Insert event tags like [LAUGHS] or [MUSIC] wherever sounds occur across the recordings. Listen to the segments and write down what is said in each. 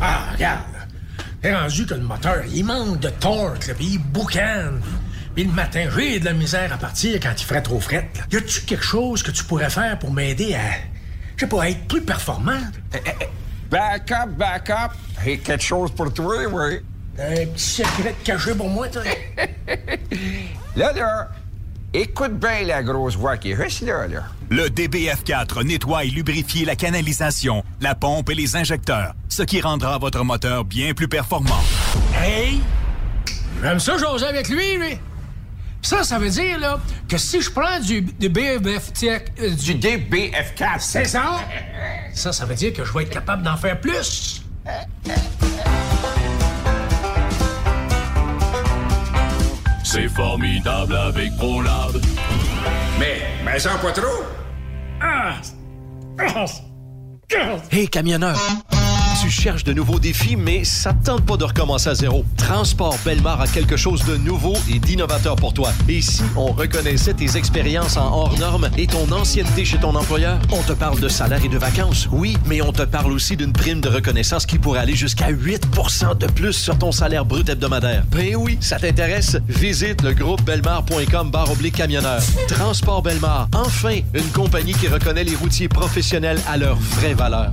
Ah, regarde. T'es rendu que le moteur, il manque de torque, là, puis il boucane. Puis le matin, j'ai de la misère à partir quand il ferait trop fret. là. Y a-tu quelque chose que tu pourrais faire pour m'aider à, je sais pas, à être plus performant? Back up, back up. Quelque chose pour toi, oui. Un petit secret caché pour moi, toi? [LAUGHS] Là, là, écoute bien la grosse voix qui est là, là. Le DBF4 nettoie et lubrifie la canalisation, la pompe et les injecteurs, ce qui rendra votre moteur bien plus performant. Hey! J'aime ça jaser avec lui, lui. Ça, ça veut dire, là, que si je prends du, du BF... euh, Du DBF4. C'est ça? Ça, ça veut dire que je vais être capable d'en faire plus. C'est formidable avec ProLab. Mais, mais sans pas trop. Hey, camionneur! Tu cherches de nouveaux défis, mais ça te tente pas de recommencer à zéro. Transport Belmar a quelque chose de nouveau et d'innovateur pour toi. Et si on reconnaissait tes expériences en hors normes et ton ancienneté chez ton employeur? On te parle de salaire et de vacances, oui, mais on te parle aussi d'une prime de reconnaissance qui pourrait aller jusqu'à 8% de plus sur ton salaire brut hebdomadaire. Ben oui, ça t'intéresse? Visite le groupe belmar.com barre oblique camionneur. Transport Belmar, enfin, une compagnie qui reconnaît les routiers professionnels à leur vraie valeur.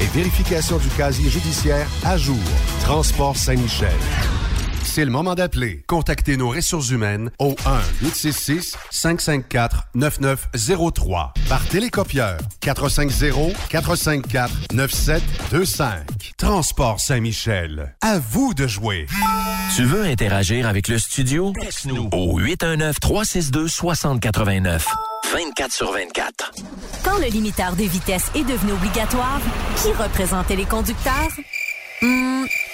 et vérification du casier judiciaire à jour. Transport Saint-Michel. C'est le moment d'appeler. Contactez nos ressources humaines au 1-866-554-9903 par télécopieur 450-454-9725. Transport Saint-Michel. À vous de jouer. Tu veux interagir avec le studio? Texte-nous au 819-362-6089. 24 sur 24. Quand le limiteur de vitesse est devenu obligatoire, qui représentait les conducteurs? Hmm,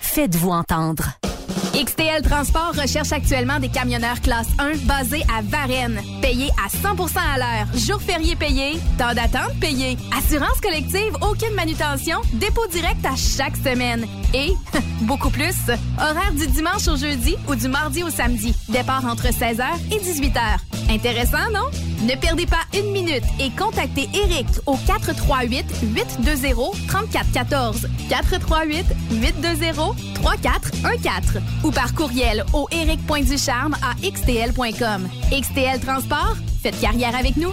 Faites-vous entendre. XTL Transport recherche actuellement des camionneurs classe 1 basés à Varennes, payés à 100% à l'heure, jours fériés payés, temps d'attente payé, assurance collective, aucune manutention, dépôt direct à chaque semaine. Et [LAUGHS] beaucoup plus, horaire du dimanche au jeudi ou du mardi au samedi, départ entre 16h et 18h. Intéressant, non? Ne perdez pas une minute et contactez Eric au 438 820 3414 438 820 3414 ou par courriel au eric.ducharme à xtl.com. XTL Transport, faites carrière avec nous.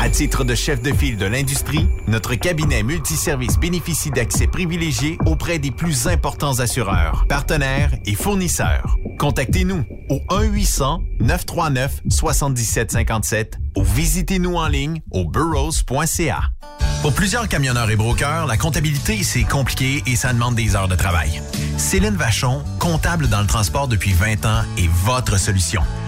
À titre de chef de file de l'industrie, notre cabinet multiservice bénéficie d'accès privilégié auprès des plus importants assureurs, partenaires et fournisseurs. Contactez-nous au 1-800-939-7757 ou visitez-nous en ligne au burrows.ca. Pour plusieurs camionneurs et brokers, la comptabilité, c'est compliqué et ça demande des heures de travail. Céline Vachon, comptable dans le transport depuis 20 ans, est votre solution.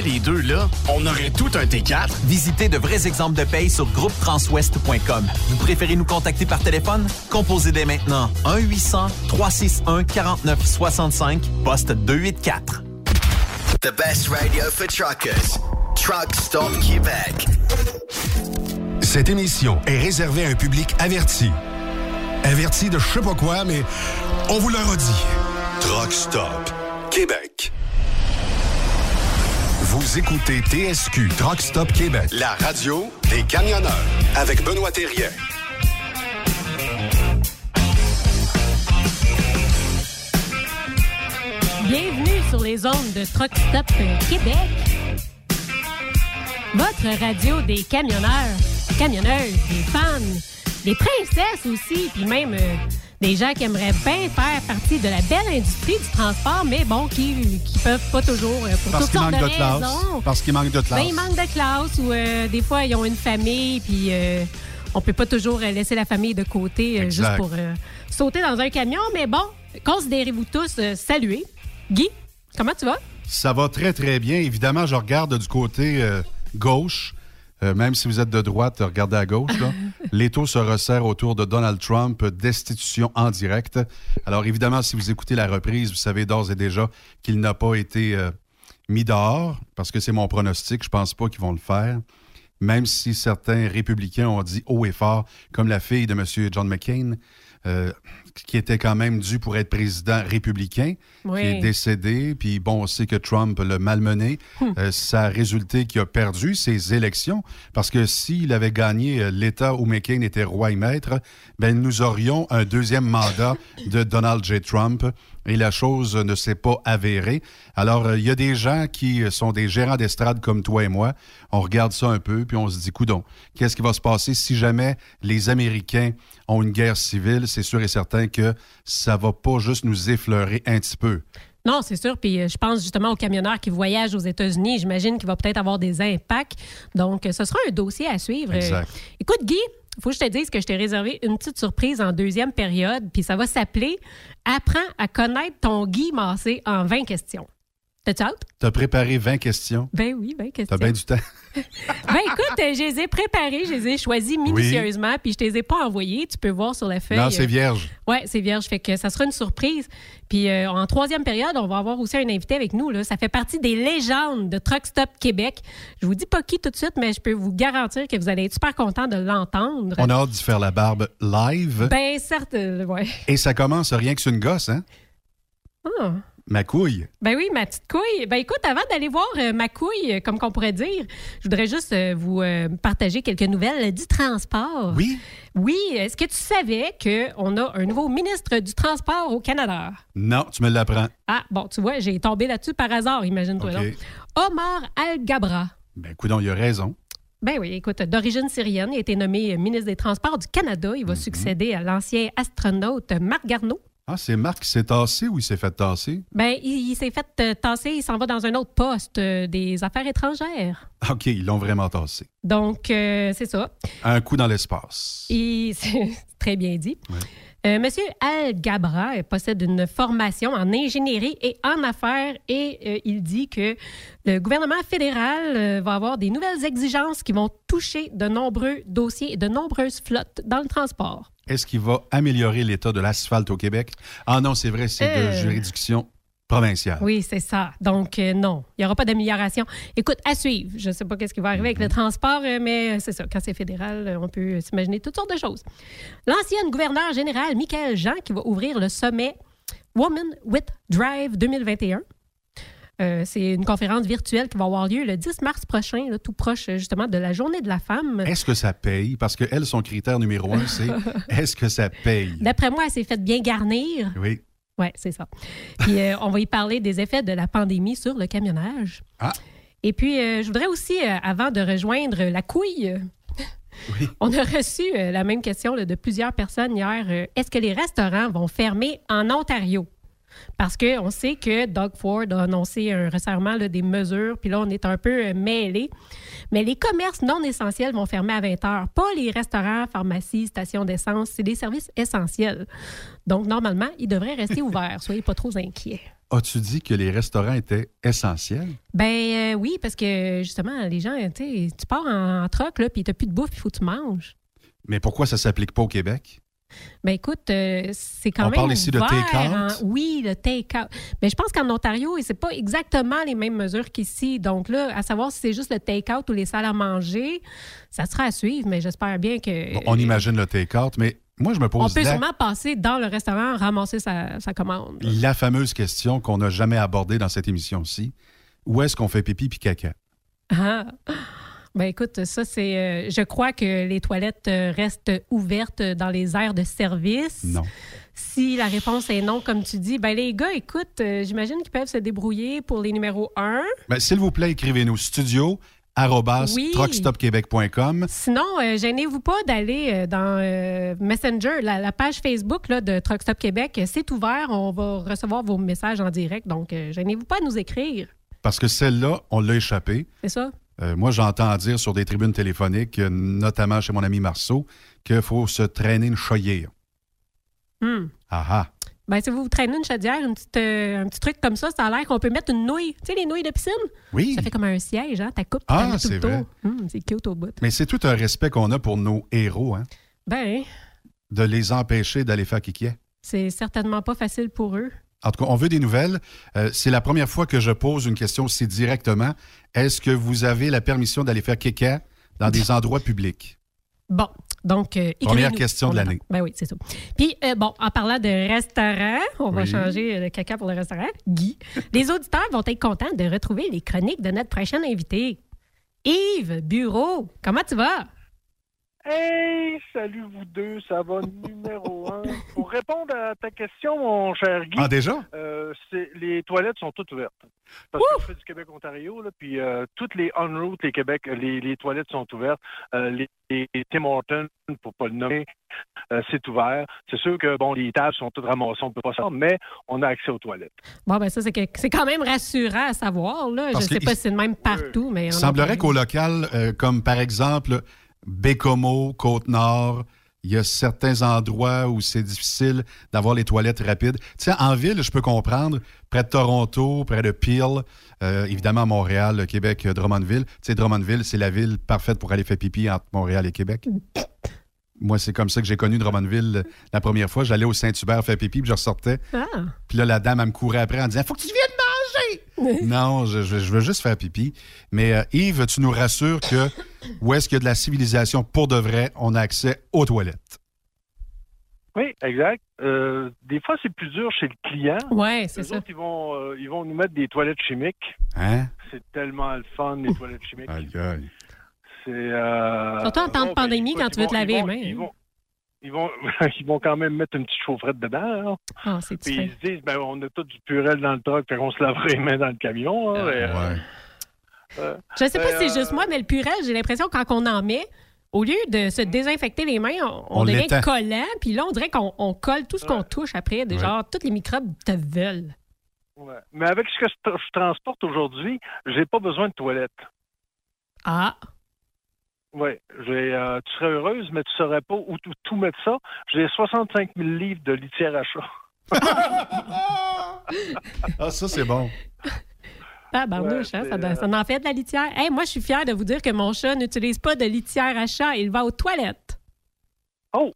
les deux, là, on aurait tout un T4. Visitez de vrais exemples de paye sur groupetranswest.com. Vous préférez nous contacter par téléphone? Composez dès maintenant 1-800-361-4965, poste 284. The best radio for truckers. Truck Stop Québec. Cette émission est réservée à un public averti. Averti de je sais pas quoi, mais on vous le redit. Truck Stop Québec. Vous écoutez TSQ Truck Stop Québec, la radio des camionneurs avec Benoît Thérien. Bienvenue sur les ondes de Truck Stop Québec. Votre radio des camionneurs, camionneuses, des fans, des princesses aussi, puis même euh, des gens qui aimeraient bien faire partie de la belle industrie du transport, mais bon, qui, qui peuvent pas toujours euh, pour Parce toutes sortes de de classe. raisons. Parce qu'il manque de classe. Ben, ils manquent de classe ou euh, des fois, ils ont une famille, puis euh, on peut pas toujours euh, laisser la famille de côté euh, juste pour euh, sauter dans un camion. Mais bon, considérez-vous tous euh, salués. Guy, comment tu vas? Ça va très, très bien. Évidemment, je regarde du côté euh, gauche. Euh, même si vous êtes de droite, regardez à gauche. là. [LAUGHS] L'étau se resserre autour de Donald Trump, destitution en direct. Alors évidemment, si vous écoutez la reprise, vous savez d'ores et déjà qu'il n'a pas été euh, mis dehors, parce que c'est mon pronostic. Je pense pas qu'ils vont le faire. Même si certains républicains ont dit haut et fort, comme la fille de M. John McCain, euh, qui était quand même dû pour être président républicain, Oui. qui est décédé. Puis bon, on sait que Trump l'a malmené. Hum. Euh, ça a résulté qu'il a perdu ses élections parce que s'il avait gagné euh, l'État où McCain était roi et maître, ben, nous aurions un deuxième mandat [LAUGHS] de Donald J. Trump. Et la chose ne s'est pas avérée. Alors, euh, il y a des gens qui sont des gérants d'estrade comme toi et moi. On regarde ça un peu, puis on se dit, coudon, qu'est-ce qui va se passer si jamais les Américains ont une guerre civile? C'est sûr et certain que ça va pas juste nous effleurer un petit peu. Non, c'est sûr. Puis euh, je pense justement aux camionneurs qui voyagent aux États-Unis. J'imagine qu'il va peut-être avoir des impacts. Donc, ce sera un dossier à suivre. Exact. Euh, Écoute, Guy, il faut que je te dise que je t'ai réservé une petite surprise en deuxième période. Puis ça va s'appeler Apprends à connaître ton Guy Massé en 20 questions. T'as préparé 20 questions. Ben oui, 20 questions. T'as bien du temps. [LAUGHS] Ben écoute, je les ai préparées, je les ai choisies minutieusement, puis je te les ai pas envoyées. Tu peux voir sur la feuille. Non, c'est euh, vierge. Ouais, c'est vierge. Fait que ça sera une surprise. Puis euh, en troisième période, on va avoir aussi un invité avec nous. Là. Ça fait partie des légendes de Truck Stop Québec. Je vous dis pas qui tout de suite, mais je peux vous garantir que vous allez être super content de l'entendre. On a hâte d'y faire la barbe live. Ben certes, ouais. Et ça commence rien que sur une gosse, hein? Ah. Ma couille. Ben oui, ma petite couille. Ben écoute, avant d'aller voir euh, ma couille, euh, comme qu'on pourrait dire, je voudrais juste euh, vous euh, partager quelques nouvelles du transport. Oui. Oui, est-ce que tu savais qu'on a un nouveau ministre du Transport au Canada? Non, tu me l'apprends. Ah, bon, tu vois, j'ai tombé là-dessus par hasard, imagine-toi donc. Omar Al-Gabra. Ben, coudon, il a raison. Ben oui, écoute, d'origine syrienne, il a été nommé ministre des Transports du Canada. Mhm. Il va succéder à l'ancien astronaute Marc Garneau. Ah, c'est Marc qui s'est tassé ou il s'est fait tasser? Ben, il, il s'est fait euh, tasser, il s'en va dans un autre poste euh, des affaires étrangères. [LAUGHS] OK, ils l'ont vraiment tassé. Donc, euh, c'est ça. Un coup dans l'espace. Il- [LAUGHS] C'est très bien dit. Monsieur Al Gabra possède une formation en ingénierie et en affaires et il dit que le gouvernement fédéral va avoir des nouvelles exigences qui vont toucher de nombreux dossiers et de nombreuses flottes dans le transport. Est-ce qu'il va améliorer l'état de l'asphalte au Québec? Ah non, c'est vrai, c'est de Euh. juridiction provinciale. Oui, c'est ça. Donc, euh, non, il n'y aura pas d'amélioration. Écoute, à suivre. Je ne sais pas qu'est-ce qui va arriver avec le transport, euh, mais c'est ça. Quand c'est fédéral, on peut s'imaginer toutes sortes de choses. L'ancienne gouverneure générale, Michael Jean, qui va ouvrir le sommet Women with Drive 2021. Euh, c'est une conférence virtuelle qui va avoir lieu le 10 mars prochain, là, tout proche euh, justement de la journée de la femme. Est-ce que ça paye? Parce que elle, son critère numéro un, c'est [LAUGHS] est-ce que ça paye? D'après moi, elle s'est faite bien garnir. Oui. Oui, c'est ça. Puis euh, on va y parler des effets de la pandémie sur le camionnage. Ah. Et puis, euh, je voudrais aussi, avant de rejoindre la couille, [LAUGHS] on a reçu euh, la même question là, de plusieurs personnes hier. Euh, Est-ce que les restaurants vont fermer en Ontario? Parce qu'on sait que Doug Ford a annoncé un resserrement là, des mesures, puis là, on est un peu euh, mêlés. Mais les commerces non essentiels vont fermer à 20 heures. Pas les restaurants, pharmacies, stations d'essence. C'est des services essentiels. Donc, normalement, ils devraient rester [LAUGHS] ouverts. Soyez pas trop inquiets. As-tu dit que les restaurants étaient essentiels? Ben euh, oui, parce que justement, les gens, tu sais, tu pars en, en troc, là, puis t'as plus de bouffe, il faut que tu manges. Mais pourquoi ça s'applique pas au Québec? Ben écoute, euh, c'est quand On même. parle ici de take-out? en- Oui, le take-out. Mais je pense qu'en Ontario, c'est pas exactement les mêmes mesures qu'ici. Donc là, à savoir si c'est juste le take-out ou les salles à manger, ça sera à suivre, mais j'espère bien que. Bon, on imagine le take-out, mais moi, je me on pose peut la, sûrement passer dans le restaurant, ramasser sa, sa commande. la fameuse question qu'on n'a jamais abordée dans cette émission-ci. Où est-ce qu'on fait pipi puis caca? Ah. Ben écoute, ça c'est. euh, je crois que les toilettes euh, restent ouvertes dans les aires de service. Non. Si la réponse est non, comme tu dis, ben les gars, écoute, euh, j'imagine qu'ils peuvent se débrouiller pour les numéros 1. Ben, S'il vous plaît, écrivez-nous studio arobase Oui. truckstopquebec.com. Sinon, euh, gênez-vous pas d'aller euh, dans euh, Messenger, la, la page Facebook là, de Truck Stop Québec. C'est ouvert, on va recevoir vos messages en direct. Donc, gênez-vous pas à nous écrire. Parce que celle-là, on l'a échappée. C'est ça? Euh, moi, j'entends dire sur des tribunes téléphoniques, euh, notamment chez mon ami Marceau, qu'il faut se traîner une choyère. Hmm. Ah ah. Ben, si vous vous traînez une chaudière, une petite, euh, un petit truc comme ça, ça a l'air qu'on peut mettre une nouille. Tu sais, les nouilles de piscine? Oui. Ça fait comme un siège, hein? Ta coupe, Ah, tout c'est le tour. vrai. Hum, c'est cute au bout. Mais c'est tout un respect qu'on a pour nos héros, hein, Ben, de les empêcher d'aller faire kikier. c'est certainement pas facile pour eux. En tout cas, on veut des nouvelles. Euh, c'est la première fois que je pose une question aussi directement. Est-ce que vous avez la permission d'aller faire kéké dans des endroits publics? Bon, donc. euh, Première question de l'année. Ben oui, c'est ça. Puis, euh, bon, en parlant de restaurant, on va Oui. changer le caca pour le restaurant. Guy. Les auditeurs vont être contents de retrouver les chroniques de notre prochain invité. Yves Bureau, comment tu vas? Hey, salut vous deux, ça va numéro. Pour répondre à ta question, mon cher Guy. Ah, déjà? euh, c'est- les toilettes sont toutes ouvertes. Parce que je fais du Québec-Ontario, là, puis euh, toutes les on-route, les Québec, les, les toilettes sont ouvertes. Euh, les, les Tim Hortons, pour pas le nommer, euh, c'est ouvert. C'est sûr que, bon, les tables sont toutes ramassées, on peut pas ça, mais on a accès aux toilettes. Bon, ben ça, c'est que- c'est quand même rassurant à savoir. Là. Parce Je sais pas si c'est le même partout, mais. Il semblerait qu'au local, euh, comme par exemple Bécomo, Côte-Nord, il y a certains endroits où c'est difficile d'avoir les toilettes rapides. Tu sais, en ville, je peux comprendre, près de Toronto, près de Peel, euh, évidemment Montréal, Québec, euh, Drummondville. Tu sais, Drummondville, c'est la ville parfaite pour aller faire pipi entre Montréal et Québec. Moi, c'est comme ça que j'ai connu Drummondville euh, la première fois. J'allais au Saint-Hubert faire pipi, puis je ressortais. Ah. Puis là, la dame, elle me courait après en disant Faut que tu viennes [LAUGHS] Non, je, je- je veux juste faire pipi. Mais euh, Yves, tu nous rassures que où est-ce qu'il y a de la civilisation pour de vrai, on a accès aux toilettes. Oui, exact. Euh, des fois, c'est plus dur chez le client. Ouais, c'est ça. autres, ils vont, euh, ils vont nous mettre des toilettes chimiques. Hein? C'est tellement le fun, les toilettes chimiques. Aïe, aïe. C'est. euh, Surtout en temps de ben, pandémie, quand tu veux te laver ils les vont- mains. Ils vont, [LAUGHS] ils vont, quand même mettre une petite chaufferette dedans. hein. Ah, c'est Puis ils se disent, ben, on a tout du purel dans le truck, fait qu'on se lavera les mains dans le camion. hein, et, euh, euh, Je sais pas si c'est euh, juste moi, mais le purel, j'ai l'impression quand on en met, au lieu de se désinfecter les mains, on, on On devient collant, puis là, on dirait qu'on on colle tout ce qu'on touche après. De Ouais. Genre, tous les microbes te veulent. ouais. Mais avec ce que je, je transporte aujourd'hui, j'ai pas besoin de toilette. Ah, Oui, j'ai, euh, tu serais heureuse, mais tu saurais pas où tout, tout mettre ça. J'ai 65 000 livres de litière à chat. [LAUGHS] Ah, ça, c'est bon. Ah, barnouche, hein, ça, doit- ça en fait de la litière. Hey, moi, je suis fière de vous dire que mon chat n'utilise pas de litière à chat. Il va aux toilettes. Oh!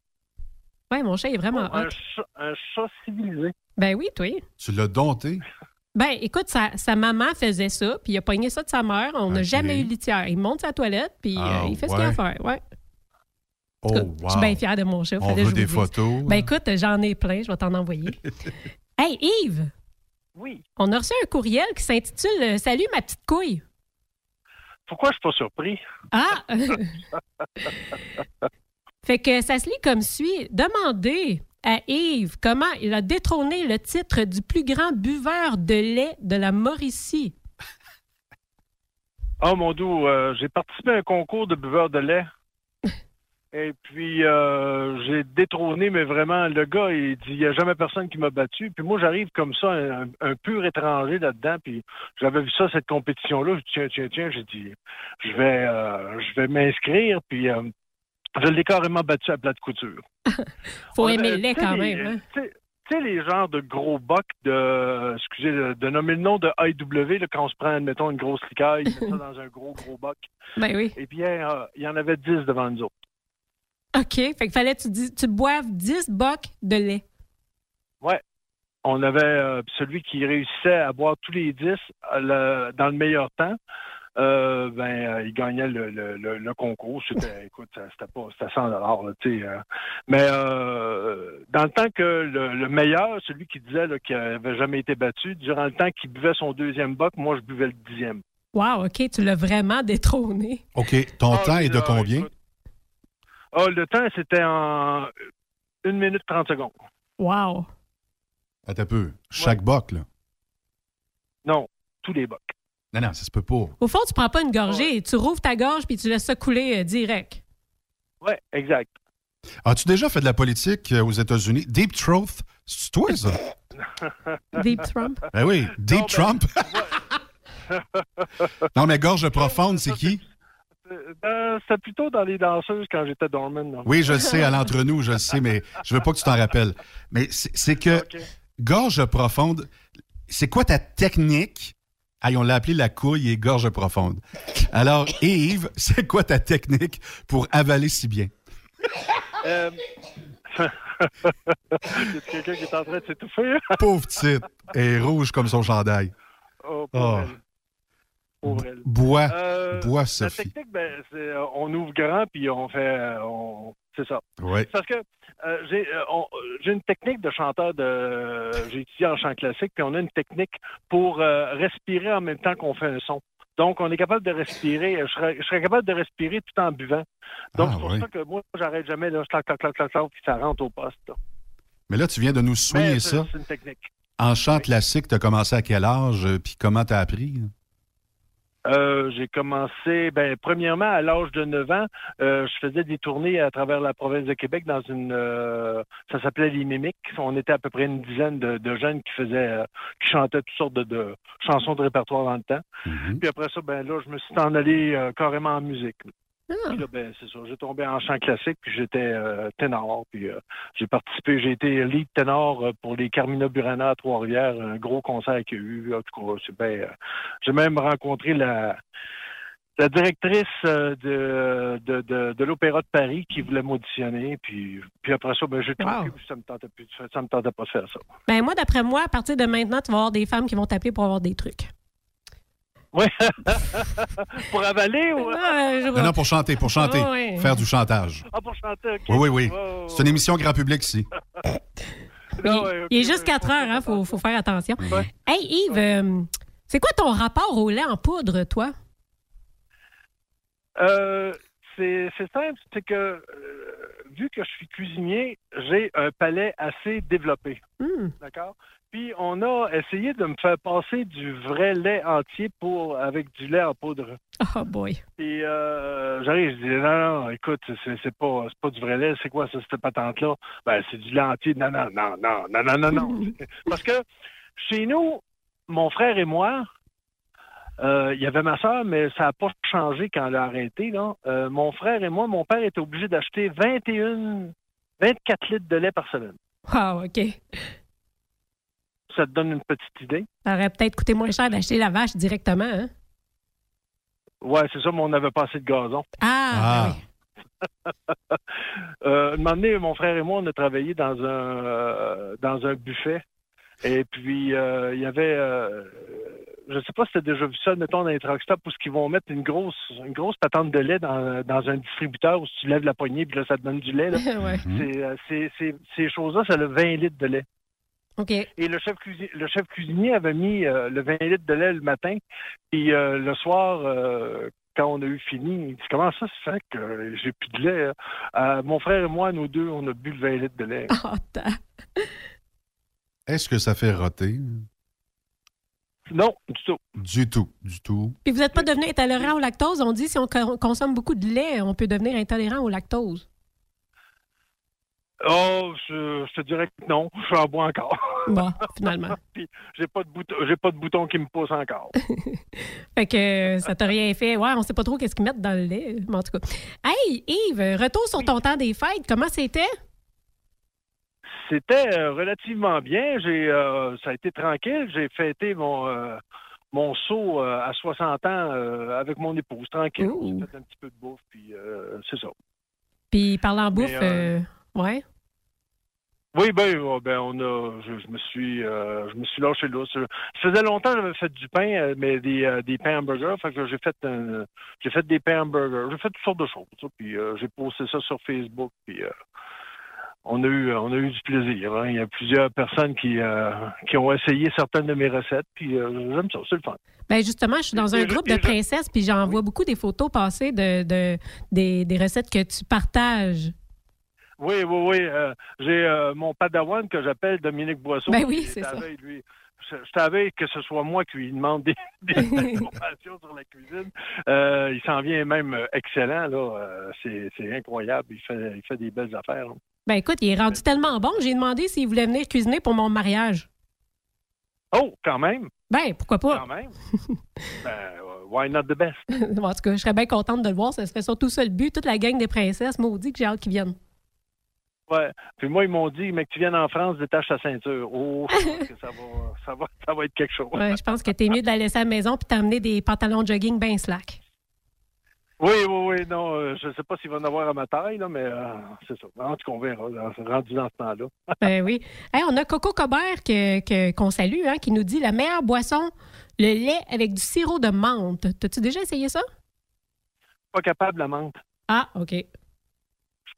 Ouais, mon chat est vraiment un, hot. chat, un chat civilisé. Ben oui, toi. Tu l'as dompté? [LAUGHS] Ben, écoute, sa, sa maman faisait ça, puis il a pogné ça de sa mère. On n'a jamais eu de litière. Il monte sa toilette, puis Ah, euh, il fait ce ouais. qu'il a à faire. Ouais. Oh, Je wow. suis bien fière de mon chat. On veut je des photos. Ben écoute, j'en ai plein. Je vais t'en envoyer. [LAUGHS] hey, Yves! Oui. On a reçu un courriel qui s'intitule euh, Salut ma petite couille. Pourquoi je suis pas surpris? Ah! [LAUGHS] fait que ça se lit comme suit. Demandez à Yves comment il a détrôné le titre du plus grand buveur de lait de la Mauricie? [LAUGHS] Oh mon doux, euh, j'ai participé à un concours de buveurs de lait. [LAUGHS] Et puis euh, j'ai détrôné, mais vraiment, le gars, il dit il n'y a jamais personne qui m'a battu. Puis moi, j'arrive comme ça, un, un pur étranger là-dedans. Puis j'avais vu ça, cette compétition-là. Je dis tiens, tiens, tiens, j'ai dit je vais euh, je vais m'inscrire. Puis euh, je l'ai carrément battu à plat de couture. [LAUGHS] Faut On aimer avait- le lait quand les- même. hein. Tu sais- les genres de gros bocs de, excusez, de, nommer le nom de IW, là, quand on se prend, admettons, une grosse liqueur, ils mettent ça dans un gros, gros boc. [LAUGHS] Ben oui. Et puis, euh, il y en avait 10 devant nous autres. OK. Fait qu'il fallait que tu, dis- tu boives 10 bocs de lait. Ouais. On avait euh, celui qui réussissait à boire tous les 10 euh, le- dans le meilleur temps. Euh, ben, euh, il gagnait le, le, le, le concours. C'était, [LAUGHS] écoute, ça- c'était pas, c'était 100 dollars, tu sais. euh. mais euh, dans le temps que le, le meilleur, celui qui disait là, qu'il avait jamais été battu, durant le temps qu'il buvait son deuxième boc, moi, je buvais le dixième. Wow, OK. Tu l'as vraiment détrôné. OK. Ton Ah, temps est de là, combien? écoute. Ah, le temps, c'était en 1 minute 30 secondes. Wow. Attends un peu. Chaque boc, là? Non, tous les bocs. Non, non, ça se peut pas. Au fond, tu prends pas une gorgée. Tu rouvres ta gorge puis tu laisses ça couler euh, direct. Ouais, exact. As-tu déjà fait de la politique euh, aux États-Unis? Deep Throat, c'est toi, ça? [LAUGHS] Deep Trump? Ben oui, Deep ben, Trump. [LAUGHS] non, mais gorge profonde, c'est qui? Euh, C'était plutôt dans les danseuses quand j'étais dormant. Oui, je le sais, à l'entre-nous, je le sais, mais [LAUGHS] je veux pas que tu t'en rappelles. Mais c'est c'est que gorge profonde, c'est quoi ta technique? Aïe, on l'a appelé la couille et gorge profonde. Alors, [LAUGHS] Yves, c'est quoi ta technique pour avaler si bien? Euh... [LAUGHS] y a quelqu'un qui est en train de s'étouffer? Pauvre petite, et rouge comme son chandail. Oh, Oh. Bois, Euh, bois, La Sophie. technique, ben, c'est, euh, on ouvre grand puis on fait. euh, on- C'est ça. Oui. Parce que euh, j'ai euh, une technique de chanteur de. J'ai étudié en chant classique, puis on a une technique pour respirer en même temps qu'on fait un son. Donc, on est capable de respirer. Je serais, je serais capable de respirer tout en buvant. Donc, Ah, c'est pour oui. ça que moi, j'arrête jamais, là, clac, clac, clac, clac, clac, puis ça rentre au poste. là. Mais là, tu viens de nous soigner c'est- ça. C'est une technique. En chant classique, tu as commencé à quel âge, puis comment tu as appris? là? Euh, j'ai commencé, ben, premièrement, à l'âge de 9 ans, euh, je faisais des tournées à travers la province de Québec dans une, euh, ça s'appelait les Mimiques. On était à peu près une dizaine de, de jeunes qui faisaient, euh, qui chantaient toutes sortes de, de chansons de répertoire dans le temps. Puis après ça, ben là, je me suis en allé euh, carrément en musique. Puis là, ben, c'est ça. J'ai tombé en chant classique, puis j'étais euh, ténor. Puis euh, j'ai participé, j'ai été lead ténor euh, pour les Carmina Burana à Trois-Rivières, un gros concert qu'il y a eu. En tout cas, c'est bien. euh, j'ai même rencontré la, la directrice de, de, de, de l'Opéra de Paris qui voulait m'auditionner. Puis, puis après ça, ben, j'ai trouvé Wow. ça me tentait plus de faire- ça me tentait pas de faire ça. Ben moi, d'après moi, à partir de maintenant, tu vas avoir des femmes qui vont t'appeler pour avoir des trucs. Oui. [LAUGHS] pour avaler ou? Non, non, pour chanter, pour chanter. Ah. Faire du chantage. Ah, pour chanter, OK. Oui, oui, oui. C'est une émission grand public ici. ouais. Il est juste 4 heures, hein, faut, faut faire attention. Hey Yves, euh, c'est quoi ton rapport au lait en poudre, toi? Euh, c'est simple, c'est que euh, vu que je suis cuisinier, j'ai un palais assez développé. Hmm. D'accord? Puis on a essayé de me faire passer du vrai lait entier pour avec du lait en poudre. Oh boy. Puis euh, j'arrive, je dis non, non, écoute, c'est c'est pas c'est pas du vrai lait, c'est quoi ça, cette patente-là? Ben c'est du lait entier. Non, non, non, non, non, non, non, non. [LAUGHS] Parce que chez nous, mon frère et moi, Euh, il y avait ma soeur, mais ça n'a pas changé quand elle a arrêté. Là. Euh, mon frère et moi, mon père était obligé d'acheter 21, 24 litres de lait par semaine. Wow, OK. Ça te donne une petite idée? Ça aurait peut-être coûté moins cher d'acheter la vache directement, hein? Ouais, c'est ça, mais on n'avait pas assez de gazon. Ah, ben oui. [LAUGHS] Euh, un moment donné, mon frère et moi, on a travaillé dans un euh, dans un buffet. Et puis, euh, il y avait, euh, je sais pas si tu as déjà vu ça, mettons, dans les truck stops, où ils vont mettre une grosse une grosse patente de lait dans, dans un distributeur où si tu lèves la poignée, puis là, ça te donne du lait. là. [LAUGHS] Ouais. C'est, euh, c'est- c'est- ces choses-là, ça a 20 litres de lait. OK. Et le chef, cuisi- le chef cuisinier avait mis euh, le 20 litres de lait le matin. Puis euh, le soir, euh, quand on a eu fini, il dit Comment ça se fait que j'ai plus de lait hein? Euh, Mon frère et moi, nous deux, on a bu le 20 litres de lait. [LAUGHS] Oh, Est-ce que ça fait roter? Non, du tout. Du tout, du tout. Puis vous n'êtes pas devenu intolérant au lactose? On dit si on co- consomme beaucoup de lait, on peut devenir intolérant au lactose. Oh, je, je te dirais que non, je en bois encore. Bon, finalement. [LAUGHS] Puis j'ai pas de bouton, j'ai pas de bouton qui me pousse encore. [LAUGHS] Fait que euh, ça t'a rien fait. Ouais, on sait pas trop qu'est-ce qu'ils mettent dans le lait. Mais en tout cas. Hey, Yves, retour sur ton temps des fêtes. Comment c'était? C'était euh, relativement bien. J'ai, euh, ça a été tranquille. J'ai fêté mon euh, mon saut euh, à 60 ans avec mon épouse, tranquille. S'est fait un petit peu de bouffe, puis c'est ça. Puis parlant bouffe, ouais. Oui, ben, euh, ben on a, je, je me suis, euh, je me suis lâché là. Ça ça faisait longtemps que j'avais fait du pain, euh, mais des, euh, des pains hamburgers. Fait que j'ai fait, un- j'ai fait des pains hamburgers. J'ai fait toutes sortes de choses. ça, puis euh, j'ai posté ça sur Facebook. Puis euh, on a eu, on a eu du plaisir. hein. Il y a plusieurs personnes qui, euh, qui ont essayé certaines de mes recettes. Puis euh, j'aime ça, c'est le fun. Ben justement, je suis dans un je- groupe de je- princesses, puis j'en vois beaucoup des photos passer de, de- des, des recettes que tu partages. Oui, oui, oui. euh, j'ai euh, mon padawan que j'appelle Dominique Boisseau. Ben oui, c'est ça. lui. Je, je savais que ce soit moi qui lui demande des, [LAUGHS] des informations sur la cuisine. Euh, il s'en vient même excellent, là. C'est, incroyable. Il fait, il fait des belles affaires. là. Ben écoute, il est rendu tellement bon, j'ai demandé s'il voulait venir cuisiner pour mon mariage. Oh, quand même? Ben, pourquoi pas? Quand même? [LAUGHS] ben, why not the best? en tout cas, je serais bien contente de le voir. Ce serait surtout ça le but. Toute la gang des princesses, maudit que j'ai hâte qu'ils viennent. Ouais. Puis moi, ils m'ont dit, mais que tu viennes en France, détache ta ceinture. Oh, je pense [LAUGHS] que ça va, ça va, ça va être quelque chose. Ouais, je pense que t'es mieux de la laisser à la maison puis t'emmener des pantalons de jogging bien slack. Oui, oui, oui, non, euh, je ne sais pas s'il va en avoir à ma taille, là, mais euh, c'est ça. En tout cas, on verra, là, rendu dans ce temps-là. [LAUGHS] Ben oui. Hey, on a Coco Cobert que- que- qu'on salue, hein, qui nous dit la meilleure boisson, le lait avec du sirop de menthe. T'as-tu déjà essayé ça? Pas capable, la menthe. Ah, OK.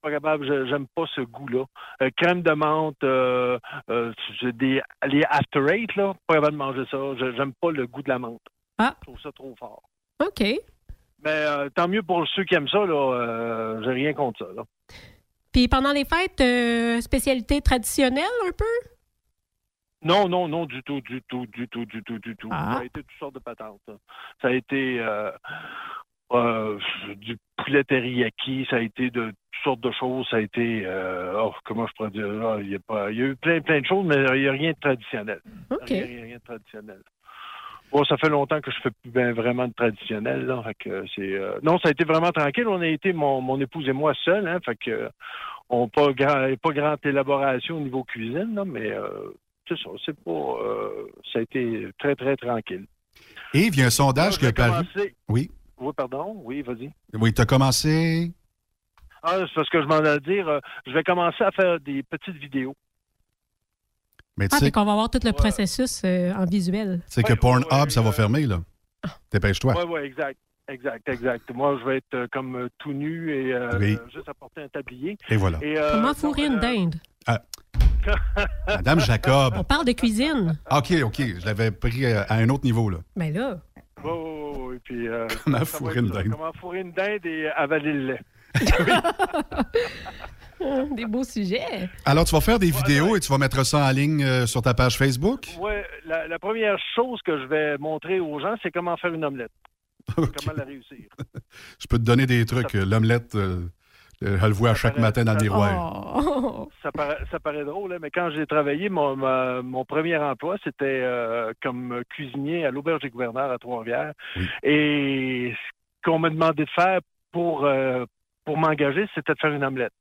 Pas capable, j'aime pas ce goût-là. Euh, crème de menthe, euh, euh, des, les After Eight, là, pas capable de manger ça. J'aime pas le goût de la menthe. Ah. Je trouve ça trop fort. OK. Mais tant mieux pour ceux qui aiment ça, là. j'ai rien contre ça, là. Puis pendant les fêtes, spécialité traditionnelle un peu? Non, non, non, du tout, du tout, du tout, du tout, du tout. Ah. Ça a été toutes sortes de patentes. Ça a été euh, du poulet teriyaki, ça a été de toutes sortes de choses, ça a été, euh, oh, comment je pourrais dire, il y a pas, il y a eu plein, plein de choses, mais il n'y a rien de traditionnel. Rien, de traditionnel. Bon, ça fait longtemps que je fais plus ben, vraiment de traditionnel, là. Fait que c'est, euh, non, ça a été vraiment tranquille. On a été, mon, mon épouse et moi, seuls, hein. Fait que, on pas grand, pas grande élaboration au niveau cuisine, là, mais euh, c'est ça. C'est pas, euh, ça a été très, très tranquille. Et il y a un sondage Je qui a vais paru. commencer- Oui. Oui, pardon? Oui, vas-y. Oui, tu as commencé? Ah, c'est parce que je m'en allais dire, euh, je vais commencer à faire des petites vidéos. Mais tu Ah, sais, qu'on va voir tout le processus euh, en visuel. tu sais que Pornhub, ça va fermer, là. Dépêche-toi. Oui, oui, exact. Exact, exact. Moi, je vais être euh, comme euh, tout nu et euh, Oui. euh, juste apporter un tablier. Et voilà. euh, Comment fourrer une euh, dinde? Madame Jacob. On parle de cuisine. OK, OK. Je l'avais pris euh, à un autre niveau, là. Ben là. Oui, oui, oui. Puis, euh, [LAUGHS] fourrer une dinde. Comment fourrer une dinde et avaler le lait. [LAUGHS] Des beaux sujets. Alors, tu vas faire des vidéos et tu vas mettre ça en ligne euh, sur ta page Facebook? Oui, la, la première chose que je vais montrer aux gens, c'est comment faire une omelette. [LAUGHS] Comment la réussir. Je peux te donner des trucs. euh, L'omelette, euh, Euh, Je le vois à chaque matin dans le miroir. Oh. Ça paraît, ça paraît drôle, hein, mais quand j'ai travaillé, mon, ma- mon premier emploi, c'était euh, comme cuisinier à l'Auberge des gouverneurs à Trois-Rivières. Et ce qu'on m'a demandé de faire pour, euh, pour m'engager, c'était de faire une omelette.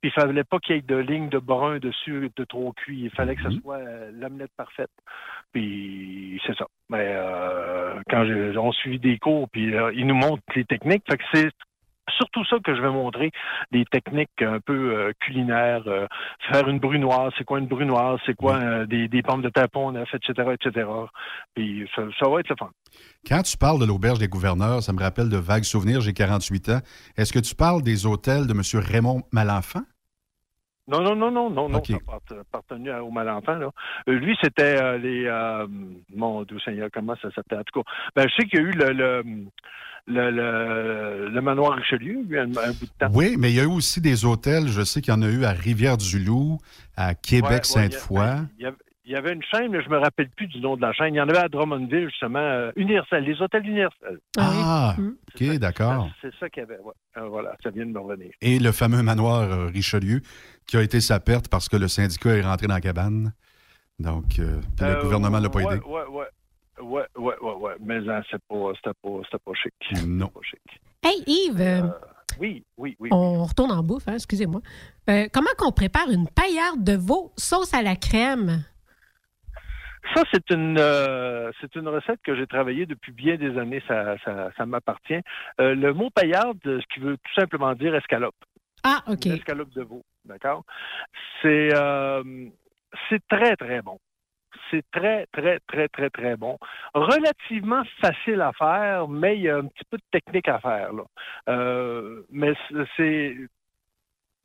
Puis il fallait pas qu'il y ait de ligne de brun dessus de trop cuit. Il fallait que ce soit euh, l'omelette parfaite. Puis c'est ça. Mais euh, quand j'ai- on suivi des cours, puis euh, ils nous montrent les techniques. Fait que c'est surtout ça que je vais montrer, des techniques un peu euh, culinaires. euh, faire une brunoise, c'est quoi une brunoise, c'est quoi euh, des, des pommes de neuf, etc., etc. Puis ça, ça va être le fun. Quand tu parles de l'auberge des gouverneurs, ça me rappelle de vagues souvenirs. J'ai 48 ans. Est-ce que tu parles des hôtels de M. Raymond Malenfant? Non, non, non, non, non, non, OK. ça part- appartenu au malenfant. Là. Euh, lui, c'était euh, les... euh, mon Dieu Seigneur, comment ça s'appelait? En tout cas, ben, je sais qu'il y a eu le, le, le, le- le manoir Richelieu, lui, un, un bout de temps. Oui, mais il y a eu aussi des hôtels. Je sais qu'il y en a eu à Rivière-du-Loup, à Ouais, ouais, Québec-Sainte-Foy. Il y, avait, il y avait une chaîne, mais je me rappelle plus du nom de la chaîne. Il y en avait à Drummondville, justement, euh, Universal, les hôtels Universal. Ah, OK, d'accord. C'est ça qu'il y avait, ouais. Euh, voilà, ça vient de me revenir. Et le fameux manoir euh, Richelieu, qui a été sa perte parce que le syndicat est rentré dans la cabane. Donc, euh, puis le Euh, gouvernement ne l'a pas ouais, aidé. Ouais, ouais, ouais, ouais. Mais hein, c'est pas, c'était pas, c'était pas chic. Non. Pas chic. Hey Yves, euh, Oui, oui, oui. on retourne en bouffe, hein, excusez-moi. Euh, comment qu'on prépare une paillarde de veau sauce à la crème? Ça, c'est une, euh, c'est une recette que j'ai travaillée depuis bien des années. Ça, ça, ça m'appartient. Euh, le mot paillarde, ce qui veut tout simplement dire escalope. Ah, OK. Une escalope de veau, d'accord? C'est, euh, c'est très, très bon. C'est très, très, très, très, très bon. Relativement facile à faire, mais il y a un petit peu de technique à faire. Là. Euh, mais c'est-.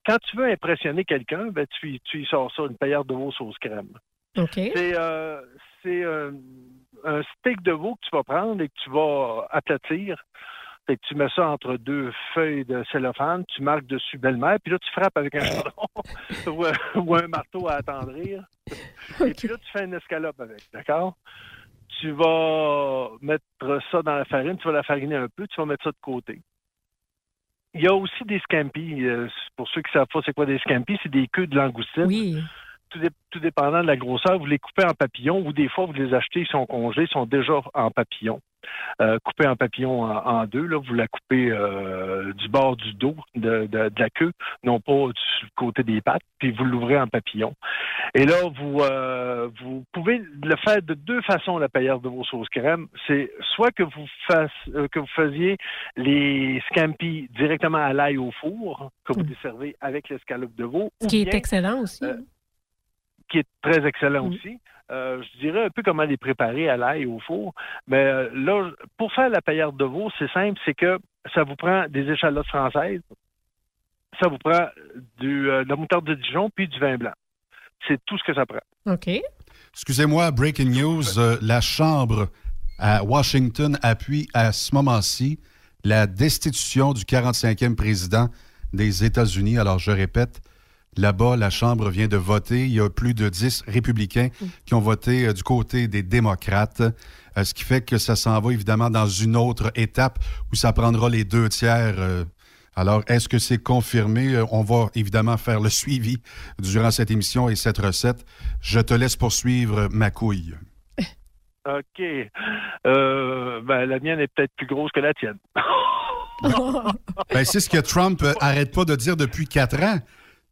Quand tu veux impressionner quelqu'un, ben, tu, tu y sors ça, une paillarde de veau sauce crème. OK. C'est, euh, c'est un, steak de veau que tu vas prendre et que tu vas aplatir. Fait que tu mets ça entre deux feuilles de cellophane, tu marques dessus belle-mère, puis là, tu frappes avec un [LAUGHS] chaudron [LAUGHS] ou, un- ou un marteau à attendrir. [LAUGHS] Et puis là, tu fais une escalope avec, d'accord? Tu vas mettre ça dans la farine, tu vas la fariner un peu, tu vas mettre ça de côté. Il y a aussi des scampi. euh, pour ceux qui ne savent pas c'est quoi des scampi, c'est des queues de langoustine. Oui. Tout, dé- tout dépendant de la grosseur, vous les coupez en papillons ou des fois vous les achetez, ils sont congelés, ils sont déjà en papillons. Euh, coupés en papillons en, en deux, là, vous la coupez euh, du bord du dos de, de- de la queue, non pas du côté des pattes, puis vous l'ouvrez en papillon. Et là, vous, euh, vous pouvez le faire de deux façons, la paillarde de vos sauces crème. C'est soit que vous, fasse, que vous faisiez les scampi directement à l'ail au four, que vous desservez avec l'escalope de veau. Ce ou qui est excellent aussi. Qui est très excellent aussi. Euh, je dirais un peu comment les préparer à l'ail au four. Mais euh, là, pour faire la paillarde de veau, c'est simple, c'est que ça vous prend des échalotes françaises, ça vous prend du, euh, de la moutarde de Dijon, puis du vin blanc. C'est tout ce que ça prend. OK. Excusez-moi, breaking news. euh, la Chambre à Washington appuie à ce moment-ci la destitution du 45e président des États-Unis. Alors, je répète, là-bas, la Chambre vient de voter. Il y a plus de 10 républicains qui ont voté euh, du côté des démocrates, euh, ce qui fait que ça s'en va évidemment dans une autre étape où ça prendra les deux tiers. euh, alors, est-ce que c'est confirmé? On va évidemment faire le suivi durant cette émission et cette recette. Je te laisse poursuivre ma couille. [LAUGHS] OK. Euh, ben, la mienne est peut-être plus grosse que la tienne. [LAUGHS] Ben, c'est ce que Trump euh, arrête pas de dire depuis quatre ans.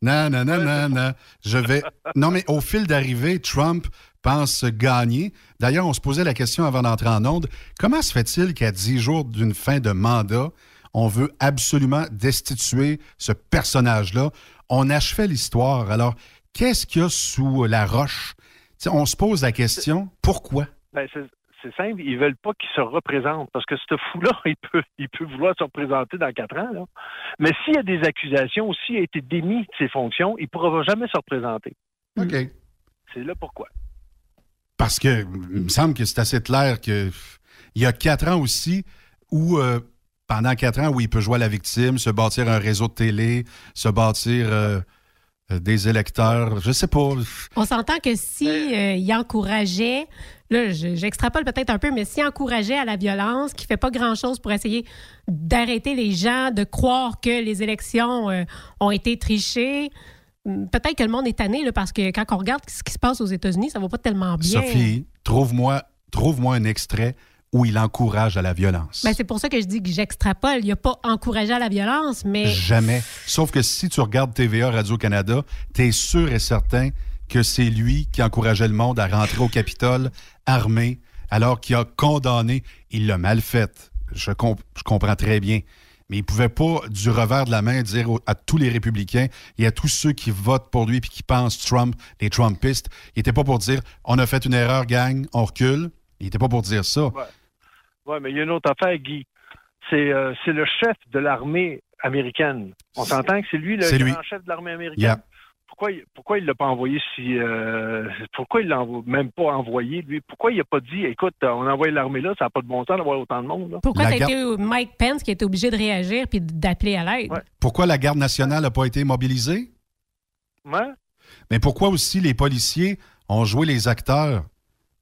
Non, non, non, non, non. Je vais. [LAUGHS] Non, mais au fil d'arrivée, Trump pense gagner. D'ailleurs, on se posait la question avant d'entrer en onde. Comment se fait-il qu'à dix jours d'une fin de mandat, on veut absolument destituer ce personnage-là? On achevait l'histoire. Alors, qu'est-ce qu'il y a sous la roche? On se pose la question, pourquoi? Ben, c'est simple, ils veulent pas qu'il se représente parce que ce fou-là, [LAUGHS] il peut, il peut vouloir se représenter dans quatre ans. Là. Mais s'il y a des accusations ou s'il a été démis de ses fonctions, il ne pourra jamais se représenter. OK. C'est là pourquoi. Parce que il me semble que c'est assez clair que il y a quatre ans aussi où euh, pendant quatre ans où il peut jouer à la victime, se bâtir un réseau de télé, se bâtir euh, des électeurs. Je sais pas. On s'entend que si euh, il encourageait, là, je- j'extrapole peut-être un peu, mais s'il encourageait à la violence, qui fait pas grand-chose pour essayer d'arrêter les gens de croire que les élections euh, ont été trichées, hum, peut-être que le monde est tanné, là, parce que quand on regarde ce qui se passe aux États-Unis, ça va pas tellement bien. Sophie, trouve-moi trouve-moi un extrait où il encourage à la violence. Ben, c'est pour ça que je dis que j'extrapole. Il a pas encouragé à la violence, mais Jamais. Sauf que si tu regardes TVA Radio-Canada, tu es sûr et certain que c'est lui qui encourageait le monde à rentrer au Capitole armé, alors qu'il a condamné. Il l'a mal fait. Je, comp- je comprends très bien. Mais il pouvait pas, du revers de la main, dire au- à tous les républicains et à tous ceux qui votent pour lui puis qui pensent Trump, les Trumpistes, il était pas pour dire on a fait une erreur, gang, on recule. Il était pas pour dire ça. Ouais. Ouais, mais il y a une autre affaire, Guy. C'est euh, c'est le chef de l'armée américaine. On s'entend que c'est lui le grand chef de l'armée américaine. Yeah. Pourquoi, il- pourquoi il l'a pas envoyé si euh, pourquoi il l'a même pas envoyé lui? Pourquoi il a pas dit écoute on a envoyé l'armée là ça n'a pas de bon sens d'avoir autant de monde là? pourquoi ça a été Mike Pence qui a été obligé de réagir puis d'appeler à l'aide? Pourquoi la garde nationale n'a pas été mobilisée? Ouais. Mais pourquoi aussi les policiers ont joué les acteurs?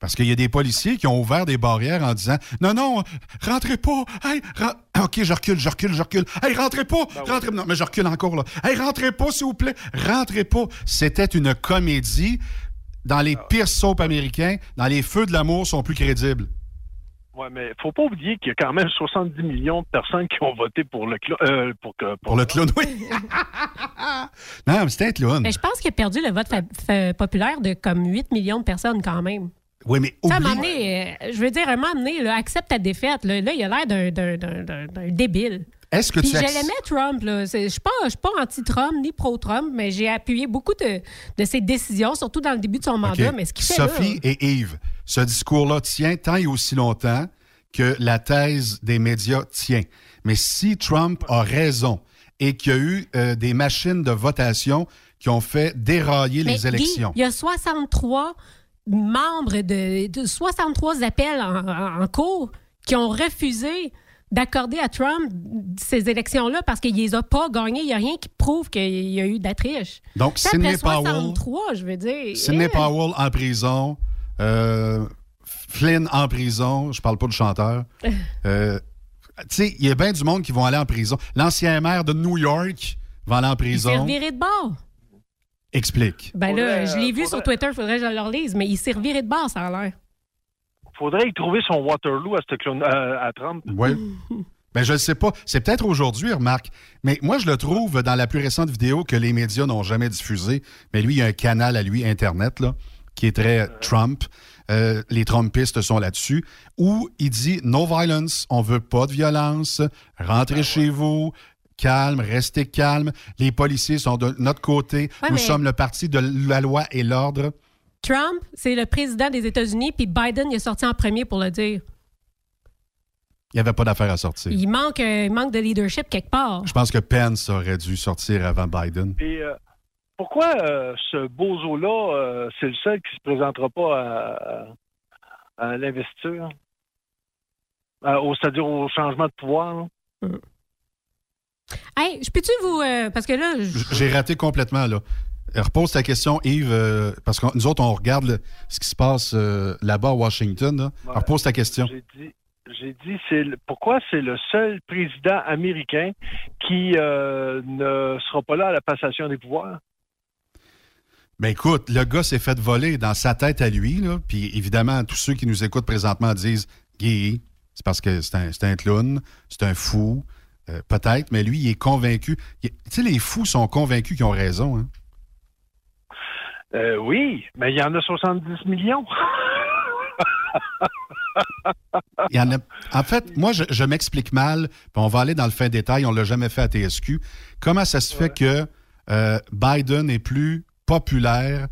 Parce qu'il y a des policiers qui ont ouvert des barrières en disant Non, non, rentrez pas. Hey, ren- OK, je recule, je recule, je recule. Hey, rentrez pas. rentrez Non, mais je recule encore là. Hey, rentrez pas, s'il vous plaît. Rentrez pas. C'était une comédie. Dans les pires soaps américains, dans les feux de l'amour sont plus crédibles. Ouais, mais faut pas oublier qu'il y a quand même 70 millions de personnes qui ont voté pour le clo- euh, pour que Pour le clown, oui. [LAUGHS] Non, mais c'était un clown. Mais je pense qu'il a perdu le vote fa- fa- populaire de comme 8 millions de personnes quand même. Oui, mais Ça, oublie- donné, euh, je veux dire, à un moment donné, là, accepte ta défaite. Là, Là, il a l'air d'un- débile. Est-ce que Puis tu l'aimais, Trump. là. Je suis pas, je suis pas anti-Trump ni pro-Trump, mais j'ai appuyé beaucoup de, de ses décisions, surtout dans le début de son mandat. Mais ce qu'il fait Sophie là... et Yves, ce discours-là tient tant et aussi longtemps que la thèse des médias tient. Mais si Trump a raison et qu'il y a eu euh, des machines de votation qui ont fait dérailler Mais les Guy, élections. il y a 63 membres de, de 63 appels en, cours qui ont refusé d'accorder à Trump ces élections-là parce qu'il les a pas gagnées. Il n'y a rien qui prouve qu'il y a eu de la triche. Donc, Sidney Powell- 63, je veux dire. Sidney eh. Powell en prison, euh, Flynn en prison, je parle pas du chanteur. [LAUGHS] Euh, tu sais, il y a bien du monde qui vont aller en prison. L'ancien maire de New York va aller en Il s'est prison. reviré de bord. Explique. Ben là, Faudrait, je l'ai euh, vu faudrait- sur Twitter, il faudrait que je le relise, mais il s'est reviré de bord, ça a l'air. faudrait y trouver son Waterloo à, ce euh, à Trump. Oui. Ben, je ne sais pas. C'est peut-être aujourd'hui, remarque. Mais moi, je le trouve dans la plus récente vidéo que les médias n'ont jamais diffusée. Mais lui, il y a un canal à lui, Internet, là, qui est très Trump. Euh, les Trumpistes sont là-dessus. Où il dit No violence, on veut pas de violence, rentrez chez vous, calme, restez calme. Les policiers sont de notre côté. Ouais, Nous mais- sommes le parti de la loi et l'ordre. Trump, c'est le président des États-Unis, puis Biden il est sorti en premier pour le dire. Il n'y avait pas d'affaire à sortir. Il manque, euh, il manque de leadership quelque part. Je pense que Pence aurait dû sortir avant Biden. Et euh, pourquoi euh, ce bozo-là, euh, c'est le seul qui se présentera pas à, à l'investiture? Euh, au- C'est-à-dire au changement de pouvoir? là? Hey, je peux-tu vous. euh, parce que là. J'ai raté complètement, là. Repose ta question, Yves, euh, parce que nous autres, on regarde le- ce qui se passe euh, là-bas à Washington. là. Ouais. Repose ta question. J'ai dit, j'ai dit c'est le- pourquoi c'est le seul président américain qui euh, ne sera pas là à la passation des pouvoirs? Ben écoute, le gars s'est fait voler dans sa tête à lui, là. Puis évidemment, tous ceux qui nous écoutent présentement disent Guy, c'est parce que c'est un, c'est un clown, c'est un fou. Euh, Peut-être, mais lui, il est convaincu. Tu sais, les fous sont convaincus qu'ils ont raison. Hein? Euh, oui, mais il y en a 70 millions. [LAUGHS] Il y en, a- en fait, moi, je, je m'explique mal, puis on va aller dans le fin détail, on ne l'a jamais fait à TSQ. Comment ça se fait que euh, Biden est plus populaire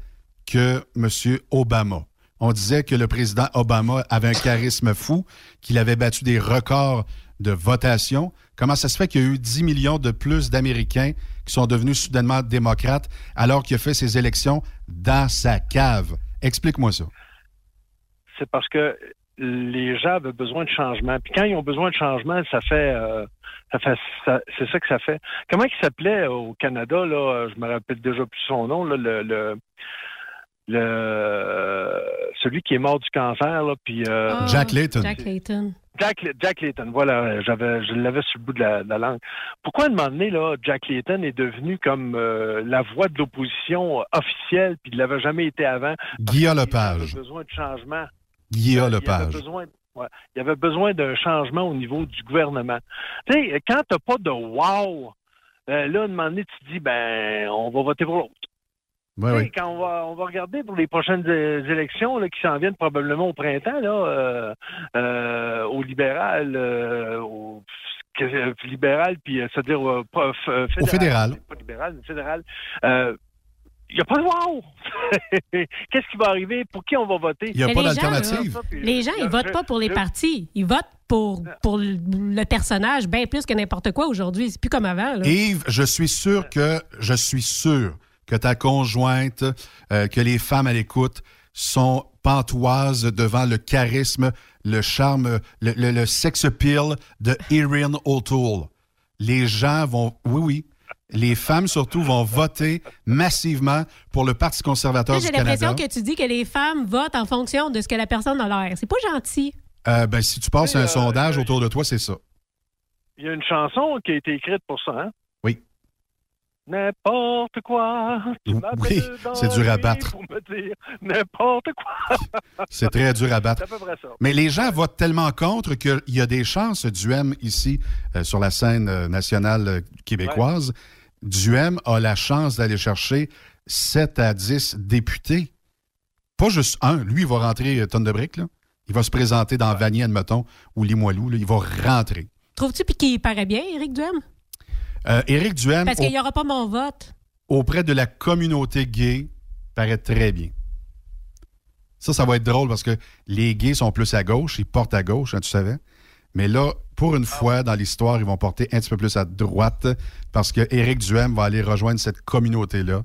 que M. Obama? On disait que le président Obama avait un charisme fou, qu'il avait battu des records de votation. Comment ça se fait qu'il y a eu 10 millions de plus d'Américains qui sont devenus soudainement démocrates alors qu'il a fait ses élections dans sa cave? Explique-moi ça. c'est parce que les gens avaient besoin de changement. Puis quand ils ont besoin de changement, ça fait, euh, ça fait, c'est ça que ça fait. Comment il s'appelait au Canada là? Je me rappelle déjà plus son nom là, le, le- celui qui est mort du cancer là. Puis euh, Ah, Jack Layton. Jack, Jack Layton, voilà, j'avais, je l'avais sur le bout de la, de la langue. Pourquoi à un moment donné, là, Jack Layton est devenu comme euh, la voix de l'opposition officielle, puis il l'avait jamais été avant? Guillaume Il Lepage. avait besoin de changement. Guillaume Il Lepage. besoin, ouais, il y avait besoin d'un changement au niveau du gouvernement. Tu sais, quand t'as pas de wow, euh, là, à un moment donné, tu te dis, ben, on va voter pour l'autre. Oui. Quand on va, on va regarder pour les prochaines élections là, qui s'en viennent probablement au printemps, là, euh, euh, au libéral, euh, au libéral, puis euh, c'est-à-dire euh, pas, f- euh, fédéral. fédéral. Pas libéral, mais fédéral. Euh, il n'y a pas de wow! [LAUGHS] Qu'est-ce qui va arriver? Pour qui on va voter? Mais les gens, là, Les gens, ils votent pas pour les partis. Ils votent pour, pour le- le personnage bien plus que n'importe quoi aujourd'hui. C'est plus comme avant. là. Yves, je suis sûr que je suis sûr que ta conjointe, euh, que les femmes à l'écoute sont pantoises devant le charisme, le charme, le, le, le sex appeal de Erin O'Toole. Les gens vont, oui, oui, les femmes surtout vont voter massivement pour le Parti conservateur J'ai du Canada. l'impression que tu dis que les femmes votent en fonction de ce que la personne a l'air. C'est pas gentil. Euh, ben, si tu passes Oui, un euh, sondage autour de toi, c'est ça. Il y a une chanson qui a été écrite pour ça, hein? N'importe quoi. Tu Oui, c'est dur à battre. Pour me dire n'importe quoi. [LAUGHS] C'est très dur à battre. C'est à peu près ça. Mais les gens votent tellement contre qu'il y a des chances. Duhem, ici, euh, sur la scène euh, nationale euh, québécoise, Duhem a la chance d'aller chercher 7 à 10 députés. Pas juste un. Lui, il va rentrer euh, tonne de briques. Là. Il va se présenter dans Vanier, admettons, ou Limoilou. là. Il va rentrer. Trouves-tu qu'il paraît bien, Éric Duhem? Euh, Éric Duhem, Parce qu'il n'y aura pas mon vote. auprès de la communauté gay, paraît très bien. Ça, ça va être drôle parce que les gays sont plus à gauche, ils portent à gauche, hein, tu savais. Mais là, pour une fois dans l'histoire, ils vont porter un petit peu plus à droite parce que Éric Duhem va aller rejoindre cette communauté-là.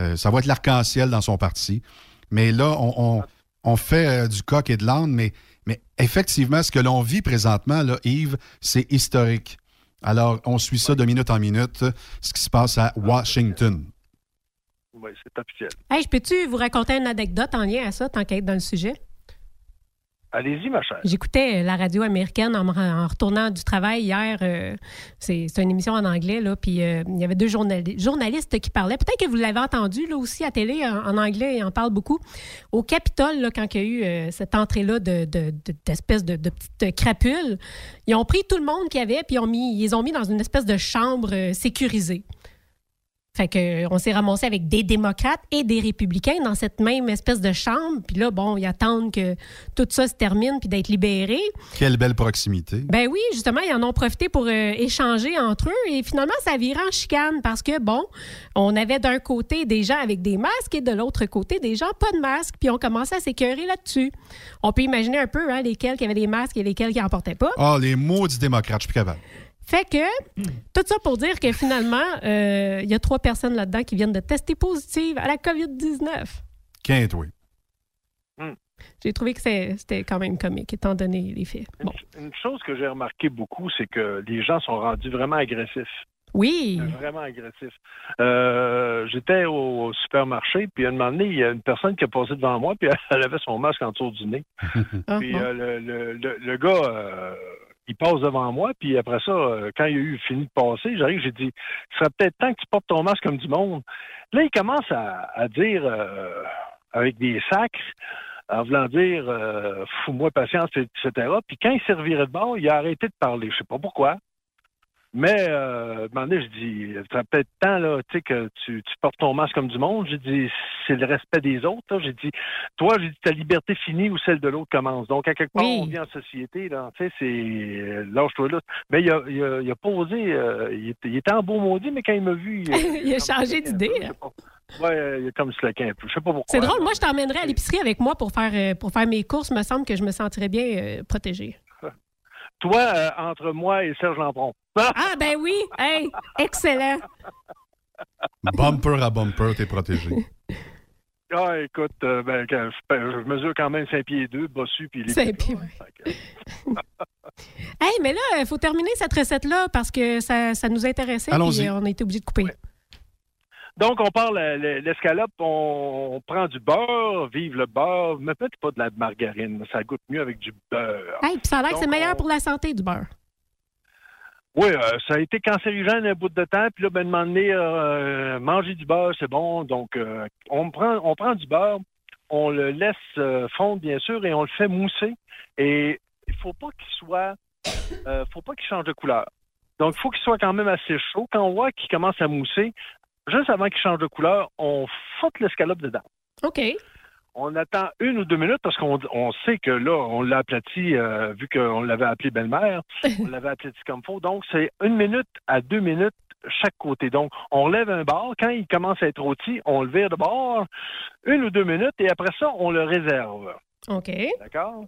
Euh, ça va être l'arc-en-ciel dans son parti. Mais là, on, on- on fait euh, du coq et de l'âne, mais, mais effectivement, ce que l'on vit présentement, là, Yves, c'est historique. Alors, on suit ça de minute en minute, ce qui se passe à Washington. Oui, c'est officiel. Hey, je peux-tu vous raconter une anecdote en lien à ça, tant qu'à être dans le sujet? Allez-y, ma chère. J'écoutais euh, la radio américaine en, retournant du travail hier. euh, c'est une émission en anglais, là. Puis euh, il y avait deux journali- journalistes qui parlaient. Peut-être que vous l'avez entendu, là aussi, à télé, en, anglais, ils en parlent beaucoup. Au Capitole, là, quand il y a eu cette entrée-là de, de, de- de, de petite crapule, ils ont pris tout le monde qu'il y avait, puis ils, ont mis, ils les ont mis dans une espèce de chambre sécurisée. Fait que, euh, on s'est ramassé avec des démocrates et des républicains dans cette même espèce de chambre. Puis là, bon, ils attendent que tout ça se termine puis d'être libérés. Quelle belle proximité. Ben oui, justement, ils en ont profité pour euh, échanger entre eux et finalement, ça virait en chicane parce que, bon, on avait d'un côté des gens avec des masques et de l'autre côté des gens pas de masques, puis on commençait à s'écœurer là-dessus. On peut imaginer un peu hein, lesquels qui avaient des masques et lesquels qui n'en portaient pas. Ah, les maudits démocrates, je suis plus capable. Fait que, tout ça pour dire que finalement, euh, il y a trois personnes là-dedans qui viennent de tester positives à la COVID-19. Quinte, oui. J'ai trouvé que c'était quand même comique, étant donné les faits. Bon. Une chose que j'ai remarqué beaucoup, c'est que les gens sont rendus vraiment agressifs. Oui. Vraiment agressifs. Euh, J'étais au supermarché, puis à un moment donné, il y a une personne qui a passé devant moi, puis [LAUGHS] elle avait son masque en dessous du nez. Ah, Puis euh, le, le, le, le gars, euh, il passe devant moi, puis après ça, euh, quand il a eu fini de passer, j'arrive, j'ai dit, ce serait peut-être temps que tu portes ton masque comme du monde. Là, il commence à, dire, euh, avec des sacs, en voulant dire, euh, fous-moi patience, etc. Puis quand il reviré de bord, il a arrêté de parler. Je sais pas pourquoi. Mais, euh, à un moment donné, je dis, ça serait peut-être temps, là, tu sais, que tu, tu portes ton masque comme du monde. J'ai dit, c'est le respect des autres, là. J'ai dit, toi, j'ai dit, ta liberté finit où celle de l'autre commence. Donc, à quelque part, Oui. on vit en société, là. Tu sais, c'est, euh, lâche-toi là. Mais il a, il a, il a posé, euh, il, était, il était en beau maudit, mais quand il m'a vu, il, il a changé d'idée. hein. ouais, euh, il a comme slacké un peu. Je sais pas pourquoi. C'est drôle, moi, je t'emmènerais à l'épicerie avec moi pour faire, euh, pour faire mes courses. me semble que je me sentirais bien euh, protégée. Toi, euh, entre moi et Serge Lampron. [LAUGHS] Ah, ben oui! Hey, excellent! Bumper à bumper, t'es protégé. [LAUGHS] Ah, écoute, euh, ben, quand je, je mesure quand même 5 pieds 2, bossu, puis les Cinq pieds, [LAUGHS] Hey, mais là, il faut terminer cette recette-là parce que ça, ça nous intéressait et on a été obligé de couper. Donc, on parle euh, le- l'escalope, on, prend du beurre, vive le beurre, mais peut-être pas de la margarine, ça goûte mieux avec du beurre. Hey, puis ça a l'air que c'est meilleur pour la santé du beurre. Oui, euh, ça a été cancérigène un bout de temps, puis là, ben, de donné, euh, manger du beurre, c'est bon. Donc, euh, on, prend, on prend du beurre, on le laisse fondre, bien sûr, et on le fait mousser. Et il faut pas qu'il soit, faut pas qu'il change de couleur. Donc, il faut qu'il soit quand même assez chaud. Quand on voit qu'il commence à mousser, juste avant qu'il change de couleur, on foute l'escalope dedans. OK. On attend une ou deux minutes parce qu'on on sait que là, on l'a aplati, euh, vu qu'on l'avait appelé belle-mère, [LAUGHS] on l'avait aplati comme faut. Donc, c'est une minute à deux minutes chaque côté. Donc, on lève un bord. Quand il commence à être rôti, on le vire de bord une ou deux minutes et après ça, on le réserve. OK. D'accord?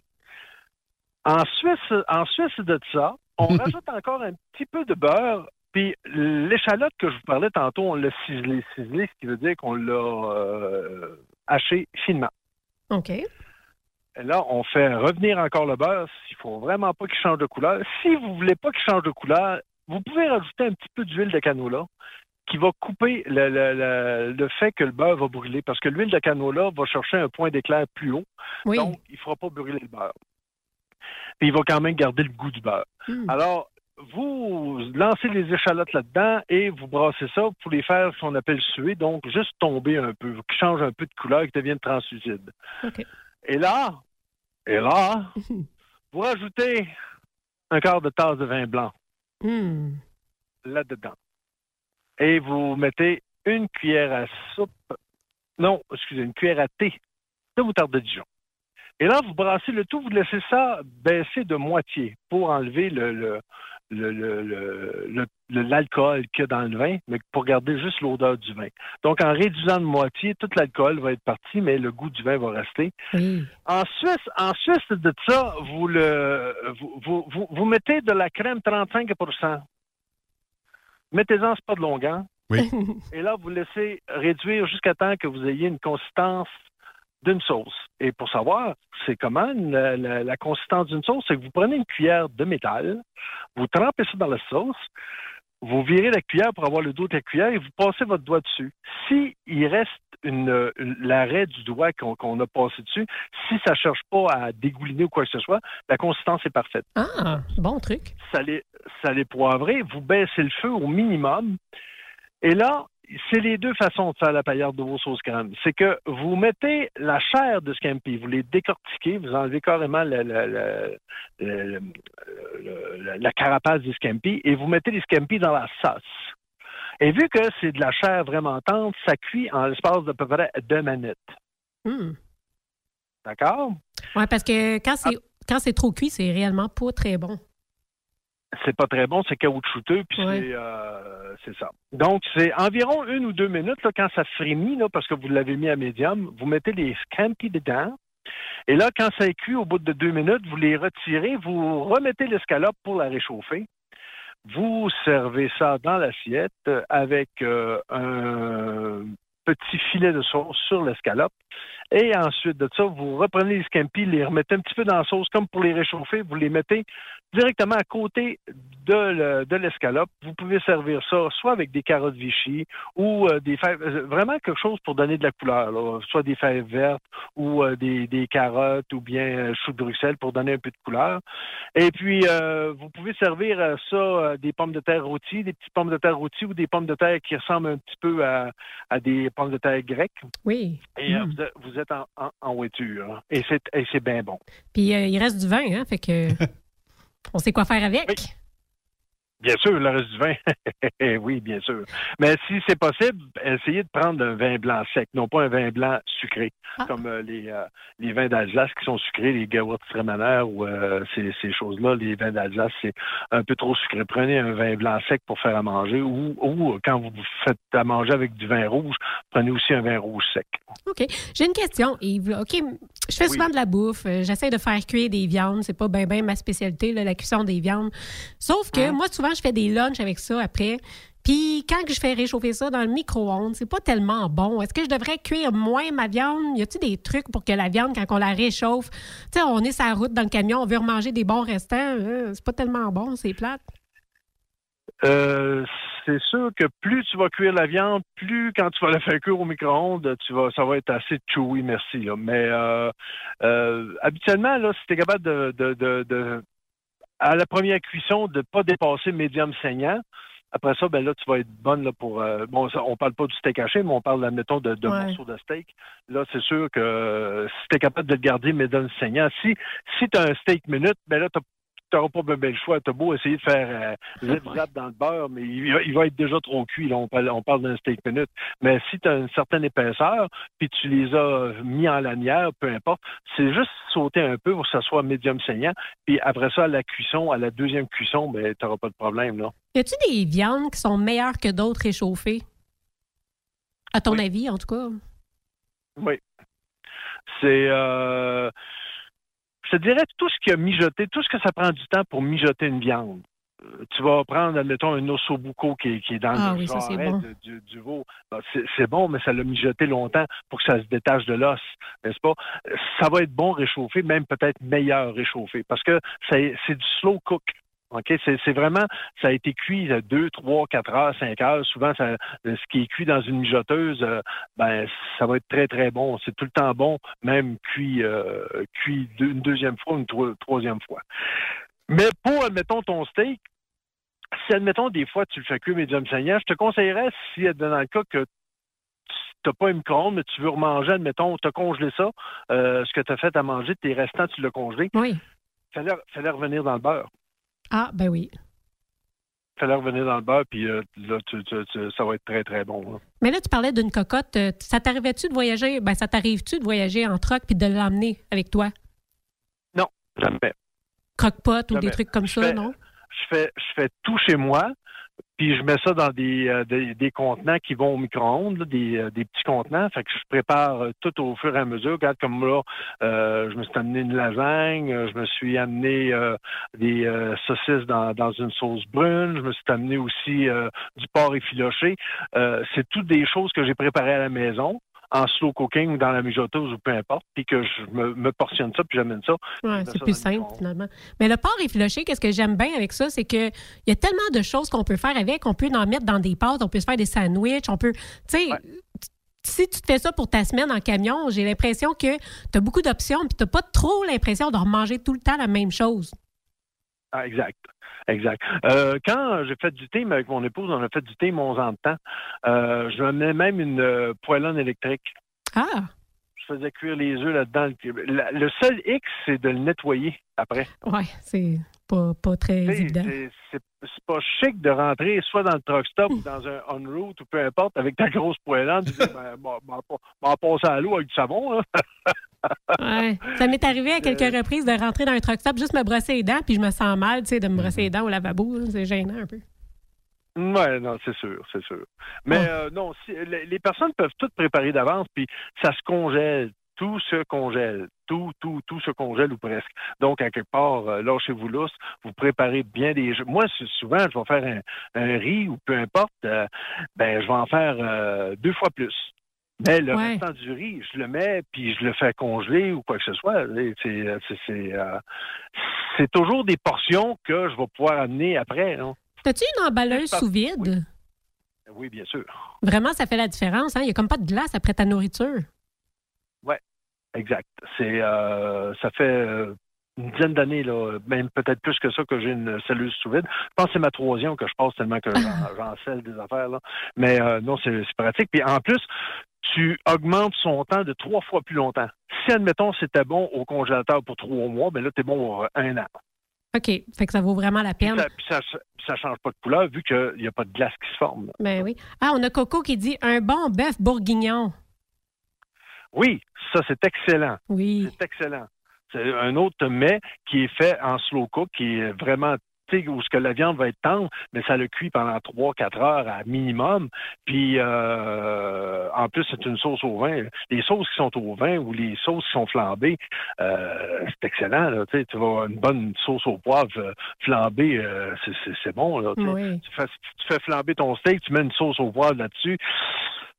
En Suisse, en Suisse de ça, on [LAUGHS] rajoute encore un petit peu de beurre. Puis l'échalote que je vous parlais tantôt, on l'a ciselé, ciselé, ce qui veut dire qu'on l'a euh, haché finement. OK. Et là, on fait revenir encore le beurre. Il faut vraiment pas qu'il change de couleur. Si vous voulez pas qu'il change de couleur, vous pouvez rajouter un petit peu d'huile de canola qui va couper le, le- le- le fait que le beurre va brûler parce que l'huile de canola va chercher un point d'éclair plus haut. Oui. Donc, il ne fera pas brûler le beurre. Puis il va quand même garder le goût du beurre. Hmm. Alors, vous lancez les échalotes là-dedans et vous brassez ça pour les faire ce qu'on appelle suer, donc juste tomber un peu, qui change un peu de couleur, qui deviennent translucides. Et là, et là, [LAUGHS] vous rajoutez un quart de tasse de vin blanc Hmm. là-dedans. Et vous mettez une cuillère à soupe, non, excusez, une cuillère à thé de moutarde de Dijon. Et là, vous brassez le tout, vous laissez ça baisser de moitié pour enlever le, le- le- le- le- le- le- l'alcool qu'il y a dans le vin, mais pour garder juste l'odeur du vin. Donc, en réduisant de moitié, tout l'alcool va être parti, mais le goût du vin va rester. Oui. En Suisse, en Suisse de ça, vous le vous, vous, vous, vous mettez de la crème 35% Mettez-en, c'est pas de longueur. Oui. Et là, vous laissez réduire jusqu'à temps que vous ayez une consistance d'une sauce. Et pour savoir c'est comment la, la- la consistance d'une sauce, c'est que vous prenez une cuillère de métal, vous trempez ça dans la sauce, vous virez la cuillère pour avoir le dos de la cuillère et vous passez votre doigt dessus. Si il reste une, l'arrêt du doigt qu'on, qu'on a passé dessus, si ça cherche pas à dégouliner ou quoi que ce soit, la consistance est parfaite. Ah, bon truc. Ça les, ça les vous baissez le feu au minimum. Et là, c'est les deux façons de faire la paillarde de vos sauces crème. C'est que vous mettez la chair de scampi, vous les décortiquez, vous enlevez carrément la, la- la- la- la- la- la carapace du scampi et vous mettez les scampi dans la sauce. Et vu que c'est de la chair vraiment tendre, ça cuit en l'espace d'à peu près deux minutes. Hmm. D'accord? Ouais, parce que quand c'est quand c'est trop cuit, c'est réellement pas très bon. C'est pas très bon, c'est caoutchouteux, puis c'est, euh, c'est ça. Donc, c'est environ une ou deux minutes, là, quand ça frémit, là, parce que vous l'avez mis à médium, vous mettez les scampi dedans, et là, quand ça est cuit, au bout de deux minutes, vous les retirez, vous remettez l'escalope pour la réchauffer, vous servez ça dans l'assiette euh, avec euh, un petit filet de sauce sur l'escalope. Et ensuite de ça, vous reprenez les scampi, les remettez un petit peu dans la sauce comme pour les réchauffer. Vous les mettez directement à côté de, le- de l'escalope. Vous pouvez servir ça soit avec des carottes Vichy ou euh, des fèves, euh, vraiment quelque chose pour donner de la couleur, là. soit des fèves vertes ou euh, des, des carottes ou bien euh, chou de Bruxelles pour donner un peu de couleur. Et puis, euh, vous pouvez servir ça euh, des pommes de terre rôties, des petites pommes de terre rôties ou des pommes de terre qui ressemblent un petit peu à, à des pommes de terre grecques. Oui. Et euh, Mm. vous êtes, en, en, en voiture. hein. Et c'est, et c'est bien bon. Puis euh, il reste du vin, hein, fait que [LAUGHS] on sait quoi faire avec. Bien sûr, le reste du vin. [LAUGHS] oui, bien sûr. Mais si c'est possible, essayez de prendre un vin blanc sec, non pas un vin blanc sucré, comme euh, les, euh, les vins d'Alsace qui sont sucrés, les Gewürztraminer ou euh, ces, ces choses-là. Les vins d'Alsace, c'est un peu trop sucré. Prenez un vin blanc sec pour faire à manger ou, ou quand vous faites à manger avec du vin rouge, prenez aussi un vin rouge sec. OK. J'ai une question, Yves. OK, je fais souvent de la bouffe. euh, J'essaie de faire cuire des viandes. C'est pas bien ben ma spécialité, là, la cuisson des viandes. Sauf que moi, souvent, je fais des lunchs avec ça après. Puis quand je fais réchauffer ça dans le micro-ondes, c'est pas tellement bon. Est-ce que je devrais cuire moins ma viande? Y a-t-il des trucs pour que la viande, quand on la réchauffe, tu sais, on est sur la route dans le camion, on veut remanger des bons restants, euh, c'est pas tellement bon, c'est plate. Euh, c'est sûr que plus tu vas cuire la viande, plus quand tu vas la faire cuire au micro-ondes, tu vas, ça va être assez chewy, merci. Mais euh, habituellement, là, si tu es capable de- à la première cuisson, de ne pas dépasser médium saignant, après ça, ben là, tu vas être bonne là, pour. euh, bon, ça, on parle pas du steak haché, mais on parle, admettons, de, de Ouais. morceaux de steak. Là, c'est sûr que euh, si tu es capable de le garder médium saignant, si, si tu as un steak minute, ben là, tu n'auras pas bien le choix. Tu as beau essayer de faire euh, zip-zap dans le beurre, mais il, va- il va être déjà trop cuit. Là, on parle, on parle d'un steak minute. Mais si tu as une certaine épaisseur, puis tu les as mis en lanière, peu importe, c'est juste sauter un peu pour que ça soit médium saignant. Puis après ça, à la cuisson, à la deuxième cuisson, ben, tu n'auras pas de problème. Là. Y a-tu des viandes qui sont meilleures que d'autres réchauffées? À ton avis, en tout cas? Oui. C'est. euh, je te dirais tout ce qui a mijoté, tout ce que ça prend du temps pour mijoter une viande. Euh, Tu vas prendre, admettons, un ossobuco qui, est- qui est dans Ah le oui, ça, c'est jarret bon. de- du, du veau. Ben, c'est- bon, mais ça l'a mijoté longtemps pour que ça se détache de l'os, n'est-ce pas? Ça va être bon réchauffé, même peut-être meilleur réchauffé, parce que c'est du slow cook. OK? C'est vraiment, ça a été cuit euh, deux, trois, quatre heures, cinq heures. Souvent, ça, euh, ce qui est cuit dans une mijoteuse, euh, ben, ça va être très, très bon. C'est tout le temps bon, même cuit, euh, cuit deux- une deuxième fois, une troi- troisième fois. Mais pour, admettons, ton steak, si, admettons, des fois, tu le fais cuire médium saignant, je te conseillerais, si, dans le cas que tu n'as pas une micro mais tu veux remanger, admettons, tu as congelé ça, euh, ce que tu as fait à manger, tes restants, tu l'as congelé. Oui. Fallait, fallait revenir dans le beurre. Ah, ben oui. Fallait revenir dans le beurre, puis euh, là, tu- tu- tu- ça va être très, très bon. là. Mais là, tu parlais d'une cocotte. Euh, Ça t'arrivait-tu de voyager? Ben, ça t'arrive-tu de voyager en truck puis de l'emmener avec toi? Non, jamais. Croque-pot ou des trucs comme Je ça, fais- non? Je fais, je fais tout chez moi, puis je mets ça dans des, euh, des, des contenants qui vont au micro-ondes, là, des, euh, des petits contenants. Fait que je prépare euh, tout au fur et à mesure. Regarde comme là, euh, je me suis amené une lasagne, euh, je me suis amené des saucisses dans, dans une sauce brune, je me suis amené aussi du porc effiloché. C'est toutes des choses que j'ai préparées à la maison en slow cooking ou dans la mijoteuse ou peu importe, puis que je me, me portionne ça, puis j'amène ça. Ouais, c'est plus simple, finalement. Mais le porc effiloché, qu'est-ce que j'aime bien avec ça, c'est que il y a tellement de choses qu'on peut faire avec. On peut en mettre dans des pâtes, on peut se faire des sandwichs, on peut. Tu sais, si tu te fais ça pour ta semaine en camion, j'ai l'impression que tu as beaucoup d'options, puis tu pas trop l'impression de remanger tout le temps la même chose. Ah, exact. Exact. Euh, quand j'ai fait du thé, mais avec mon épouse, on a fait du thé 11 ans de temps. Euh, je mets même une euh, poêlonne électrique. Ah! Je faisais cuire les œufs là-dedans. Le seul X, c'est de le nettoyer après. Ouais, c'est pas, pas très Tu sais, évident. C'est pas chic de rentrer soit dans le truck stop ou dans un on-route ou peu importe avec ta grosse poêlonne. Tu dis, [LAUGHS] ben, bon, bon, passer à l'eau avec du savon. [LAUGHS] Ouais. Ça m'est arrivé à quelques reprises de rentrer dans un truck stop, juste me brosser les dents, puis je me sens mal, tu sais, de me brosser les dents au lavabo. C'est gênant un peu. Oui, non, c'est sûr, c'est sûr. Mais euh, non, si- les, les personnes peuvent tout préparer d'avance, puis ça se congèle. Tout se congèle. Tout, tout, tout se congèle ou presque. Donc, à quelque part, euh, lâchez-vous lousse, vous préparez bien des jeux. Moi, souvent, je vais faire un, un riz ou peu importe, euh, ben, je vais en faire euh, deux fois plus. Mais le Ouais. restant du riz, je le mets, puis je le fais congeler ou quoi que ce soit. Et C'est euh, c'est- c'est, euh, c'est toujours des portions que je vais pouvoir amener après. non? T'as-tu une emballeuse sous vide? Oui, bien sûr. Vraiment, ça fait la différence. Hein? Il n'y a comme pas de glace après ta nourriture. Oui, exact. C'est euh, ça fait euh, une dizaine d'années, là, même peut-être plus que ça, que j'ai une cellule sous vide. Je pense que c'est ma troisième que je passe tellement que j'en- [LAUGHS] j'en scelle des affaires. Là. Mais euh, non, c'est c'est pratique. Puis en plus, tu augmentes son temps de trois fois plus longtemps. Si, admettons, c'était bon au congélateur pour trois mois, ben là, t'es bon pour un an. OK. Fait que ça vaut vraiment la Puis peine. ça, puis ça, ça change pas de couleur vu qu'il n'y a pas de glace qui se forme. là. Ben oui. Ah, on a Coco qui dit un bon bœuf bourguignon. Oui, ça, c'est excellent. Oui. C'est excellent. C'est un autre mets qui est fait en slow cook, qui est vraiment tu où ce que la viande va être tendre, mais ça le cuit pendant 3-4 heures à minimum. Puis euh, en plus, c'est une sauce au vin. Les sauces qui sont au vin ou les sauces qui sont flambées, euh, c'est excellent. Là, tu vas une bonne sauce au poivre euh, flambée, euh, c'est- bon. Là, tu sais. Oui. tu, fais, tu fais flamber ton steak, tu mets une sauce au poivre là-dessus.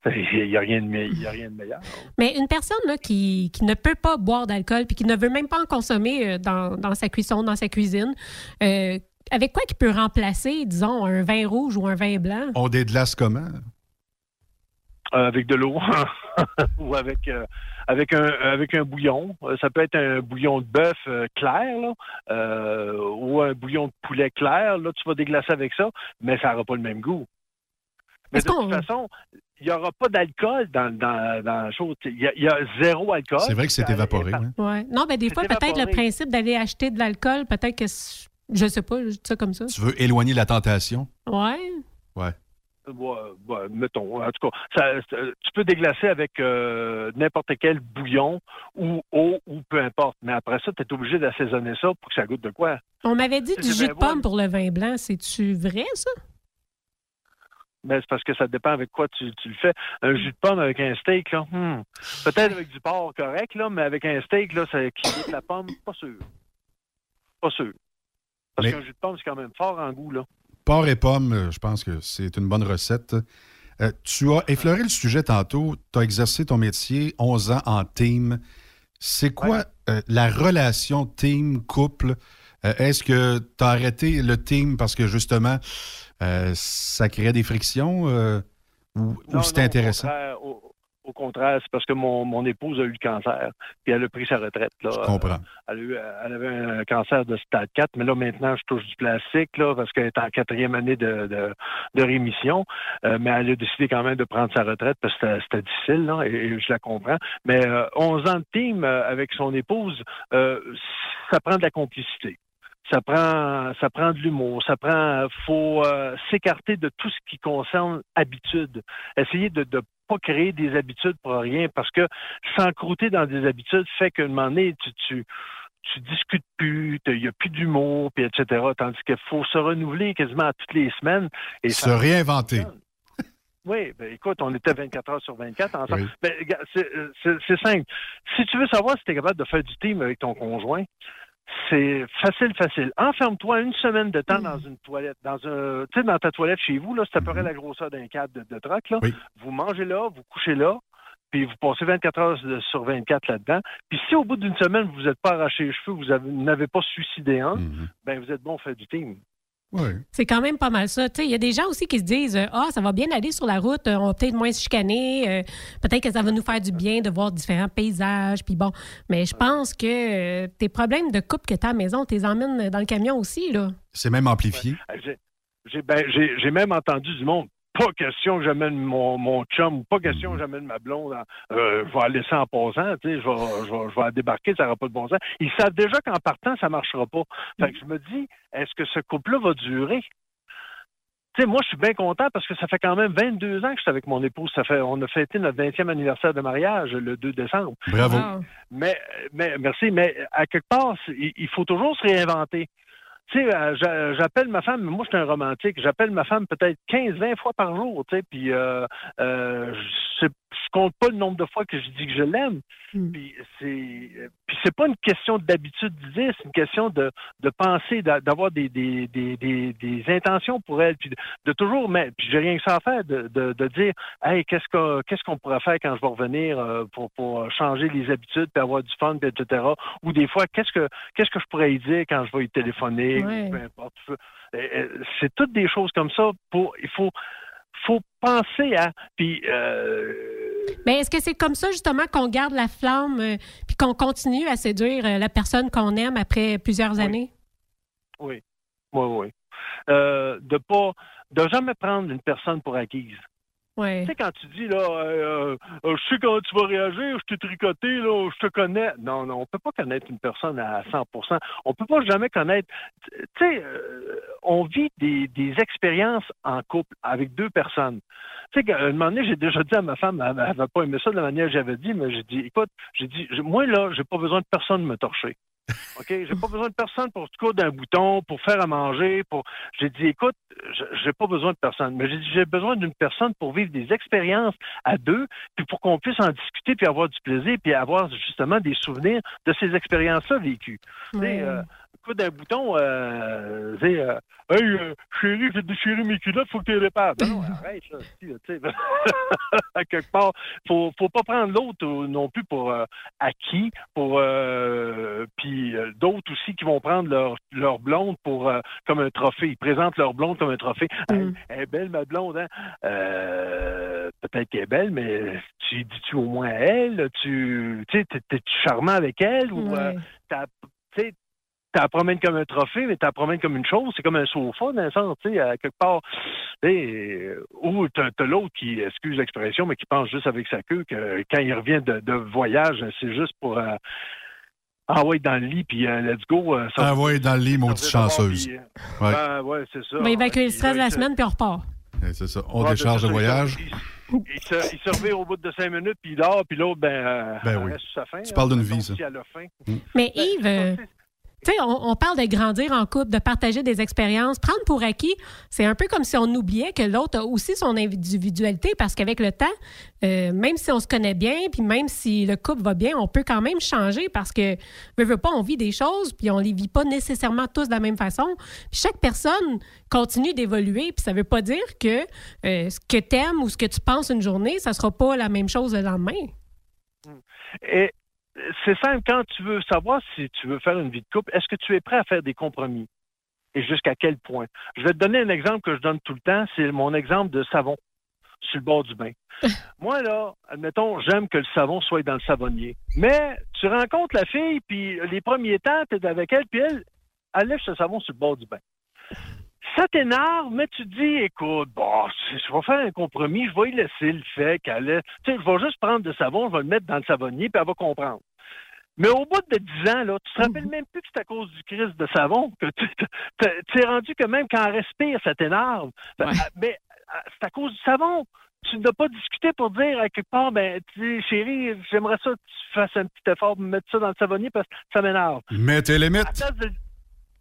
Il n'y a, a rien de meilleur. Mais une personne là, qui, qui ne peut pas boire d'alcool puis qui ne veut même pas en consommer dans, dans sa cuisson, dans sa cuisine, euh, avec quoi qu'il peut remplacer, disons, un vin rouge ou un vin blanc? On déglace comment? Euh, avec de l'eau [LAUGHS] ou avec euh, avec un avec un bouillon. Euh, Ça peut être un bouillon de bœuf euh, clair là, euh, ou un bouillon de poulet clair. Là, tu vas déglacer avec ça, mais ça n'aura pas le même goût. Mais de toute façon, il n'y aura pas d'alcool dans, dans, dans la chose. Il y, a, il y a zéro alcool. C'est vrai que c'est évaporé. hein? Ouais. Non, ben des fois, peut-être le principe d'aller acheter de l'alcool, peut-être que. Je sais pas, je dis ça comme ça. Tu veux éloigner la tentation? Ouais. Ouais. Ouais, ouais, mettons. En tout cas, ça- ça- tu peux déglacer avec euh, n'importe quel bouillon ou eau ou peu importe. Mais après ça, tu es obligé d'assaisonner ça pour que ça goûte de quoi? On m'avait dit du jus de pomme pour le vin blanc. C'est-tu vrai, ça? Mais c'est parce que ça dépend avec quoi tu, tu le fais. Un jus de pomme avec un steak, là, hmm, peut-être avec du porc correct, là, mais avec un steak, là, ça, qui goûte la pomme, pas sûr. Pas sûr. Parce Mais- qu'un jus de pomme, c'est quand même fort en goût, là. Porc et pommes, euh, je pense que c'est une bonne recette. Euh, tu as effleuré le sujet tantôt. Tu as exercé ton métier 11 ans en team. C'est quoi euh, la relation team-couple? Euh, Est-ce que tu as arrêté le team parce que justement, ça créait des frictions ou, c'était intéressant? Au au- contraire, c'est parce que mon, mon épouse a eu le cancer, puis elle a pris sa retraite. Là. Je comprends. Elle, a eu- elle avait un cancer de stade 4, mais là, maintenant, je touche du plastique, là, parce qu'elle est en quatrième année de, de, de rémission. Euh, mais elle a décidé quand même de prendre sa retraite parce que c'était- difficile, là, et, et je la comprends. Mais euh, 11 ans de team euh, avec son épouse, euh, ça prend de la complicité. Ça prend, ça prend de l'humour, ça prend, faut euh, s'écarter de tout ce qui concerne habitude. Essayer de ne pas créer des habitudes pour rien, parce que s'encrouter dans des habitudes fait qu'à un moment donné, tu, tu, tu discutes plus, il n'y a plus d'humour, puis etc. Tandis qu'il faut se renouveler quasiment à toutes les semaines. Et Se ça- réinventer. oui, ben écoute, on était 24 heures sur 24 ensemble. Oui. Ben, c'est- c'est simple. Si tu veux savoir si tu es capable de faire du team avec ton conjoint, c'est facile, facile. Enferme-toi une semaine de temps dans une toilette, dans un, tu sais, dans ta toilette chez vous, là, c'est à peu près la grosseur d'un cadre de, de là. Vous mangez là, vous couchez là, puis vous passez 24 heures de- sur 24 là-dedans. Puis si au bout d'une semaine, vous n'êtes pas arraché les cheveux, vous avez- vous n'avez pas suicidé un, ben vous êtes bon faire du team. C'est quand même pas mal ça. Tu sais, Il y a des gens aussi qui se disent euh, Ah, ça va bien aller sur la route, euh, on va peut-être moins se chicaner, euh, peut-être que ça va nous faire du bien de voir différents paysages. Puis bon, mais je pense que euh, tes problèmes de couple que tu as à la maison, tu les emmènes dans le camion aussi. là. C'est même amplifié. J'ai- ben, j'ai même entendu du monde. Pas question que j'amène mon, mon chum, ou pas question que j'amène ma blonde. en- euh, je vais la laisser en passant, tu sais, je vais, je, vais, je vais la débarquer, ça n'aura pas de bon sens. Ils savent déjà qu'en partant, ça ne marchera pas. Fait que je me dis, est-ce que ce couple-là va durer? Tu sais, moi, je suis bien content parce que ça fait quand même 22 ans que je suis avec mon épouse. Ça fait, on a fêté notre 20e anniversaire de mariage le 2 décembre. Bravo. Mais, mais merci, mais à quelque part, il faut toujours se réinventer. Tu sais, euh, j'a- j'appelle ma femme, moi je suis un romantique, j'appelle ma femme peut-être 15, 20 fois par jour, tu sais, puis euh, euh, je compte pas le nombre de fois que je dis que je l'aime. Puis c'est puis c'est pas une question d'habitude d'idée, c'est une question de, de penser, d'a- d'avoir des, des, des, des, des intentions pour elle, puis de, de toujours, mais puis j'ai rien que ça à faire, de, de, de dire, hey, qu'est-ce qu'on qu'est-ce qu'on pourrait faire quand je vais revenir euh, pour, pour changer les habitudes, puis avoir du fun, puis etc. Ou des fois, qu'est-ce que qu'est-ce que je pourrais y dire quand je vais y téléphoner, peu importe. Euh, euh, C'est toutes des choses comme ça. Pour il faut faut penser à puis euh, Mais est-ce que c'est comme ça, justement, qu'on garde la flamme euh, puis qu'on continue à séduire euh, la personne qu'on aime après plusieurs années? Oui, oui, oui. Euh, de pas, de jamais prendre une personne pour acquise. Tu sais, quand tu dis, là, euh, euh, je sais comment tu vas réagir, je t'ai tricoté, là, je te connais. Non, non, on peut pas connaître une personne à 100% On peut pas jamais connaître. Tu sais, euh, on vit des, des expériences en couple avec deux personnes. Tu sais, qu'à un moment donné, j'ai déjà dit à ma femme, elle n'avait pas aimé ça de la manière que j'avais dit, mais j'ai dit, écoute, j'ai dit, moi, là, j'ai pas besoin de personne me torcher. OK? J'ai pas besoin de personne pour coudre un bouton, pour faire à manger, pour. J'ai dit, écoute, j'ai pas besoin de personne. Mais j'ai dit, j'ai besoin d'une personne pour vivre des expériences à deux, puis pour qu'on puisse en discuter, puis avoir du plaisir, puis avoir justement des souvenirs de ces expériences-là vécues. Tu sais, Ouais. euh, coudre un bouton, euh, euh, hey, euh, chérie, j'ai déchiré mes culottes, faut que tu les répares. Ben non, [LAUGHS] arrête, là, tu sais. [LAUGHS] à quelque part, faut, faut pas prendre l'autre euh, non plus pour euh, acquis, pour euh, puis d'autres aussi qui vont prendre leur, leur blonde pour euh, comme un trophée. Ils présentent leur blonde comme un trophée. Hey, elle est belle ma blonde, hein? Peut-être qu'elle est belle, mais tu dis-tu au moins à elle? Tu tu sais, t'es- charmant avec elle ou t'as- la promènes comme un trophée, mais t'as la promènes comme une chose. C'est comme un sofa, dans le sens, tu sais, à quelque part. Euh, Ou t'as t'as l'autre qui, excuse l'expression, mais qui pense juste avec sa queue que quand il revient de, de voyage, c'est juste pour euh, envoyer dans le lit, puis euh, let's go. euh, Envoyez dans le lit, maudite chanceuse. puis, euh, Ouais. ben, ouais, c'est ça. On va évacuer le stress de la semaine, puis on repart. C'est ça. On Ouais, décharge ben, le voyage. Il se, il se revient au bout de cinq minutes, puis il dort, puis l'autre, ben, euh, Ben oui. reste sur sa fin. Tu là. parles d'une Donc, vie, ça. Mais Yves, euh, tu on, parle de grandir en couple, de partager des expériences. Prendre pour acquis, c'est un peu comme si on oubliait que l'autre a aussi son individualité parce qu'avec le temps, euh, même si on se connaît bien, puis même si le couple va bien, on peut quand même changer parce que, veut, veut pas, on vit des choses, puis on les vit pas nécessairement tous de la même façon. Puis chaque personne continue d'évoluer, puis ça veut pas dire que euh, ce que tu aimes ou ce que tu penses une journée, ça sera pas la même chose le lendemain. C'est simple, quand tu veux savoir si tu veux faire une vie de couple, est-ce que tu es prêt à faire des compromis? Et jusqu'à quel point? Je vais te donner un exemple que je donne tout le temps, c'est mon exemple de savon sur le bord du bain. [LAUGHS] Moi, là, admettons, j'aime que le savon soit dans le savonnier. Mais tu rencontres la fille, puis les premiers temps, tu es avec elle, puis elle, elle lève ce savon sur le bord du bain. Ça t'énerve, mais tu te dis, écoute, bon, je vais faire un compromis, je vais y laisser le fait qu'elle est. Tu sais, je vais juste prendre du savon, je vais le mettre dans le savonnier, puis elle va comprendre. Mais au bout de 10 ans, là, tu te rappelles même plus que c'est à cause du crise de savon que tu t'es- t'es rendu que même quand elle respire, ça t'énerve. Ben, Mais euh, c'est à cause du savon. Tu n'as pas discuté pour dire à quelque part, ben, chérie, j'aimerais ça que tu fasses un petit effort pour me mettre ça dans le savonnier parce que ça m'énerve. Les À limites.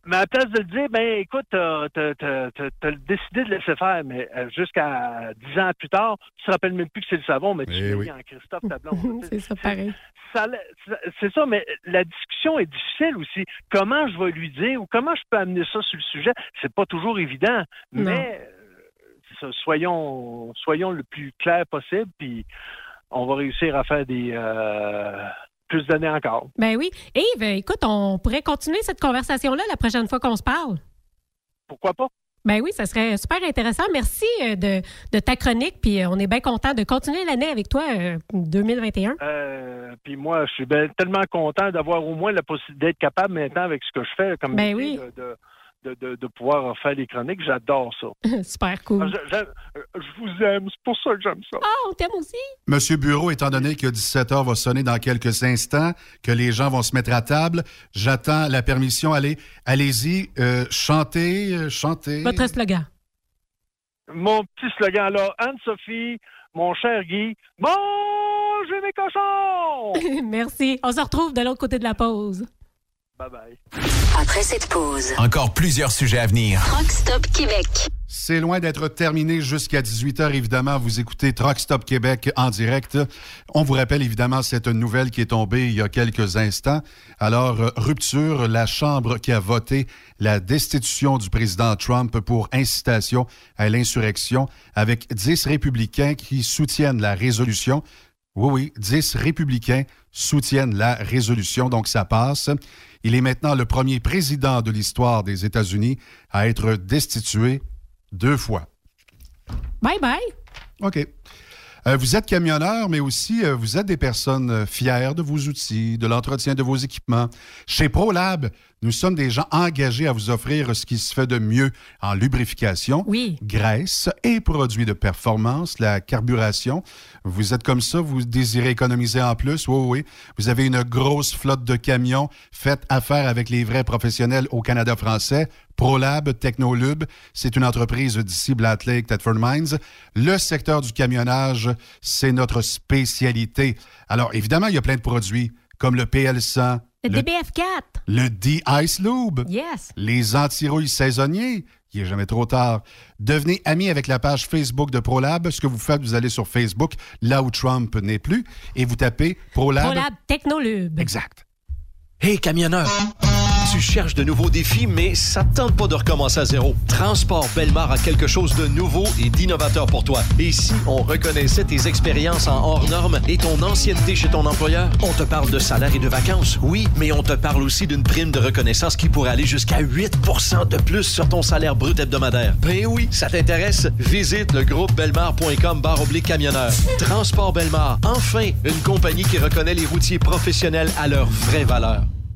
Mais à la place de le dire, ben écoute, t'as t'as- t'as- t'as- t'as décidé de laisser faire, mais euh, jusqu'à 10 ans plus tard, tu te rappelles même plus que c'est le savon, mais tu Eh l'as oui. mis en Christophe ta blonde. [LAUGHS] c'est ça, pareil. C'est ça, mais la discussion est difficile aussi. Comment je vais lui dire ou comment je peux amener ça sur le sujet, c'est pas toujours évident. Non. Mais euh, c'est ça, soyons, soyons le plus clair possible, puis on va réussir à faire des euh, plus d'années encore. Ben oui. Yves, écoute, on pourrait continuer cette conversation-là la prochaine fois qu'on se parle. Pourquoi pas? Ben oui, ça serait super intéressant. Merci euh, de, de ta chronique, puis euh, on est bien content de continuer l'année avec toi, euh, 2021. Euh, puis moi, je suis ben- tellement content d'avoir au moins la possibilité d'être capable maintenant avec ce que je fais comme Ben oui. de, de, de, de- de pouvoir faire les chroniques. J'adore ça. [LAUGHS] super cool. Ah, je, vous aime, c'est pour ça que j'aime ça. Ah, on t'aime aussi? Monsieur Bureau, étant donné que 17h va sonner dans quelques instants, que les gens vont se mettre à table, j'attends la permission. Allez, allez-y, euh, chantez, euh, chantez. Votre slogan. Mon petit slogan là, Anne-Sophie, mon cher Guy, mangez mes cochons! [LAUGHS] Merci. On se retrouve de l'autre côté de la pause. Bye bye. Après cette pause, Encore plusieurs sujets à venir. Rock Stop Québec. C'est loin d'être terminé jusqu'à 18h, évidemment. Vous écoutez Truck Stop Québec en direct. On vous rappelle, évidemment, cette nouvelle qui est tombée il y a quelques instants. Alors, rupture, la Chambre qui a voté la destitution du président Trump pour incitation à l'insurrection avec 10 républicains qui soutiennent la résolution. Oui, oui, 10 républicains soutiennent la résolution, donc ça passe. Il est maintenant le premier président de l'histoire des États-Unis à être destitué deux fois. Bye bye. OK. Euh, vous êtes camionneur, mais aussi euh, vous êtes des personnes euh, fières de vos outils, de l'entretien de vos équipements. Chez ProLab, nous sommes des gens engagés à vous offrir ce qui se fait de mieux en lubrification, graisse et produits de performance, la carburation. Vous êtes comme ça, vous désirez économiser en plus, oui, oui. Vous avez une grosse flotte de camions, faites affaire avec les vrais professionnels au Canada français. ProLab, Technolube, c'est une entreprise d'ici Black Lake, Thetford Mines. Le secteur du camionnage, c'est notre spécialité. Alors, évidemment, il y a plein de produits comme le PL100, Le, DBF4. Le D-Ice Lube. Yes. Les anti-rouilles saisonniers. Il n'est jamais trop tard. Devenez ami avec la page Facebook de ProLab. Ce que vous faites, vous allez sur Facebook, là où Trump n'est plus, et vous tapez ProLab. ProLab Technolube. Exact. Hey, camionneur! Tu cherches de nouveaux défis, mais ça te tente pas de recommencer à zéro. Transport Belmar a quelque chose de nouveau et d'innovateur pour toi. Et si on reconnaissait tes expériences en hors normes et ton ancienneté chez ton employeur? On te parle de salaire et de vacances, oui, mais on te parle aussi d'une prime de reconnaissance qui pourrait aller jusqu'à 8 de plus sur ton salaire brut hebdomadaire. Ben oui, ça t'intéresse? Visite le groupe belmar.com barre oblique camionneur. Transport Belmar, enfin, une compagnie qui reconnaît les routiers professionnels à leur vraie valeur.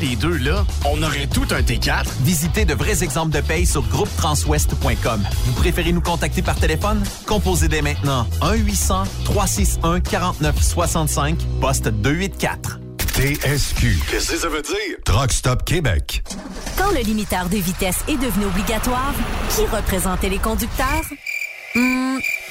les deux, là, on aurait tout un T4. Visitez de vrais exemples de paye sur groupetranswest.com. Vous préférez nous contacter par téléphone? Composez dès maintenant 1-800-361-4965, poste 284. TSQ. Qu'est-ce que ça veut dire? Truck Stop Québec. Quand le limiteur de vitesse est devenu obligatoire, qui représentait les conducteurs? Hmm,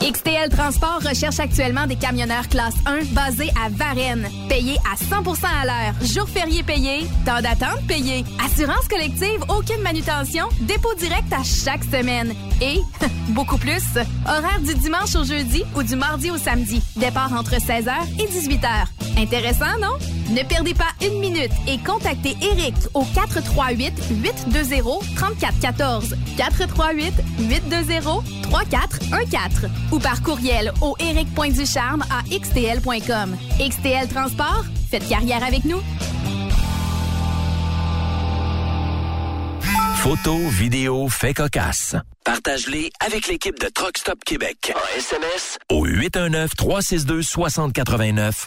XTL Transport recherche actuellement des camionneurs classe 1 basés à Varennes. Payés à 100% à l'heure. Jour férié payé. Temps d'attente payé. Assurance collective, aucune manutention. Dépôt direct à chaque semaine. Et, [LAUGHS] beaucoup plus, horaire du dimanche au jeudi ou du mardi au samedi. Départ entre 16h et 18h. Intéressant, non? Ne perdez pas une minute et contactez Eric au 438-820-3414. 438-820-3414 ou par courriel au eric.ducharme à xtl.com. XTL Transport, faites carrière avec nous. Photos, vidéos, faits cocasse. Partage-les avec l'équipe de Truck Stop Québec. En SMS au 819-362-6089.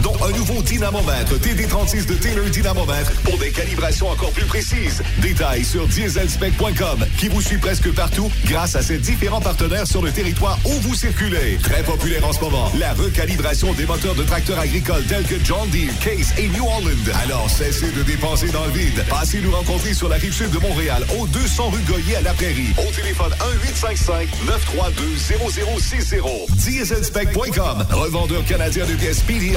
dont un nouveau dynamomètre TD36 de Taylor Dynamomètre pour des calibrations encore plus précises. Détails sur dieselspec.com qui vous suit presque partout grâce à ses différents partenaires sur le territoire où vous circulez. Très populaire en ce moment, la recalibration des moteurs de tracteurs agricoles tels que John Deere, Case et New Holland. Alors cessez de dépenser dans le vide. Passez nous rencontrer sur la rive sud de Montréal au 200 rue Goyer à la Prairie. Au téléphone 1-855-932-0060. Dieselspec.com, revendeur canadien de pièces PDI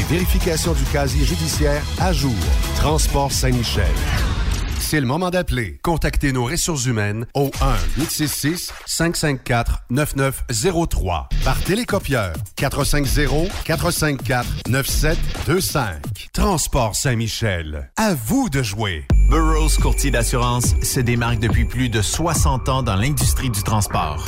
vérification du casier judiciaire à jour. Transport Saint-Michel. C'est le moment d'appeler. Contactez nos ressources humaines au 1-866-554-9903 par télécopieur 450-454-9725. Transport Saint-Michel. À vous de jouer. Burroughs Courtier d'assurance se démarque depuis plus de 60 ans dans l'industrie du transport.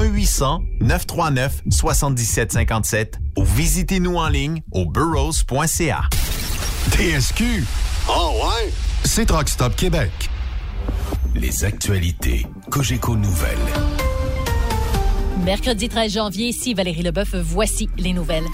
1-800-939-7757 ou visitez-nous en ligne au burrows.ca. TSQ. Oh ouais? C'est Truck Stop Québec. Les actualités Cogeco Nouvelles. Mercredi 13 janvier, ici Valérie Leboeuf, voici les nouvelles.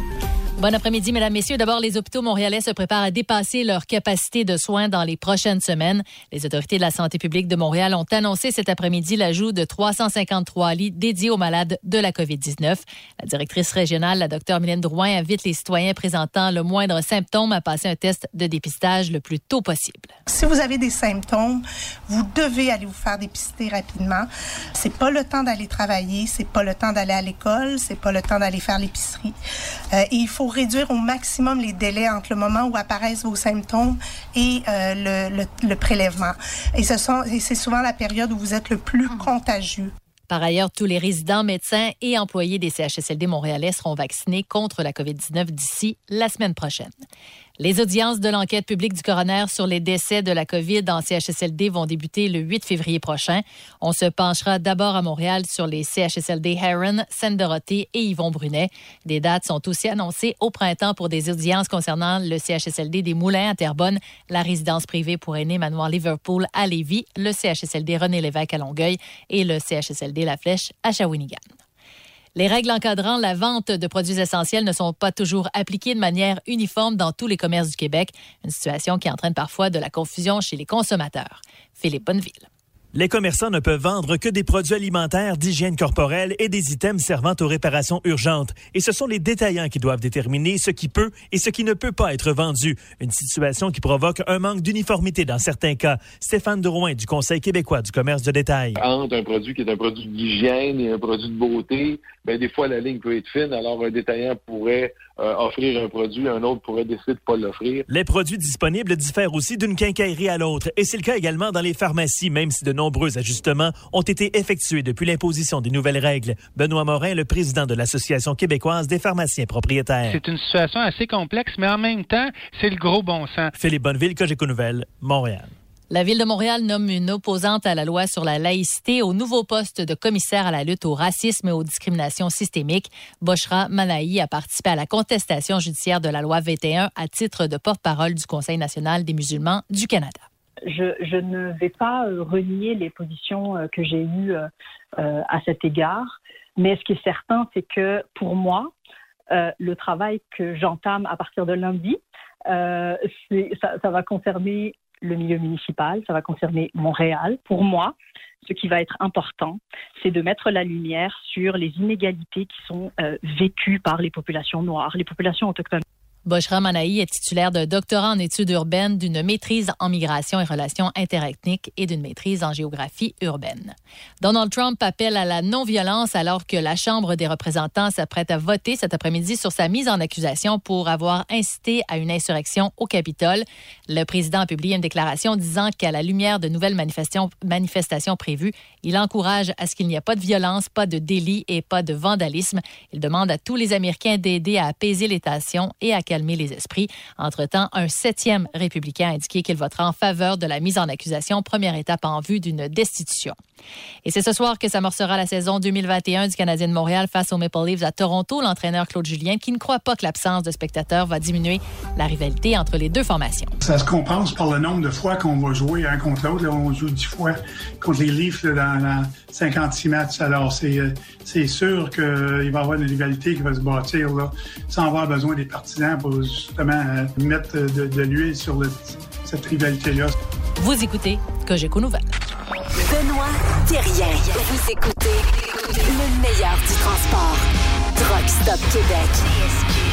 Bon après-midi, mesdames, messieurs. D'abord, les hôpitaux montréalais se préparent à dépasser leur capacité de soins dans les prochaines semaines. Les autorités de la santé publique de Montréal ont annoncé cet après-midi l'ajout de 353 lits dédiés aux malades de la COVID-19. La directrice régionale, la docteure Mylène Drouin, invite les citoyens présentant le moindre symptôme à passer un test de dépistage le plus tôt possible. Si vous avez des symptômes, vous devez aller vous faire dépister rapidement. C'est pas le temps d'aller travailler, c'est pas le temps d'aller à l'école, c'est pas le temps d'aller faire l'épicerie. Euh, il faut réduire au maximum les délais entre le moment où apparaissent vos symptômes et euh, le, le, le, prélèvement. Et ce sont, c'est souvent la période où vous êtes le plus contagieux. Par ailleurs, tous les résidents, médecins et employés des CHSLD montréalais seront vaccinés contre la COVID-19 d'ici la semaine prochaine. Les audiences de l'enquête publique du coroner sur les décès de la COVID en CHSLD vont débuter le 8 février prochain. On se penchera d'abord à Montréal sur les CHSLD Heron, Sainte-Dorothée et Yvon Brunet. Des dates sont aussi annoncées au printemps pour des audiences concernant le CHSLD des Moulins à Terrebonne, la résidence privée pour aînés Manoir Liverpool à Lévis, le CHSLD René Lévesque à Longueuil et le CHSLD La Flèche à Shawinigan. Les règles encadrant la vente de produits essentiels ne sont pas toujours appliquées de manière uniforme dans tous les commerces du Québec, une situation qui entraîne parfois de la confusion chez les consommateurs. Philippe Bonneville. Les commerçants ne peuvent vendre que des produits alimentaires, d'hygiène corporelle et des items servant aux réparations urgentes. Et ce sont les détaillants qui doivent déterminer ce qui peut et ce qui ne peut pas être vendu. Une situation qui provoque un manque d'uniformité dans certains cas. Stéphane Drouin du Conseil québécois du commerce de détail. Entre un produit qui est un produit d'hygiène et un produit de beauté, ben, des fois la ligne peut être fine, alors un détaillant pourrait euh, offrir un produit, un autre pourrait décider de ne pas l'offrir. Les produits disponibles diffèrent aussi d'une quincaillerie à l'autre. Et c'est le cas également dans les pharmacies, même si de nombreux ajustements ont été effectués depuis l'imposition des nouvelles règles. Benoît Morin, le président de l'Association québécoise des pharmaciens propriétaires. C'est une situation assez complexe, mais en même temps, c'est le gros bon sens. Philippe Bonneville, Cogeco Nouvelles, Montréal. La Ville de Montréal nomme une opposante à la loi sur la laïcité au nouveau poste de commissaire à la lutte au racisme et aux discriminations systémiques. Boshra Manaï a participé à la contestation judiciaire de la loi 21 à titre de porte-parole du Conseil national des musulmans du Canada. Je, ne vais pas renier les positions que j'ai eues euh, à cet égard, mais ce qui est certain, c'est que pour moi, euh, le travail que j'entame à partir de lundi, euh, ça va concerner le milieu municipal, ça va concerner Montréal. Pour moi, ce qui va être important, c'est de mettre la lumière sur les inégalités qui sont euh, vécues par les populations noires, les populations autochtones. Boshra Manaï est titulaire d'un doctorat en études urbaines, d'une maîtrise en migration et relations interethniques et d'une maîtrise en géographie urbaine. Donald Trump appelle à la non-violence alors que la Chambre des représentants s'apprête à voter cet après-midi sur sa mise en accusation pour avoir incité à une insurrection au Capitole. Le président a publié une déclaration disant qu'à la lumière de nouvelles manifestations, prévues, il encourage à ce qu'il n'y ait pas de violence, pas de délit et pas de vandalisme. Il demande à tous les Américains d'aider à apaiser les tensions et à calmer les esprits. Entre-temps, un septième républicain a indiqué qu'il votera en faveur de la mise en accusation, première étape en vue d'une destitution. Et c'est ce soir que s'amorcera la saison 2021 du Canadien de Montréal face aux Maple Leafs à Toronto. L'entraîneur Claude Julien qui ne croit pas que l'absence de spectateurs va diminuer la rivalité entre les deux formations. Ça se compense par le nombre de fois qu'on va jouer un contre l'autre. On joue dix fois contre les Leafs dans, dans 56 matchs. Alors, c'est, euh, c'est sûr qu'il va y avoir une rivalité qui va se bâtir sans avoir besoin des partisans pour justement euh, mettre de, de l'huile sur le, cette rivalité-là. Vous écoutez Cogeco Nouvelles. Benoît Thérien. Vous écoutez le meilleur du transport. Truck Stop Québec.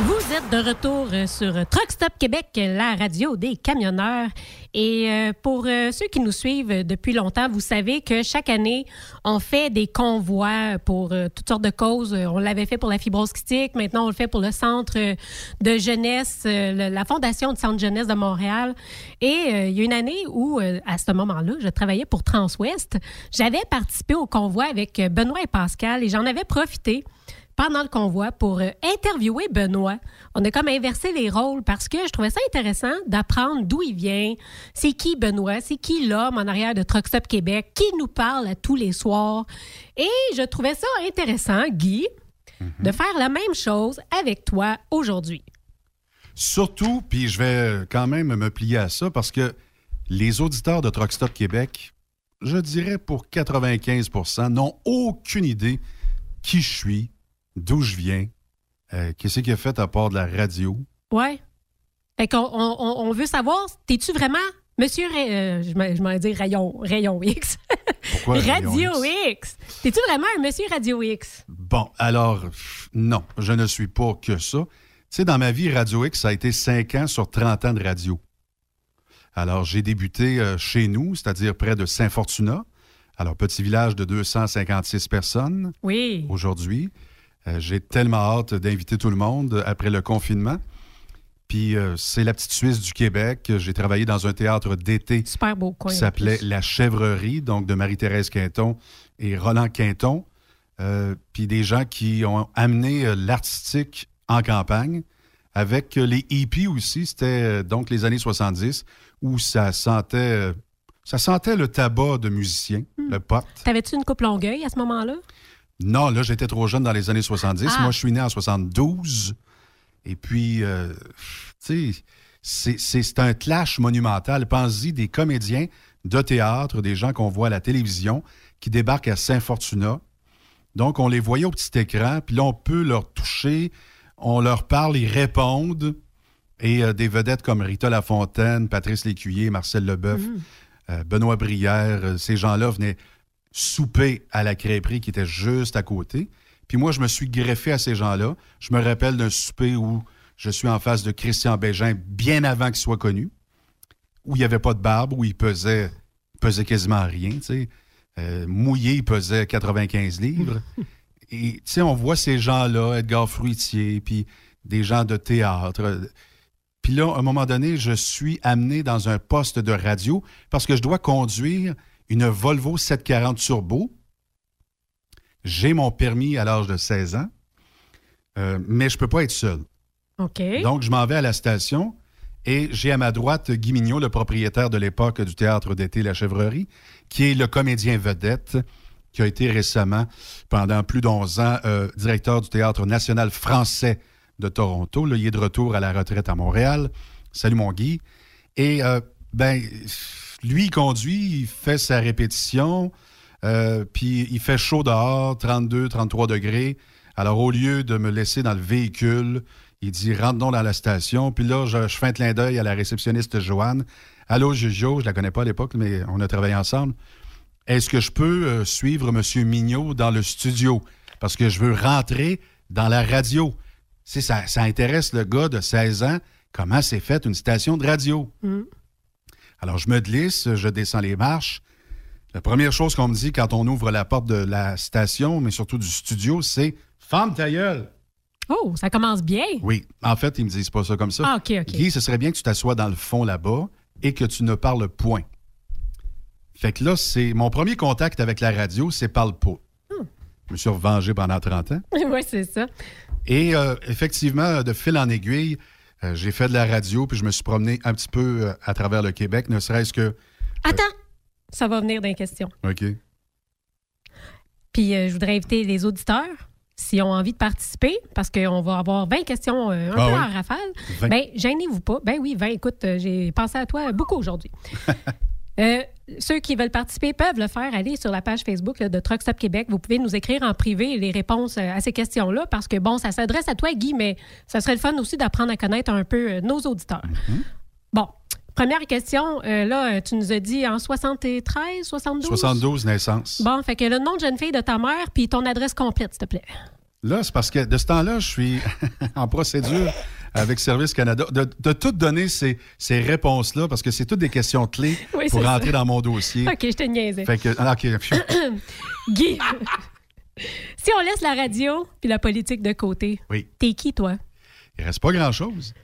Vous êtes de retour euh, sur Truck Stop Québec, la radio des camionneurs. Et euh, pour euh, ceux qui nous suivent depuis longtemps, vous savez que chaque année, on fait des convois pour toutes sortes de causes. On l'avait fait pour la fibrose kytique, maintenant on le fait pour le centre de jeunesse, la Fondation de centre jeunesse de Montréal. Et il y a une année où, à ce moment-là, je travaillais pour Transwest. J'avais participé au convoi avec Benoît et Pascal et j'en avais profité pendant le convoi pour euh, interviewer Benoît. On a comme inversé les rôles parce que je trouvais ça intéressant d'apprendre d'où il vient, c'est qui Benoît, c'est qui l'homme en arrière de Truck Stop Québec, qui nous parle à tous les soirs. Et je trouvais ça intéressant, Guy, Mhm. de faire la même chose avec toi aujourd'hui. Surtout, puis je vais quand même me plier à ça parce que les auditeurs de Truck Stop Québec, je dirais pour 95% n'ont aucune idée qui je suis, d'où je viens, euh, qu'est-ce qu'il a fait à part de la radio? Ouais. Fait qu'on on, veut savoir, t'es-tu vraiment Monsieur, euh, je m'en- dire Rayon, Rayon X. Pourquoi [LAUGHS] Radio Rayon X. T'es-tu vraiment un Monsieur Radio X? Bon, alors, non, je ne suis pas que ça. Tu sais, dans ma vie, Radio X, ça a été 5 ans sur 30 ans de radio. Alors, j'ai débuté euh, chez nous, c'est-à-dire près de Saint-Fortuna. Alors, petit village de 256 personnes Oui. aujourd'hui. Euh, j'ai tellement hâte d'inviter tout le monde après le confinement. Puis, euh, c'est la petite Suisse du Québec. J'ai travaillé dans un théâtre d'été Super beau coin. qui s'appelait. La Chèvrerie, donc de Marie-Thérèse Quinton et Roland Quinton. Euh, puis des gens qui ont amené l'artistique en campagne avec les hippies aussi. C'était donc les années 70 où ça sentait, ça sentait le tabac de musiciens, Hmm. le pot. T'avais-tu une coupe longueuil à ce moment-là? Non, là, j'étais trop jeune dans les années 70. Ah. Moi, je suis né en 72. Et puis, euh, tu sais, c'est- un clash monumental. Pensez-y des comédiens de théâtre, des gens qu'on voit à la télévision qui débarquent à Saint-Fortuna. Donc, on les voyait au petit écran, puis là, on peut leur toucher, on leur parle, ils répondent. Et euh, des vedettes comme Rita Lafontaine, Patrice Lécuyer, Marcel Leboeuf, euh, Benoît Brière, ces gens-là venaient souper à la crêperie qui était juste à côté. Puis moi, je me suis greffé à ces gens-là. Je me rappelle d'un souper où je suis en face de Christian Bégin bien avant qu'il soit connu, où il n'y avait pas de barbe, où il pesait, il pesait quasiment rien. Euh, mouillé, il pesait 95 livres. [LAUGHS] Et tu sais, on voit ces gens-là, Edgar Fruitier, puis des gens de théâtre. Puis là, à un moment donné, je suis amené dans un poste de radio parce que je dois conduire une Volvo 740 Turbo. J'ai mon permis à l'âge de 16 ans, euh, mais je ne peux pas être seul. OK. Donc, je m'en vais à la station et j'ai à ma droite Guy Mignot, le propriétaire de l'époque du théâtre d'été La Chèvrerie, qui est le comédien vedette, qui a été récemment, pendant plus d'11 ans, euh, directeur du Théâtre national français de Toronto. Là, il est de retour à la retraite à Montréal. Salut mon Guy. Et, euh, ben, lui, il conduit, il fait sa répétition, euh, puis il fait chaud dehors, 32, 33 degrés. Alors, au lieu de me laisser dans le véhicule, il dit rentre dans la station. Puis là, je, je fais un clin d'œil à la réceptionniste Joanne. Allô, Jojo, je la connais pas à l'époque, mais on a travaillé ensemble. Est-ce que je peux euh, suivre M. Mignot dans le studio? parce que je veux rentrer dans la radio. Ça, ça intéresse le gars de 16 ans, comment c'est fait une station de radio. Mm. Alors, je me glisse, je descends les marches. La première chose qu'on me dit quand on ouvre la porte de la station, mais surtout du studio, c'est Femme ta gueule! Oh, ça commence bien. Oui. En fait, ils me disent pas ça comme ça. Ah, OK, OK. Guy, ce serait bien que tu t'assoies dans le fond là-bas et que tu ne parles point. Fait que là, c'est mon premier contact avec la radio, c'est parle pas. Hmm. Je me suis revengé pendant 30 ans. [LAUGHS] oui, c'est ça. Et euh, effectivement, de fil en aiguille, euh, j'ai fait de la radio, puis je me suis promené un petit peu euh, à travers le Québec, ne serait-ce que. Attends, ça va venir dans les questions. OK. Puis euh, je voudrais inviter les auditeurs, s'ils ont envie de participer, parce qu'on va avoir 20 questions euh, un Ah peu oui? en rafale. 20. Ben, gênez-vous pas. Ben oui, 20. Écoute, euh, j'ai pensé à toi beaucoup aujourd'hui. [LAUGHS] Ceux qui veulent participer peuvent le faire. Aller sur la page Facebook là, de Truck Stop Québec. Vous pouvez nous écrire en privé les réponses euh, à ces questions-là parce que, bon, ça s'adresse à toi, Guy, mais ça serait le fun aussi d'apprendre à connaître un peu euh, nos auditeurs. Bon, première question. euh, là, tu nous as dit en 73, 72? 72 naissances. Bon, fait que le nom de jeune fille de ta mère puis ton adresse complète, s'il te plaît. Là, c'est parce que de ce temps-là, je suis [LAUGHS] en procédure avec Service Canada de, de tout donner ces, ces réponses-là parce que c'est toutes des questions clés [LAUGHS] Oui, pour rentrer ça. dans mon dossier. OK, je te niaisais. Fait que, ah. [COUGHS] Guy, [COUGHS] si on laisse la radio puis la politique de côté, Oui. t'es qui, toi? Il reste pas grand-chose.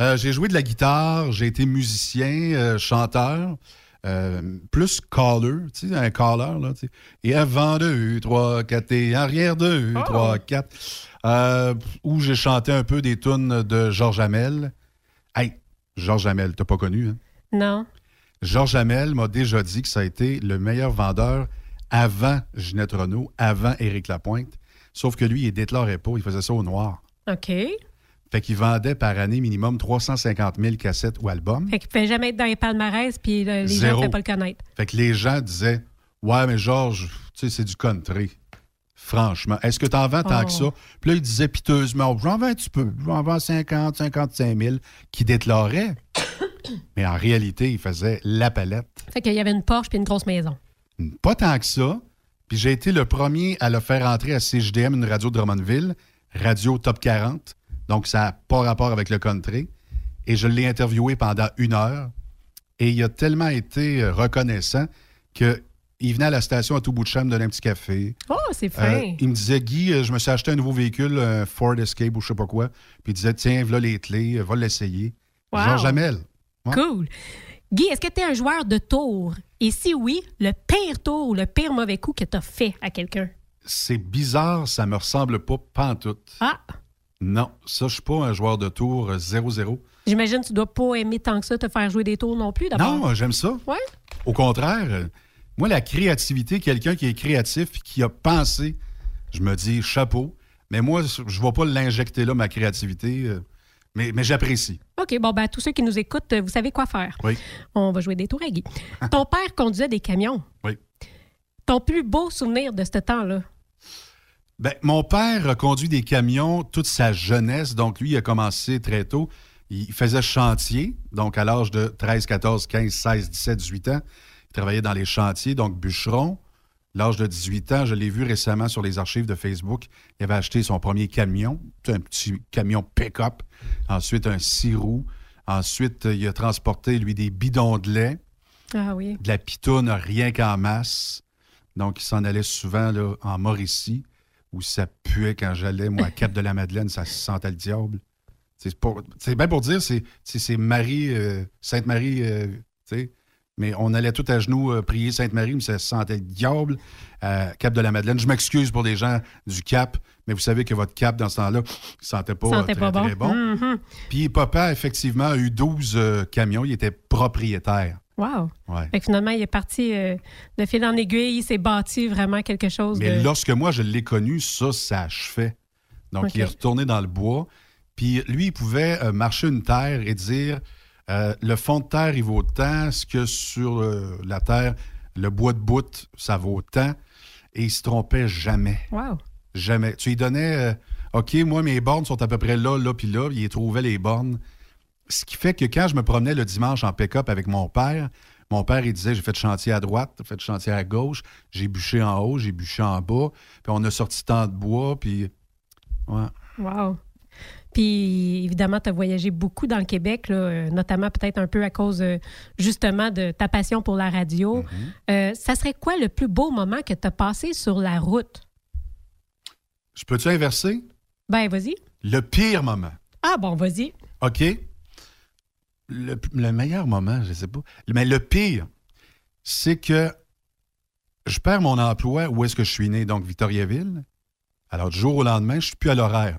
Euh, j'ai joué de la guitare, j'ai été musicien, euh, chanteur, euh, plus caller, tu sais, un caller, là, tu sais. Et avant deux, trois, quatre, et arrière deux, Oh! trois, quatre. Euh, où j'ai chanté un peu des tunes de Georges Hamel. Hey, Georges Hamel, t'as pas connu, hein? Non. Georges Hamel m'a déjà dit que ça a été le meilleur vendeur avant Ginette Renault, avant Éric Lapointe. Sauf que lui, il déclarait pas, il faisait ça au noir. OK. Fait qu'il vendait par année minimum 350 000 cassettes ou albums. Fait qu'il ne peut jamais être dans les palmarès puis euh, les gens ne peuvent pas le connaître. Fait que les gens disaient Ouais, mais Georges, tu sais, c'est du country. Franchement, est-ce que t'en vends tant Oh. que ça? Puis là, il disait piteusement J'en vends un petit peu, j'en vends 50, 55 000 qui déclarait. [COUGHS] mais en réalité, il faisait la palette. Fait qu'il y avait une Porsche puis une grosse maison. Pas tant que ça. Puis j'ai été le premier à le faire entrer à CJDM, une radio de Drummondville, radio top 40. Donc, ça n'a pas rapport avec le country. Et je l'ai interviewé pendant une heure. Et il a tellement été euh, reconnaissant qu'il venait à la station à tout bout de champ me donner un petit café. Oh, c'est fin. Euh, il me disait, Guy, euh, je me suis acheté un nouveau véhicule, un Ford Escape ou je sais pas quoi. Puis il disait, tiens, voilà les clés, va l'essayer. Wow. Hamel. Ouais. Cool. Guy, est-ce que tu es un joueur de tour? Et si oui, le pire tour ou le pire mauvais coup que tu as fait à quelqu'un? C'est bizarre, ça me ressemble pas pantoute. Ah, Non, ça, je suis pas un joueur de tour euh, 0-0. j'imagine que tu dois pas aimer tant que ça te faire jouer des tours non plus, d'abord. Non, euh, j'aime ça. Ouais. Au contraire, euh, moi, la créativité, quelqu'un qui est créatif, qui a pensé, je me dis chapeau. Mais moi, je ne vais pas l'injecter là, ma créativité, euh, mais, mais j'apprécie. OK, bon, ben, tous ceux qui nous écoutent, euh, vous savez quoi faire. Oui. On va jouer des tours à Guy. [LAUGHS] Ton père conduisait des camions. Oui. Ton plus beau souvenir de ce temps-là? Ben, mon père a conduit des camions toute sa jeunesse, donc lui, il a commencé très tôt. Il faisait chantier, donc à l'âge de 13, 14, 15, 16, 17, 18 ans. Il travaillait dans les chantiers, donc bûcheron. L'âge de 18 ans, je l'ai vu récemment sur les archives de Facebook. Il avait acheté son premier camion, un petit camion pick-up. Ensuite, un six roues. Ensuite, il a transporté, lui, des bidons de lait Ah oui. de la pitoune rien qu'en masse. Donc, il s'en allait souvent là, en Mauricie, où ça puait quand j'allais, moi, à [LAUGHS] Cap de la Madeleine, ça se sentait le diable. C'est bien pour dire, c'est Marie, euh, Sainte-Marie, euh, tu sais. Mais on allait tout à genoux euh, prier Sainte-Marie, mais ça se sentait le diable à Cap de la Madeleine. Je m'excuse pour les gens du Cap, mais vous savez que votre Cap, dans ce temps-là, ne sentait pas, Sentait très, pas bon. très bon. Mhm. Puis papa, effectivement, a eu 12 euh, camions. Il était propriétaire. Wow. Ouais. Fait que finalement, il est parti euh, de fil en aiguille, il s'est bâti vraiment quelque chose Mais de... lorsque moi, je l'ai connu, ça, ça achevait. Donc, il est retourné dans le bois. Puis lui, il pouvait euh, marcher une terre et dire euh, le fond de terre, il vaut tant, ce que sur la terre, le bois de bout, ça vaut tant. Et il se trompait jamais. Wow. Jamais. Tu lui donnais OK, moi, mes bornes sont à peu près là, là, puis là. Il trouvait les bornes. Ce qui fait que quand je me promenais le dimanche en pick-up avec mon père, Mon père, il disait, j'ai fait de chantier à droite, j'ai fait de chantier à gauche, j'ai bûché en haut, j'ai bûché en bas, puis on a sorti tant de bois, puis... Ouais. Wow. Puis évidemment, tu as voyagé beaucoup dans le Québec, là, euh, notamment peut-être un peu à cause euh, justement de ta passion pour la radio. Euh, ça serait quoi le plus beau moment que tu as passé sur la route? Je peux-tu inverser? Ben, vas-y. Le pire moment. Ah bon, vas-y. OK? Le, le meilleur moment, je sais pas. Mais le pire, c'est que je perds mon emploi où est-ce que je suis né, donc Victoriaville. Alors, du jour au lendemain, je suis plus à l'horaire.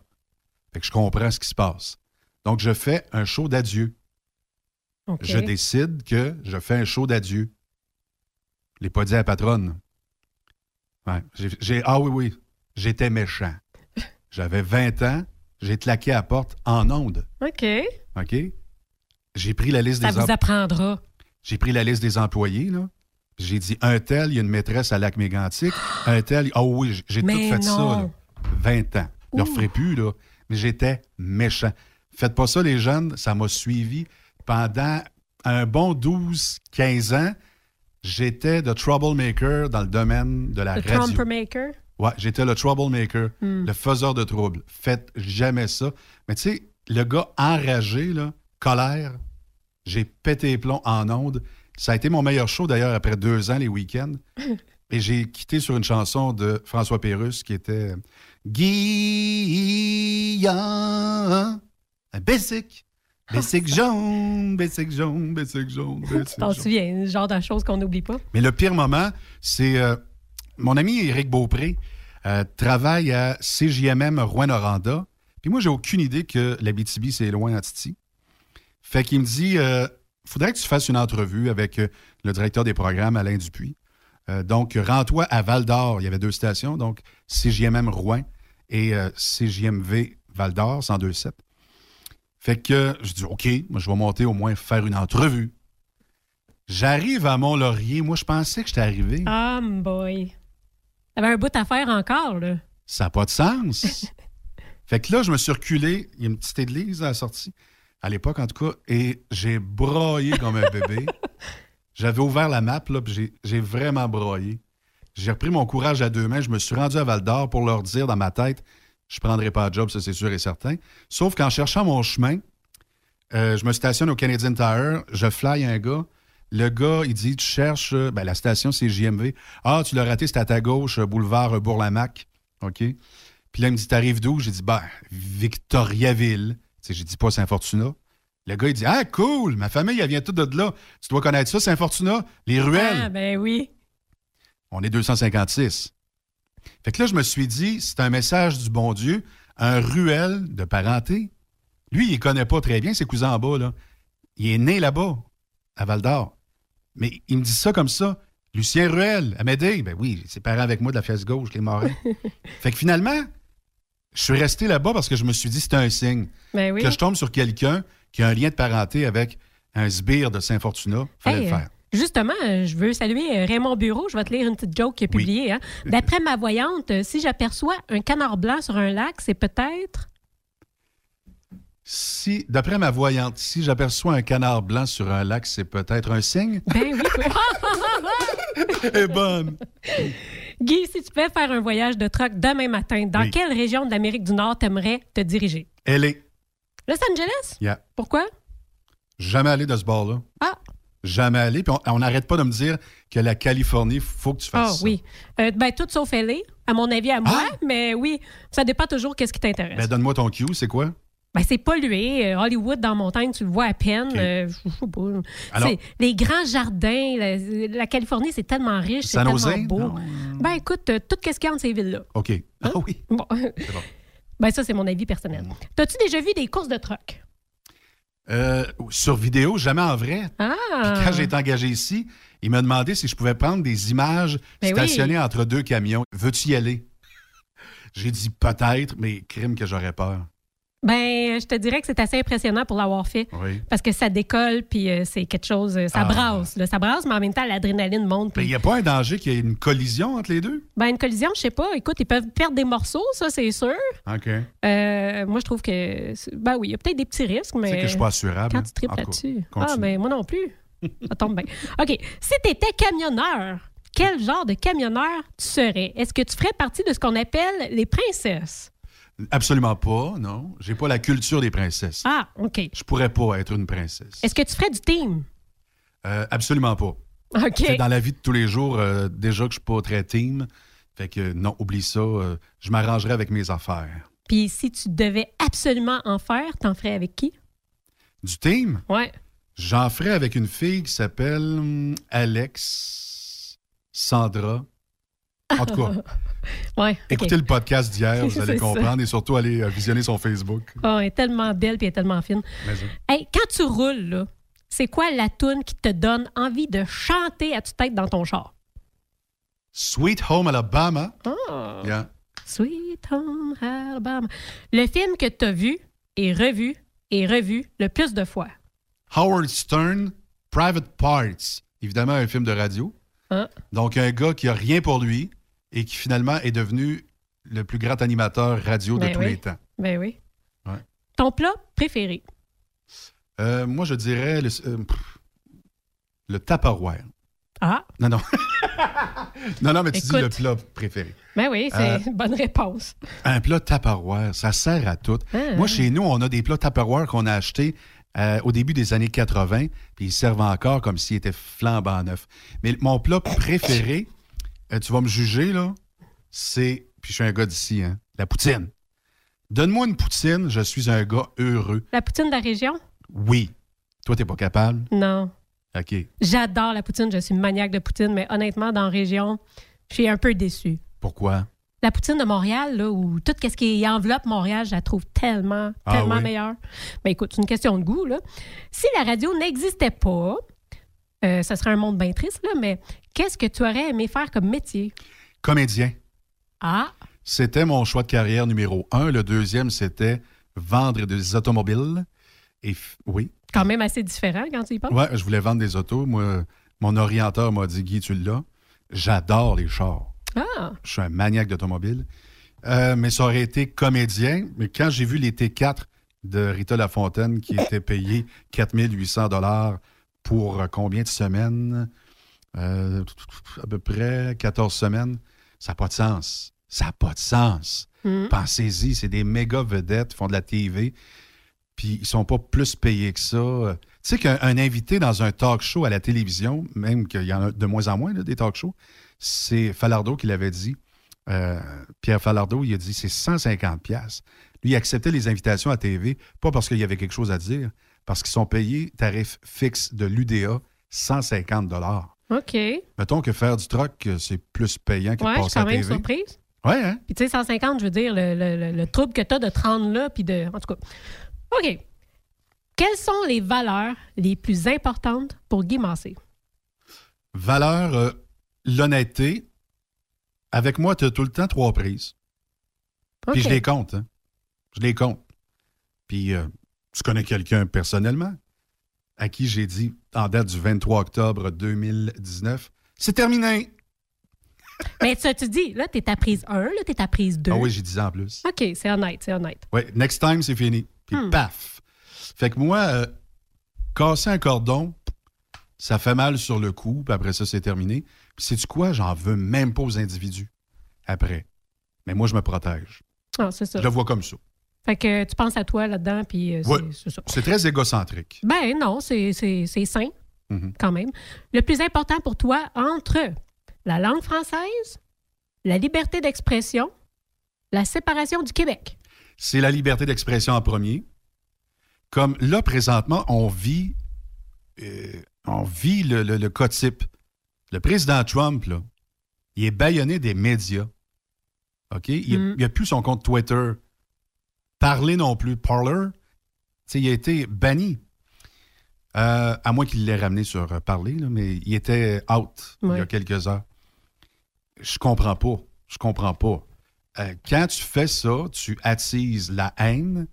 Fait que je comprends ce qui se passe. Donc, je fais un show d'adieu. Je décide que je fais un show d'adieu. Je l'ai pas dit à la patronne. Ouais, ah oui, oui, j'étais méchant. [LAUGHS] J'avais 20 ans, j'ai claqué à la porte en onde. OK. OK? J'ai pris la liste Ça des vous em- apprendra. J'ai pris la liste des employés, là. J'ai dit, un tel, il y a une maîtresse à lac mégantic. [GASPS] Un tel, ah oui, j'ai- tout fait non. ça, là. 20 ans. Je le referai plus, là. Mais j'étais méchant. Faites pas ça, les jeunes. Ça m'a suivi pendant un bon 12, 15 ans. J'étais le troublemaker dans le domaine de la Le radio. Trumper Maker. Ouais, j'étais le troublemaker, Hmm. le faiseur de troubles. Faites jamais ça. Mais tu sais, le gars enragé, là, colère, j'ai pété les plombs en ondes. Ça a été mon meilleur show d'ailleurs après deux ans les week-ends. [LAUGHS] Et j'ai quitté sur une chanson de François Pérusse qui était Guillaume, un basic, basic [LAUGHS] jaune, basic jaune, basic jaune, Tu t'en souviens, le genre de choses qu'on n'oublie pas? Mais le pire moment, c'est euh, mon ami Éric Beaupré euh, travaille à CJMM Rouen-Noranda. Puis moi, j'ai aucune idée que la BTB, c'est loin à Titi. Fait qu'il me dit euh, faudrait que tu fasses une entrevue avec euh, le directeur des programmes, Alain Dupuis. Euh, donc, rends-toi à Val d'Or. Il y avait deux stations, donc CJMM Rouen et euh, CJMV Val d'Or, 102.7. Fait que je dis OK, moi, je vais monter au moins faire une entrevue. J'arrive à Mont-Laurier. Moi, je pensais que j'étais arrivé. Ah, boy. T'avais un bout à faire encore, là. Ça n'a pas de sens. [LAUGHS] fait que là, je me suis reculé. Il y a une petite église à la sortie, à l'époque en tout cas, et j'ai broyé comme un bébé. [LAUGHS] J'avais ouvert la map, là, puis j'ai- vraiment broyé. J'ai repris mon courage à deux mains. Je me suis rendu à Val d'Or pour leur dire dans ma tête je prendrai pas de job, ça c'est sûr et certain. Sauf qu'en cherchant mon chemin, euh, je me stationne au Canadian Tire, je fly un gars. Le gars, il dit Tu cherches, euh, ben, la station c'est JMV. Ah, tu l'as raté, c'est à ta gauche, euh, boulevard Bourlamac. OK? Puis là, il me dit T'arrives d'où? J'ai dit Ben, Victoriaville. Tu sais, j'ai dit pas Saint-Fortuna. Le gars, il dit Ah, cool, ma famille, elle vient toute de là. Tu dois connaître ça, Saint-Fortuna, les ruelles. Ah, ben oui. On est 256. Fait que là, je me suis dit, c'est un message du bon Dieu, un ruelle de parenté. Lui, il connaît pas très bien ses cousins en bas, là. Il est né là-bas, à Val d'Or. Mais il me dit ça comme ça. Lucien Ruel, à m'aider. Ben oui, ses parents avec moi de la fesse gauche, les Morins. [LAUGHS] fait que finalement, je suis resté là-bas parce que je me suis dit, c'est un signe. Ben oui. Que je tombe sur quelqu'un qui a un lien de parenté avec un sbire de Saint-Fortuna. Fallait Hey, le faire. euh, Justement, je veux saluer euh, Raymond Bureau. Je vais te lire une petite joke qu'il a publiée. hein. [LAUGHS] D'après ma voyante, euh, si j'aperçois un canard blanc sur un lac, c'est peut-être? Si, d'après ma voyante, si j'aperçois un canard blanc sur un lac, c'est peut-être un signe? Ben oui. Elle [LAUGHS] est bonne. [LAUGHS] Guy, si tu pouvais faire un voyage de truck demain matin, dans Oui. quelle région de l'Amérique du Nord t'aimerais te diriger? Elle est. Los Angeles? Yeah. Pourquoi? Jamais allé de ce bord-là. Ah. Jamais allé. Puis on n'arrête pas de me dire que la Californie, faut que tu Ah fasses ça. oui. Euh, ben, tout sauf LA, à mon avis, à moi. Mais oui, ça dépend toujours qu'est-ce qui t'intéresse. Ben, donne-moi ton cue, c'est quoi? Ben, c'est pollué. Euh, Hollywood, dans montagne, tu le vois à peine. Euh, je sais pas. Alors- les grands jardins. La, la Californie, c'est tellement riche, c'est tellement beau. Non. Ben, écoute, euh, tout ce qu'il y a entre ces villes-là. OK. Ah Hein? oui. Bon. [LAUGHS] Ben, ça, c'est mon avis personnel. T'as-tu déjà vu des courses de truck? Euh, sur vidéo, jamais en vrai. Ah! Puis quand j'ai été engagé ici, il m'a demandé si je pouvais prendre des images Ben stationnées oui. entre deux camions. Veux-tu y aller? J'ai dit peut-être, mais crime que j'aurais peur. Ben, je te dirais que c'est assez impressionnant pour l'avoir fait. Oui. Parce que ça décolle, puis euh, c'est quelque chose. euh, Ça Ah. brasse. là. ça brasse, mais en même temps, l'adrénaline monte. Mais il n'y a pas un danger qu'il y ait une collision entre les deux? Ben, une collision, je sais pas. Écoute, ils peuvent perdre des morceaux, ça, c'est sûr. OK. Euh, moi, je trouve que. Ben oui, il y a peut-être des petits risques, mais. C'est que je suis pas assurable. Quand tu tripes là-dessus. Ah, ben moi non plus. Ça tombe bien. OK. Si tu étais camionneur, quel genre de camionneur tu serais? Est-ce que tu ferais partie de ce qu'on appelle les princesses? Absolument pas, non. J'ai pas la culture des princesses. Ah, OK. Je pourrais pas être une princesse. Est-ce que tu ferais du team? Euh, absolument pas. OK. C'est Dans la vie de tous les jours, euh, déjà que je suis pas très team. Fait que non, oublie ça. euh, je m'arrangerai avec mes affaires. Puis si tu devais absolument en faire, t'en ferais avec qui? Du team? Ouais. J'en ferai avec une fille qui s'appelle hum, Alex Sandra. En tout cas, [LAUGHS] ouais. Écoutez le podcast d'hier, vous [LAUGHS] allez ça. comprendre et surtout allez euh, visionner son Facebook. Oh, elle est tellement belle puis elle est tellement fine. Hey, quand tu roules, là, c'est quoi la toune qui te donne envie de chanter à tue-tête dans ton char? Sweet Home Alabama. Ah. Yeah. Sweet Home Alabama. Le film que tu as vu et revu et revu le plus de fois. Howard Stern, Private Parts. Évidemment, un film de radio. Hein? Donc, un gars qui a rien pour lui et qui finalement est devenu le plus grand animateur radio de Ben tous oui. les temps. Ben oui. Ouais. Ton plat préféré? Euh, moi, je dirais le, euh, pff, le Tupperware. Ah, Non, non. [LAUGHS] non, non, mais tu dis le plat préféré. ben oui, c'est Euh, une bonne réponse. Un plat Tupperware, ça sert à tout. Ah, Moi, chez nous, on a des plats Tupperware qu'on a achetés euh, au début des années 80, puis ils servent encore comme s'ils étaient flambant neufs. Mais mon plat préféré, euh, tu vas me juger, là, c'est, puis je suis un gars d'ici, hein, la poutine. Donne-moi une poutine, je suis un gars heureux. La poutine de la région? Oui. Toi, t'es pas capable? Non. OK. J'adore la poutine, je suis maniaque de poutine, mais honnêtement, dans la région, je suis un peu déçue. Pourquoi? La poutine de Montréal, là, où tout ce qui enveloppe Montréal, je la trouve tellement, Ah tellement oui? meilleure. Ben écoute, c'est une question de goût. Là. Si la radio n'existait pas, euh, ça serait un monde bien triste, là, mais qu'est-ce que tu aurais aimé faire comme métier? Comédien. Ah, C'était mon choix de carrière numéro un. Le deuxième, c'était vendre des automobiles. Et oui, quand même assez différent quand tu y penses. ouais, je voulais vendre des autos. Moi, mon orienteur m'a dit Guy, tu l'as. J'adore les chars. Ah, Je suis un maniaque d'automobile. Euh, mais ça aurait été comédien. Mais quand j'ai vu les T4 de Rita Lafontaine qui étaient payés 4800 dollars pour euh, combien de semaines? Euh, à peu près 14 semaines. Ça n'a pas de sens. Ça n'a pas de sens. Mhm. Pensez-y, c'est des méga vedettes, font de la TV, puis ils sont pas plus payés que ça. Tu sais qu'un un invité dans un talk show à la télévision, même qu'il y en a de moins en moins là, des talk shows, c'est Falardeau qui l'avait dit. Euh, Pierre Falardeau, il a dit c'est 150 pièces. Lui, il acceptait les invitations à TV, pas parce qu'il y avait quelque chose à dire, parce qu'ils sont payés tarif fixe de l'UDA, 150 dollars. OK. Mettons que faire du troc, euh, c'est plus payant que Ouais, de je suis passer à quand même TV. surprise. Ouais, hein? Puis tu sais, 150, je veux dire, le, le- le- le trouble que tu as de te rendre là, puis de... En tout cas. OK. Quelles sont les valeurs les plus importantes pour Guy Massé? Valeur, euh, l'honnêteté. Avec moi, tu as tout le temps trois prises. Puis je les compte. Hein? Je les compte. Puis euh, tu connais quelqu'un personnellement à qui j'ai dit, en date du 23 octobre 2019, c'est terminé. [LAUGHS] Mais tu, tu dis, là, t'es à prise 1, là, t'es à prise 2. Ah oui, j'ai dit ça en plus. OK, c'est honnête, c'est honnête. Oui, next time, c'est fini. Puis Hmm. paf. Fait que moi, euh, casser un cordon, ça fait mal sur le coup, puis après ça, c'est terminé. Puis sais-tu quoi? J'en veux même pas aux individus après. Mais moi, je me protège. Ah, c'est ça. Je le vois comme ça. Fait que tu penses à toi là-dedans, puis euh, c'est Ouais. c'est ça. C'est très égocentrique. Ben non, c'est sain, Mhm. quand même. Le plus important pour toi entre la langue française, la liberté d'expression, la séparation du Québec. C'est la liberté d'expression en premier. Comme là, présentement, on vit, euh, on vit le, le- le cas type. Le président Trump, là, il est baïonné des médias. OK? Il Mm. n'a plus son compte Twitter. Parler non plus. Parler, il a été banni. Euh, à moins qu'il l'ait ramené sur euh, Parler, là, mais il était out il y a quelques heures. Je comprends pas. Je comprends pas. Euh, quand tu fais ça, tu attises la haine.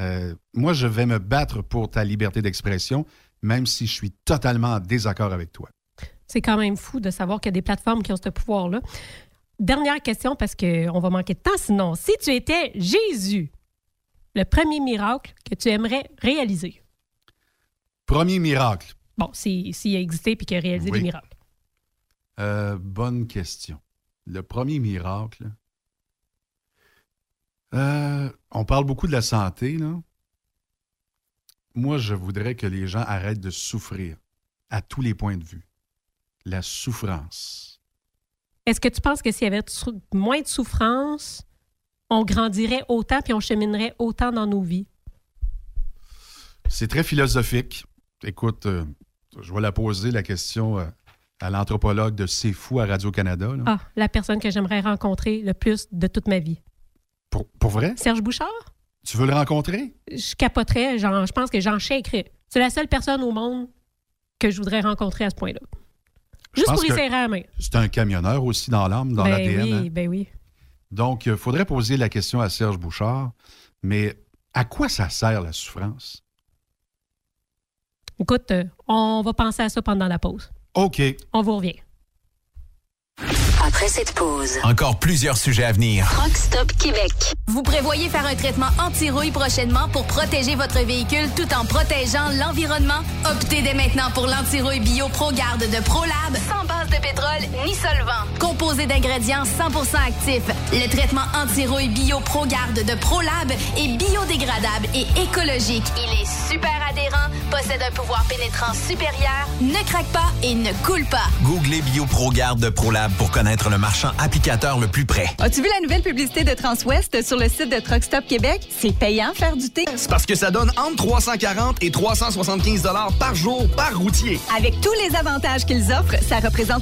Euh, moi, je vais me battre pour ta liberté d'expression, même si je suis totalement en désaccord avec toi. C'est quand même fou de savoir qu'il y a des plateformes qui ont ce pouvoir-là. Dernière question, parce qu'on va manquer de temps sinon. Si tu étais Jésus, le premier miracle que tu aimerais réaliser? Premier miracle. bon, s'il a existé puis qu'il a réalisé Oui. des miracles. Euh, bonne question. Le premier miracle. Euh, on parle beaucoup de la santé, là. Moi, je voudrais que les gens arrêtent de souffrir à tous les points de vue. La souffrance. Est-ce que tu penses que s'il y avait moins de souffrance, on grandirait autant puis on cheminerait autant dans nos vies? C'est très philosophique. Écoute, euh, je vais la poser, la question, euh, à l'anthropologue de C'est fou à Radio-Canada. Ah, la personne que j'aimerais rencontrer le plus de toute ma vie. Pour, pour vrai? Serge Bouchard? Tu veux le rencontrer? Je capoterais, genre, je pense que j'en shakerais. C'est la seule personne au monde que je voudrais rencontrer à ce point-là. Juste pour y serrer la main. C'est un camionneur aussi dans l'âme, dans ben l'ADN. oui, hein? ben oui. Donc, il faudrait poser la question à Serge Bouchard, mais à quoi ça sert la souffrance? Écoute, euh, on va penser à ça pendant la pause. OK. On vous revient. Après cette pause, Encore plusieurs sujets à venir. Truck Stop Québec. Vous prévoyez faire un traitement anti-rouille prochainement pour protéger votre véhicule tout en protégeant l'environnement? Optez dès maintenant pour l'anti-rouille bio ProGarde de ProLab sans base de pétrole ni solvant. Composé d'ingrédients 100% actifs, le traitement anti-rouille bio ProGarde de ProLab est biodégradable et écologique. Il est super adhérent, possède un pouvoir pénétrant supérieur, ne craque pas et ne coule pas. Googlez BioProGarde de ProLab pour connaître le marchand applicateur le plus près. As-tu vu la nouvelle publicité de Transwest sur le site de Truck Stop Québec? C'est payant faire du thé. C'est parce que ça donne entre 340 et 375 dollars par jour par routier. Avec tous les avantages qu'ils offrent, ça représente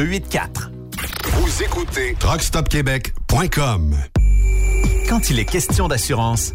284. Vous écoutez TruckStopQuébec.com. Quand il est question d'assurance,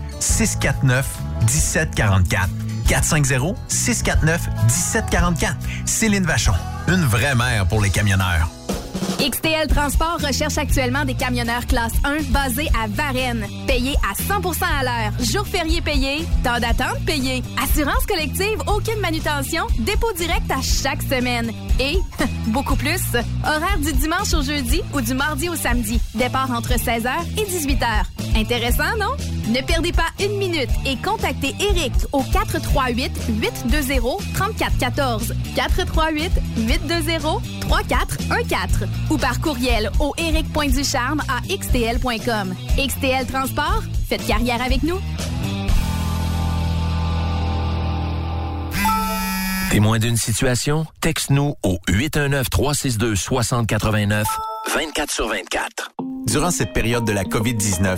649 1744. 450 649 1744. Céline Vachon, une vraie mère pour les camionneurs. XTL Transport recherche actuellement des camionneurs classe 1 basés à Varennes. Payés à 100% à l'heure. Jour férié payé. Temps d'attente payé. Assurance collective, aucune manutention. Dépôt direct à chaque semaine. Et, [LAUGHS] beaucoup plus, horaire du dimanche au jeudi ou du mardi au samedi. Départ entre 16h et 18h. Intéressant, non? Ne perdez pas une minute et contactez Eric au 438 820 3414 438 820 3414 ou par courriel au eric.ducharme à xtl.com. XTL Transport, faites carrière avec nous. Témoin d'une situation? Texte-nous au 819-362-6089, 24 sur 24. Durant cette période de la COVID-19,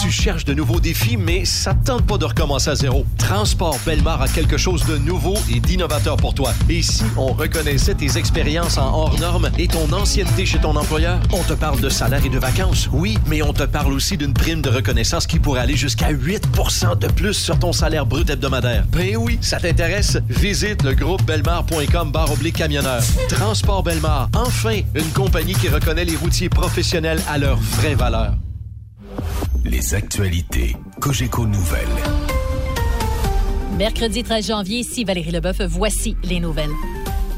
Tu cherches de nouveaux défis, mais ça te tente pas de recommencer à zéro. Transport Belmar a quelque chose de nouveau et d'innovateur pour toi. Et si on reconnaissait tes expériences en hors normes et ton ancienneté chez ton employeur? On te parle de salaire et de vacances, oui, mais on te parle aussi d'une prime de reconnaissance qui pourrait aller jusqu'à 8% de plus sur ton salaire brut hebdomadaire. Ben oui, ça t'intéresse? Visite le groupe belmar.com barre oblique camionneur. Transport Belmar, enfin, une compagnie qui reconnaît les routiers professionnels à leur vraie valeur. Les actualités Cogeco Nouvelles. Mercredi 13 janvier, ici Valérie Leboeuf, voici les nouvelles.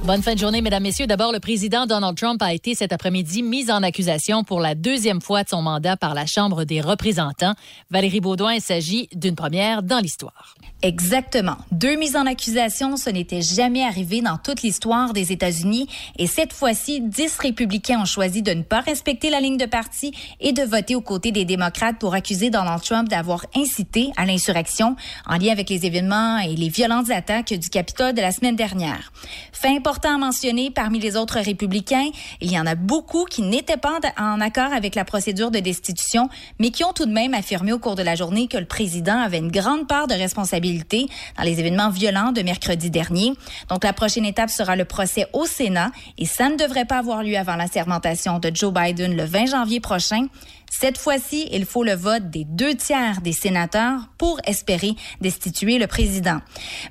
Bonne fin de journée, mesdames, messieurs. D'abord, le président Donald Trump a été cet après-midi mis en accusation pour la deuxième fois de son mandat par la Chambre des représentants. Valérie Baudouin, il s'agit d'une première dans l'histoire. Exactement. Deux mises en accusation, ce n'était jamais arrivé dans toute l'histoire des États-Unis. Et cette fois-ci, dix républicains ont choisi de ne pas respecter la ligne de parti et de voter aux côtés des démocrates pour accuser Donald Trump d'avoir incité à l'insurrection en lien avec les événements et les violentes attaques du Capitole de la semaine dernière. Fait important à mentionner, parmi les autres républicains, il y en a beaucoup qui n'étaient pas en accord avec la procédure de destitution, mais qui ont tout de même affirmé au cours de la journée que le président avait une grande part de responsabilité dans les événements violents de mercredi dernier. Donc, la prochaine étape sera le procès au Sénat et ça ne devrait pas avoir lieu avant la sermentation de Joe Biden le 20 janvier prochain. Cette fois-ci, il faut le vote des deux tiers des sénateurs pour espérer destituer le président.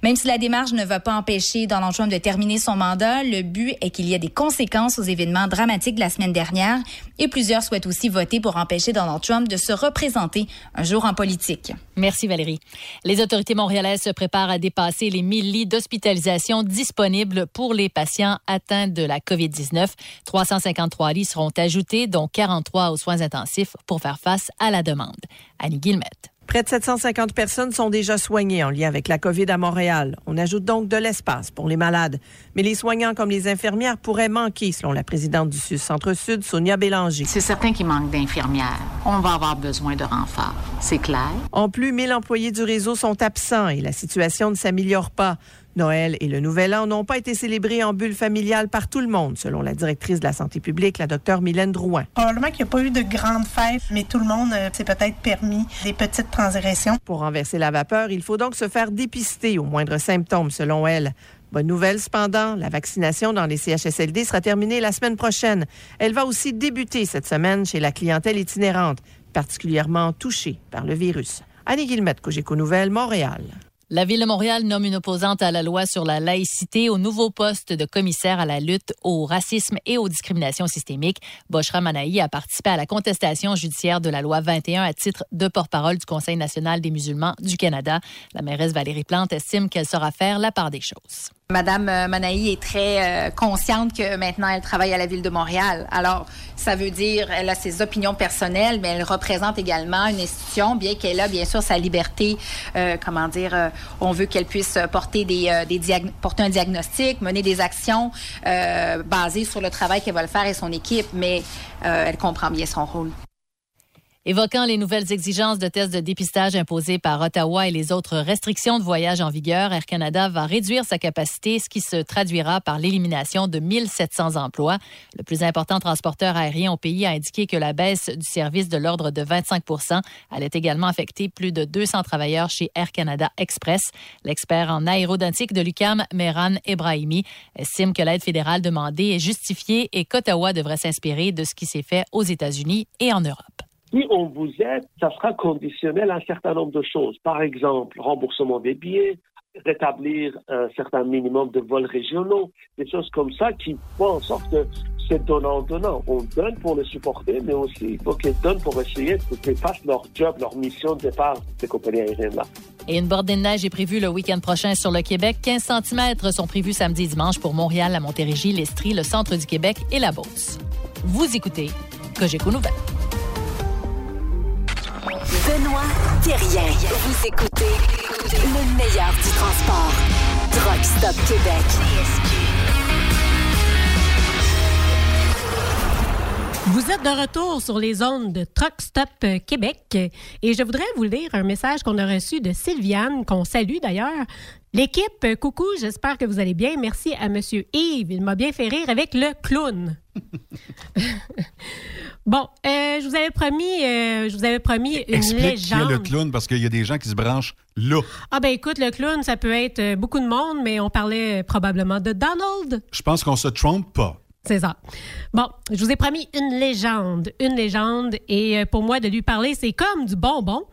Même si la démarche ne va pas empêcher Donald Trump de terminer son mandat, le but est qu'il y ait des conséquences aux événements dramatiques de la semaine dernière et plusieurs souhaitent aussi voter pour empêcher Donald Trump de se représenter un jour en politique. Merci Valérie. Les autorités montréalaises se préparent à dépasser les 1000 lits d'hospitalisation disponibles pour les patients atteints de la COVID-19. 353 lits seront ajoutés, dont 43 aux soins intensifs pour faire face à la demande. Annie Guillemette. Près de 750 personnes sont déjà soignées en lien avec la COVID à Montréal. On ajoute donc de l'espace pour les malades. Mais les soignants comme les infirmières pourraient manquer, selon la présidente du Sud-Centre-Sud, Sonia Bélanger. C'est certain qu'il manque d'infirmières. On va avoir besoin de renforts. C'est clair. En plus, 1000 employés du réseau sont absents et la situation ne s'améliore pas. Noël et le Nouvel An n'ont pas été célébrés en bulle familiale par tout le monde, selon la directrice de la santé publique, la docteure Mylène Drouin. Probablement qu'il n'y a pas eu de grandes fêtes, mais tout le monde euh, s'est peut-être permis des petites transgressions. Pour renverser la vapeur, il faut donc se faire dépister aux moindres symptômes, selon elle. Bonne nouvelle cependant, la vaccination dans les CHSLD sera terminée la semaine prochaine. Elle va aussi débuter cette semaine chez la clientèle itinérante, particulièrement touchée par le virus. Annie Guillemette, Cogeco Nouvelles, Montréal. La Ville de Montréal nomme une opposante à la loi sur la laïcité au nouveau poste de commissaire à la lutte au racisme et aux discriminations systémiques. Boshra Manaï a participé à la contestation judiciaire de la loi 21 à titre de porte-parole du Conseil national des musulmans du Canada. La mairesse Valérie Plante estime qu'elle saura faire la part des choses. Madame euh, Manaï est très euh, consciente que maintenant elle travaille à la ville de Montréal. Alors, ça veut dire elle a ses opinions personnelles, mais elle représente également une institution, bien qu'elle a bien sûr sa liberté. euh, comment dire euh, On veut qu'elle puisse porter des, euh, des porter un diagnostic, mener des actions euh, basées sur le travail qu'elle va le faire et son équipe, mais elle comprend bien son rôle. Évoquant les nouvelles exigences de tests de dépistage imposées par Ottawa et les autres restrictions de voyage en vigueur, Air Canada va réduire sa capacité, ce qui se traduira par l'élimination de 1700 emplois. Le plus important transporteur aérien au pays a indiqué que la baisse du service de l'ordre de 25 allait également affecter plus de 200 travailleurs chez Air Canada Express. L'expert en aérodynamique de l'UCAM, Mehran Ebrahimi, estime que l'aide fédérale demandée est justifiée et qu'Ottawa devrait s'inspirer de ce qui s'est fait aux États-Unis et en Europe. Si on vous aide, ça sera conditionnel à un certain nombre de choses. Par exemple, remboursement des billets, rétablir un certain minimum de vols régionaux, des choses comme ça qui font en sorte que c'est donnant-donnant. On donne pour les supporter, mais aussi il faut qu'ils donnent pour essayer qu'ils fassent leur job, leur mission de départ, ces compagnies aériennes-là. Et une bordée de neige est prévue le week-end prochain sur le Québec. 15 cm sont prévus samedi dimanche pour Montréal, la Montérégie, l'Estrie, le centre du Québec et la Beauce. Vous écoutez Cogeco Nouvelles. Benoît Thérien. Vous écoutez le meilleur du transport. Truck Stop Québec. Vous êtes de retour sur les ondes de Truck Stop Québec et je voudrais vous lire un message qu'on a reçu de Sylviane, qu'on salue d'ailleurs. L'équipe, euh, coucou, j'espère que vous allez bien. Merci à Monsieur Yves. Il m'a bien fait rire avec le clown. [LAUGHS] bon, euh, je vous avais promis, euh, je vous avais promis une Explique qui est légende. le clown parce qu'il y a des gens qui se branchent là. Ah ben écoute, le clown, ça peut être beaucoup de monde, mais on parlait probablement de Donald. Je pense qu'on se trompe pas. C'est ça. Bon, je vous ai promis une légende, une légende, et euh, pour moi, de lui parler, c'est comme du bonbon.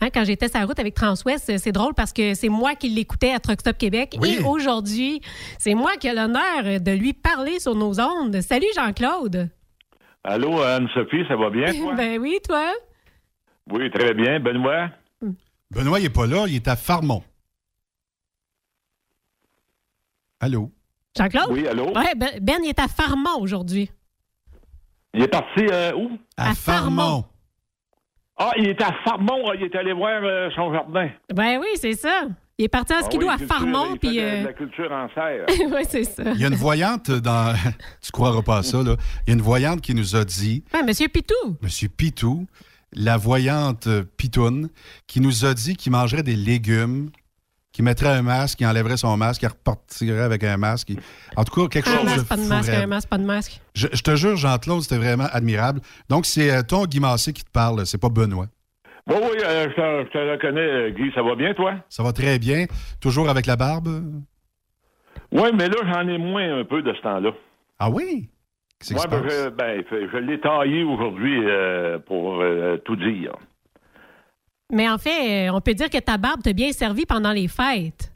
Hein, quand j'étais sur la route avec Transwest, euh, c'est drôle parce que c'est moi qui l'écoutais à Truck Stop Québec, Oui. et aujourd'hui, c'est moi qui ai l'honneur de lui parler sur nos ondes. Salut Jean-Claude. Allô, Anne-Sophie, ça va bien, toi? [LAUGHS] ben oui, toi? Oui, très bien. Benoît? Benoît, il n'est pas là, il est à Farmont. Allô? Jean-Claude? Oui, allô? Ouais, ben, ben, il est à Farmont aujourd'hui. Il est parti euh, où? À, Farmont. Ah, il est à Farmont. Il est allé voir euh, son jardin. Ben oui, c'est ça. Il est parti en Ah skidoo oui, à Farmont, il fait puis... de- euh, de la culture en serre. [LAUGHS] oui, c'est ça. Il y a une voyante dans. [LAUGHS] tu croiras pas à ça, là. Il y a une voyante qui nous a dit, Ouais, Monsieur Pitou. Monsieur Pitou, la voyante Pitoune, qui nous a dit qu'il mangerait des légumes, qu'il mettrait un masque, qu'il enlèverait son masque, qu'il repartirait avec un masque. En tout cas, quelque Un chose de masque, pas de masque, un masque, pas de masque. Je, je te jure, Jean-Claude, c'était vraiment admirable. Donc, c'est euh, ton Guy Massé qui te parle, c'est pas Benoît. Oui, oui, euh, je, te, je te reconnais, euh, Guy. Ça va bien, toi? Ça va très bien. Toujours avec la barbe? Oui, mais là, j'en ai moins un peu de ce temps-là. Ah oui? Qui Ouais, ben, passe? je, ben, je- je l'ai taillé aujourd'hui euh, pour euh, tout dire. Mais en fait, euh, on peut dire que ta barbe t'a bien servi pendant les fêtes.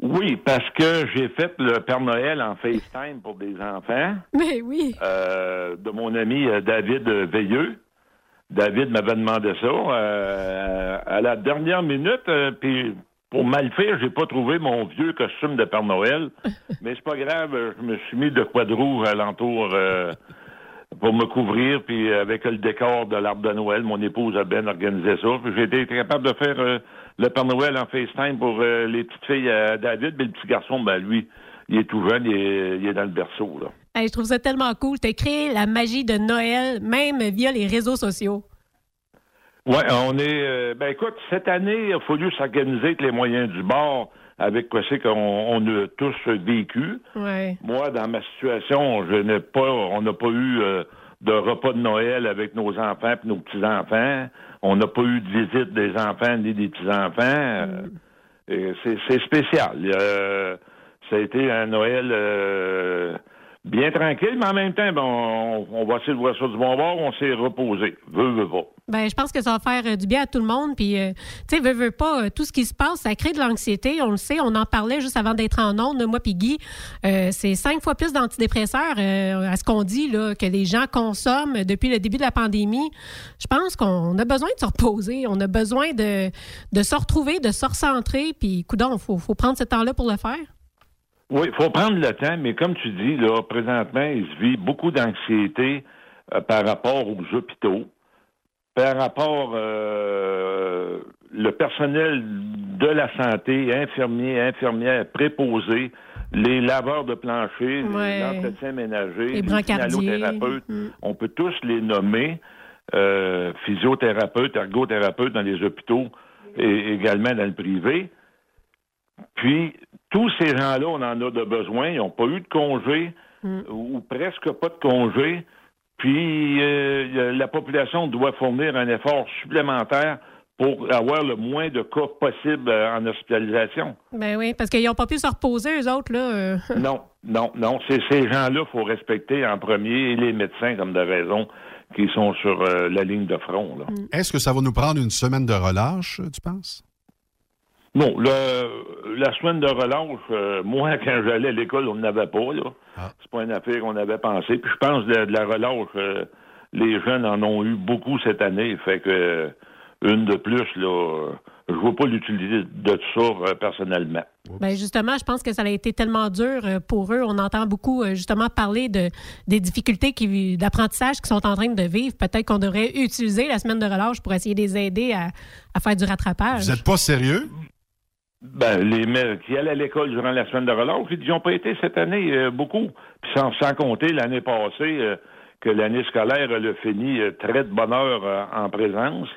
Oui, parce que j'ai fait le Père Noël en FaceTime pour des enfants. Mais oui. euh, de mon ami euh, David Veilleux. David m'avait demandé ça euh, à la dernière minute, euh, puis pour mal faire, j'ai pas trouvé mon vieux costume de Père Noël, [LAUGHS] mais c'est pas grave, je me suis mis de quoi de rouge alentour pour me couvrir, puis avec le décor de l'arbre de Noël, mon épouse a bien organisé ça. Puis j'ai été capable de faire euh, le Père Noël en FaceTime pour euh, les petites filles à David, mais le petit garçon, ben lui, il est tout jeune, il est, il est dans le berceau. Là. Hey, je trouve ça tellement cool. Tu as créé la magie de Noël, même via les réseaux sociaux. Oui, on est. euh, ben écoute, cette année, il a fallu s'organiser avec les moyens du bord, avec quoi c'est qu'on on a tous vécu. Ouais. Moi, dans ma situation, je n'ai pas, on n'a pas eu euh, de repas de Noël avec nos enfants et nos petits-enfants. On n'a pas eu de visite des enfants ni des petits-enfants. Et C'est c'est spécial. Euh, ça a été un Noël euh, bien tranquille, mais en même temps, ben, on, on va essayer de voir ça du bon bord. On s'est reposé. Veux, veux pas. Ben, je pense que ça va faire euh, du bien à tout le monde. Puis, euh, tu sais, veux, pas, euh, tout ce qui se passe, ça crée de l'anxiété. On le sait, on en parlait juste avant d'être en ondes, moi puis Guy. C'est cinq fois plus d'antidépresseurs à ce qu'on dit, là, que les gens consomment depuis le début de la pandémie. Je pense qu'on a besoin de se reposer. On a besoin de, de se retrouver, de se recentrer. Puis, coudon, il faut, faut prendre ce temps-là pour le faire. Oui, il faut prendre le temps, mais comme tu dis, là, présentement, il se vit beaucoup d'anxiété par rapport aux hôpitaux, par rapport euh, le personnel de la santé, infirmiers, infirmières, préposés, les laveurs de plancher, Ouais. les entretiens ménagers, Les les Mm. on peut tous les nommer, euh, physiothérapeutes, ergothérapeutes dans les hôpitaux et également dans le privé. Puis, tous ces gens-là, on en a de besoin. Ils n'ont pas eu de congé ou presque pas de congé. Puis, euh, a- la population doit fournir un effort supplémentaire pour avoir le moins de cas possible euh, en hospitalisation. Ben oui, parce qu'ils n'ont pas pu se reposer, eux autres, là. euh. [LAUGHS] Non, non, non. C'est ces gens-là qu'il faut respecter en premier et les médecins, comme de raison, qui sont sur euh, la ligne de front. Est-ce que ça va nous prendre une semaine de relâche, tu penses? Non, le, la semaine de relâche, euh, moi, [LAUGHS] quand j'allais à l'école, on n'avait pas. là. C'est pas une affaire qu'on avait pensé. Puis je pense de, de la relâche, euh, les jeunes en ont eu beaucoup cette année. Fait que euh, une de plus, là, je vois pas l'utilité de tout ça euh, personnellement. Ben justement, je pense que ça a été tellement dur euh, pour eux. On entend beaucoup euh, justement parler de des difficultés qui- d'apprentissage qu'ils sont en train de vivre. Peut-être qu'on devrait utiliser la semaine de relâche pour essayer de les aider à, à faire du rattrapage. Vous n'êtes pas sérieux? Ben, les mères qui allaient à l'école durant la semaine de relâche, ils n'ont pas été cette année euh, beaucoup. Puis sans, sans compter l'année passée, euh, que l'année scolaire, elle a fini euh, très de bonne heure euh, en présence.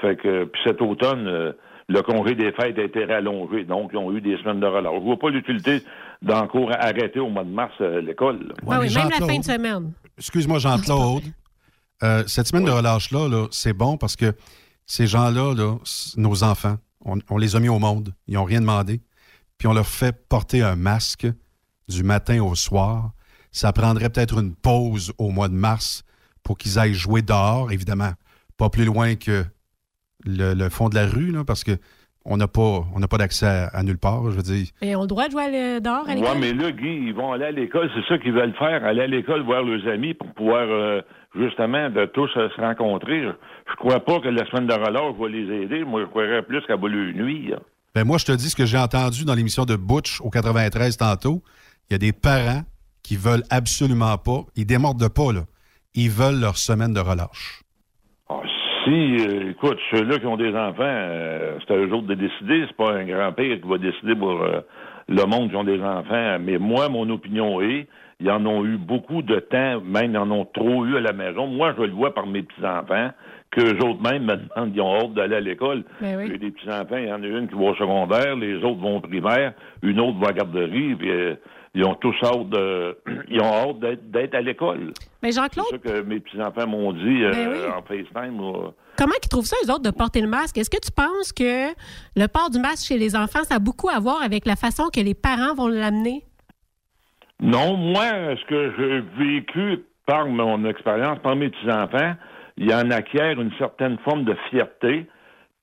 Fait que, puis cet automne, euh, le congé des fêtes a été rallongé. Donc, ils ont eu des semaines de relâche. Je vois pas l'utilité d'encore arrêter au mois de mars euh, l'école. Ah oui, même la Jean-Claude- fin de semaine. Excuse-moi, Jean-Claude. Euh, cette semaine de relâche-là, là, c'est bon parce que ces gens-là, là, nos enfants, on, on les a mis au monde. Ils n'ont rien demandé. Puis on leur fait porter un masque du matin au soir. Ça prendrait peut-être une pause au mois de mars pour qu'ils aillent jouer dehors, évidemment. Pas plus loin que le, le fond de la rue, là, parce que on n'a pas, on n'a pas d'accès à, à nulle part. Je veux dire, Et on a le droit de jouer à le- dehors à Ouais, l'école? mais là, Guy, ils vont aller à l'école, c'est ça qu'ils veulent faire, aller à l'école voir leurs amis pour pouvoir euh, justement de tous euh, se rencontrer. Je, je crois pas que la semaine de relâche va les aider. Moi, je croirais plus qu'elle va leur nuire. Ben moi, je te dis ce que j'ai entendu dans l'émission de Butch au 93 tantôt. Il y a des parents qui veulent absolument pas, ils démordent pas, là. Ils veulent leur semaine de relâche. Ah, si, euh, écoute, ceux-là qui ont des enfants, euh, c'est à eux autres de décider. C'est pas un grand-père qui va décider pour le monde qui ont des enfants. Mais moi, mon opinion est, ils en ont eu beaucoup de temps, même ils en ont trop eu à la maison. Moi, je le vois par mes petits-enfants, qu'eux autres même me demandent, ils ont hâte d'aller à l'école. Ben oui. J'ai des petits-enfants, il y en a une qui va au secondaire, les autres vont au primaire, une autre va à la garderie, puis euh, ils ont tous hâte de, [CLEARS THROAT] ils ont hâte d'être, d'être à l'école. Mais C'est Jean-Claude, ça que mes petits-enfants m'ont dit euh, Ben oui. en FaceTime. comment ils trouvent ça, eux autres, de porter le masque? Est-ce que tu penses que le port du masque chez les enfants, ça a beaucoup à voir avec la façon que les parents vont l'amener? Non, moi, ce que j'ai vécu par mon expérience, par mes petits-enfants, ils en acquièrent une certaine forme de fierté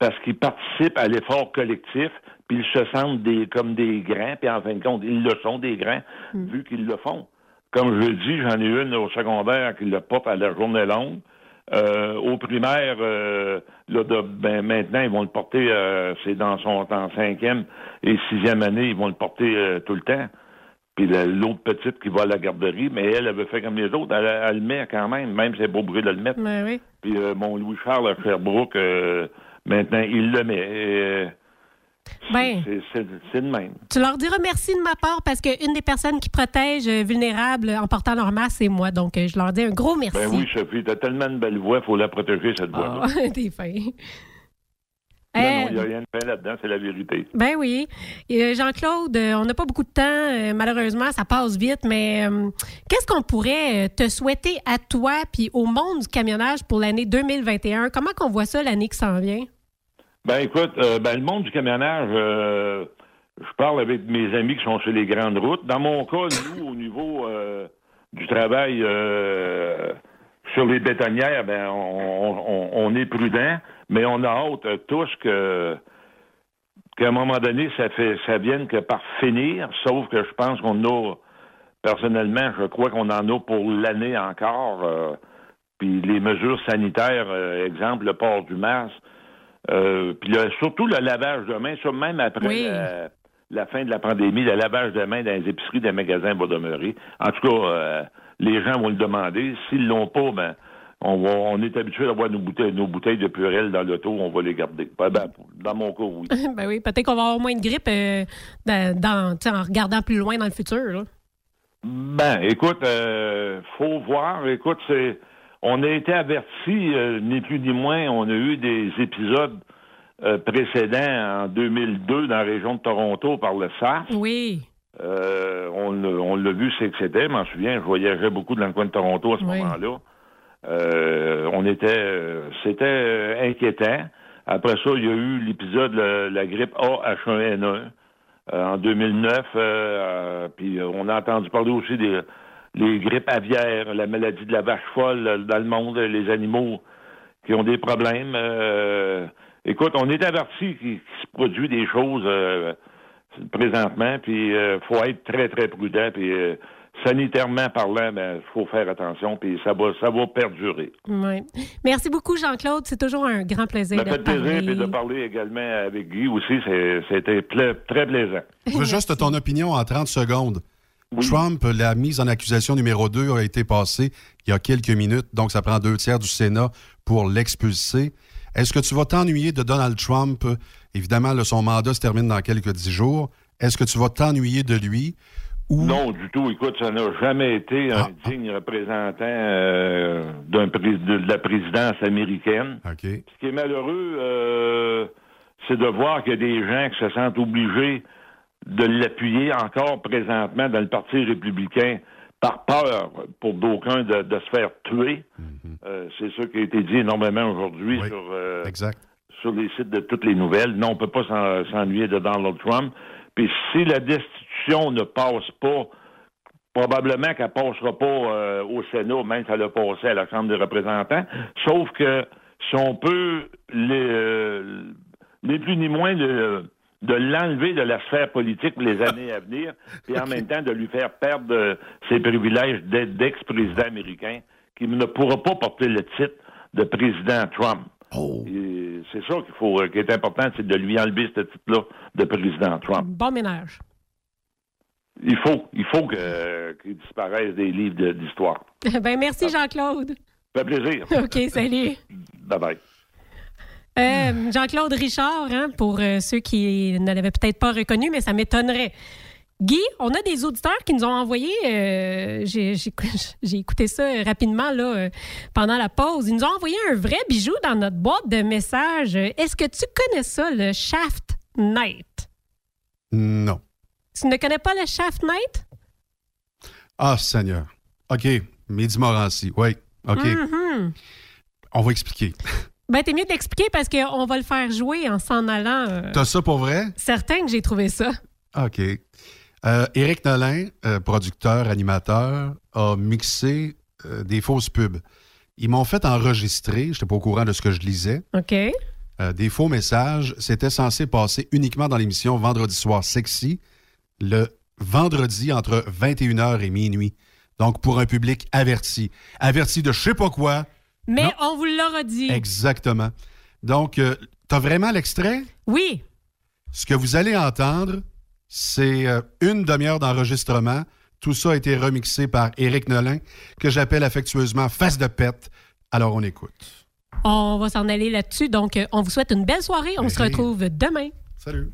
parce qu'ils participent à l'effort collectif, puis ils se sentent des, comme des grands, puis en fin de compte, ils le sont des grands, vu qu'ils le font. Comme je le dis, j'en ai une au secondaire qui le porte à la journée longue. Euh, au primaire, euh, là, de- ben, maintenant, ils vont le porter, euh, c'est dans son en cinquième et sixième année, ils vont le porter euh, tout le temps. Puis la- l'autre petite qui va à la garderie, mais elle, elle veut faire comme les autres, elle, elle le met quand même, même si c'est beau bruit de le mettre. Ben oui. Puis euh, mon Louis-Charles à Sherbrooke, euh, maintenant, il le met. Et, euh, Ben, c'est- de même. tu leur diras merci de ma part parce qu'une des personnes qui protège vulnérables en portant leur masque, c'est moi. Donc, je leur dis un gros merci. Ben oui, Sophie, t'as tellement de belle voix, faut la protéger, cette voix-là. Ah, [LAUGHS] T'es fin. Non, non, il n'y a rien de fin là-dedans, c'est la vérité. Ben oui. Euh, Jean-Claude, euh, on n'a pas beaucoup de temps, euh, malheureusement, ça passe vite, mais euh, qu'est-ce qu'on pourrait te souhaiter à toi puis au monde du camionnage pour l'année 2021? Comment qu'on voit ça l'année qui s'en vient? Ben écoute, ben, le monde du camionnage, je parle avec mes amis qui sont sur les grandes routes. Dans mon cas, nous, [LAUGHS] au niveau du travail sur les bétonnières, ben on, on- on est prudent, mais on a hâte euh, tous que qu'à un moment donné, ça fait ça vienne que par finir, sauf que je pense qu'on a personnellement, je crois qu'on en a pour l'année encore. euh, puis les mesures sanitaires, euh, exemple, le port du masque, euh, puis le- surtout le lavage de mains, ça même après Oui. la, la fin de la pandémie, le lavage de mains dans les épiceries, des magasins va demeurer. En tout cas, les gens vont le demander. S'ils l'ont pas, ben on, va, on est habitué d'avoir nos bouteilles, nos bouteilles de Purel dans l'auto, on va les garder. Ben, ben, dans mon cas, oui. [LAUGHS] ben oui, peut-être qu'on va avoir moins de grippe euh, dans, dans- en regardant plus loin dans le futur. là. Ben, écoute, euh, faut voir. Écoute, c'est, on a été avertis, euh, ni plus ni moins. On a eu des épisodes euh, précédents en 2002 dans la région de Toronto par le SARS. Oui. On, l'a- on l'a vu, c'est que c'était. Je m'en souviens, je voyageais beaucoup dans le coin de Toronto à ce Oui. moment-là. Euh, on était, euh, c'était euh, inquiétant. Après ça, il y a eu l'épisode de la grippe A H1N1 euh, en 2009. euh, euh, puis on a entendu parler aussi des les grippes aviaires, la maladie de la vache folle dans le monde, les animaux qui ont des problèmes. Euh, écoute, on est averti qu'il se produit des choses présentement, puis il faut être très, très prudent, puis sanitairement parlant, il faut faire attention, puis ça va, ça va perdurer. Ouais. Merci beaucoup, Jean-Claude. C'est toujours un grand plaisir Ça de fait plaisir, parler. puis de parler également avec Guy aussi, c'est- c'était pla- très plaisant. [LAUGHS] Je veux juste ton opinion en 30 secondes. Trump, la mise en accusation numéro 2 a été passée il y a quelques minutes, donc ça prend deux tiers du Sénat pour l'expulser. Est-ce que tu vas t'ennuyer de Donald Trump? Évidemment, là, son mandat se termine dans quelques dix jours. Est-ce que tu vas t'ennuyer de lui? Non, du tout. Écoute, ça n'a jamais été un digne représentant euh, d'un de, la présidence américaine. Ce qui est malheureux, euh, c'est de voir a des gens qui se sentent obligés de l'appuyer encore présentement dans le Parti républicain par peur pour d'aucuns de, de se faire tuer. Euh, c'est ça qui a été dit énormément aujourd'hui sur, sur les sites de toutes les nouvelles. Non, on peut pas s'en- s'ennuyer de Donald Trump. Puis si la ne passe pas, probablement qu'elle passera pas euh, au Sénat, même si elle a passé à la Chambre des représentants. Sauf que si on peut les, euh, ni plus ni moins de, de l'enlever de la sphère politique pour les années à venir, et en [LAUGHS] même temps de lui faire perdre euh, ses privilèges d'être- d'ex-président américain, qui ne pourra pas porter le titre de président Trump. Et C'est ça qu'il faut, euh, qui est important, c'est de lui enlever ce titre-là de président Trump. Bon ménage. Il faut, il faut que- qu'il disparaisse des livres de- d'histoire. [LAUGHS] ben, merci, Jean-Claude. Ça fait plaisir. [LAUGHS] OK, salut. [LAUGHS] Bye bye. Euh, Jean-Claude Richard, hein, pour euh, ceux qui ne l'avaient peut-être pas reconnu, mais ça m'étonnerait. Guy, on a des auditeurs qui nous ont envoyé, euh, j'ai j'ai- j'ai écouté ça rapidement là, euh, pendant la pause, ils nous ont envoyé un vrai bijou dans notre boîte de messages. Est-ce que tu connais ça, le Shaft Knight? Non. Tu ne connais pas le Shaft Knight? Ah, Seigneur. OK. Mehdi Morancy. Oui. OK. Mhm. On va expliquer. [LAUGHS] Ben, t'es mieux d'expliquer parce qu'on va le faire jouer en s'en allant. euh, T'as ça pour vrai? certain que j'ai trouvé ça. OK. Euh, Éric Nolin, euh, producteur, animateur, a mixé euh, des fausses pubs. Ils m'ont fait enregistrer, je n'étais pas au courant de ce que je lisais, OK. des faux messages. C'était censé passer uniquement dans l'émission Vendredi soir sexy, le vendredi entre 21h et minuit. Donc, pour un public averti. Averti de je sais pas quoi. Mais Non. on vous l'aura dit. Exactement. Donc, euh, t'as vraiment l'extrait? Oui. Ce que vous allez entendre, C'est euh, une demi-heure d'enregistrement. Tout ça a été remixé par Éric Nolin, que j'appelle affectueusement Face de Pète. Alors, on écoute. On va s'en aller là-dessus. Donc, euh, on vous souhaite une belle soirée. On se retrouve demain. Salut.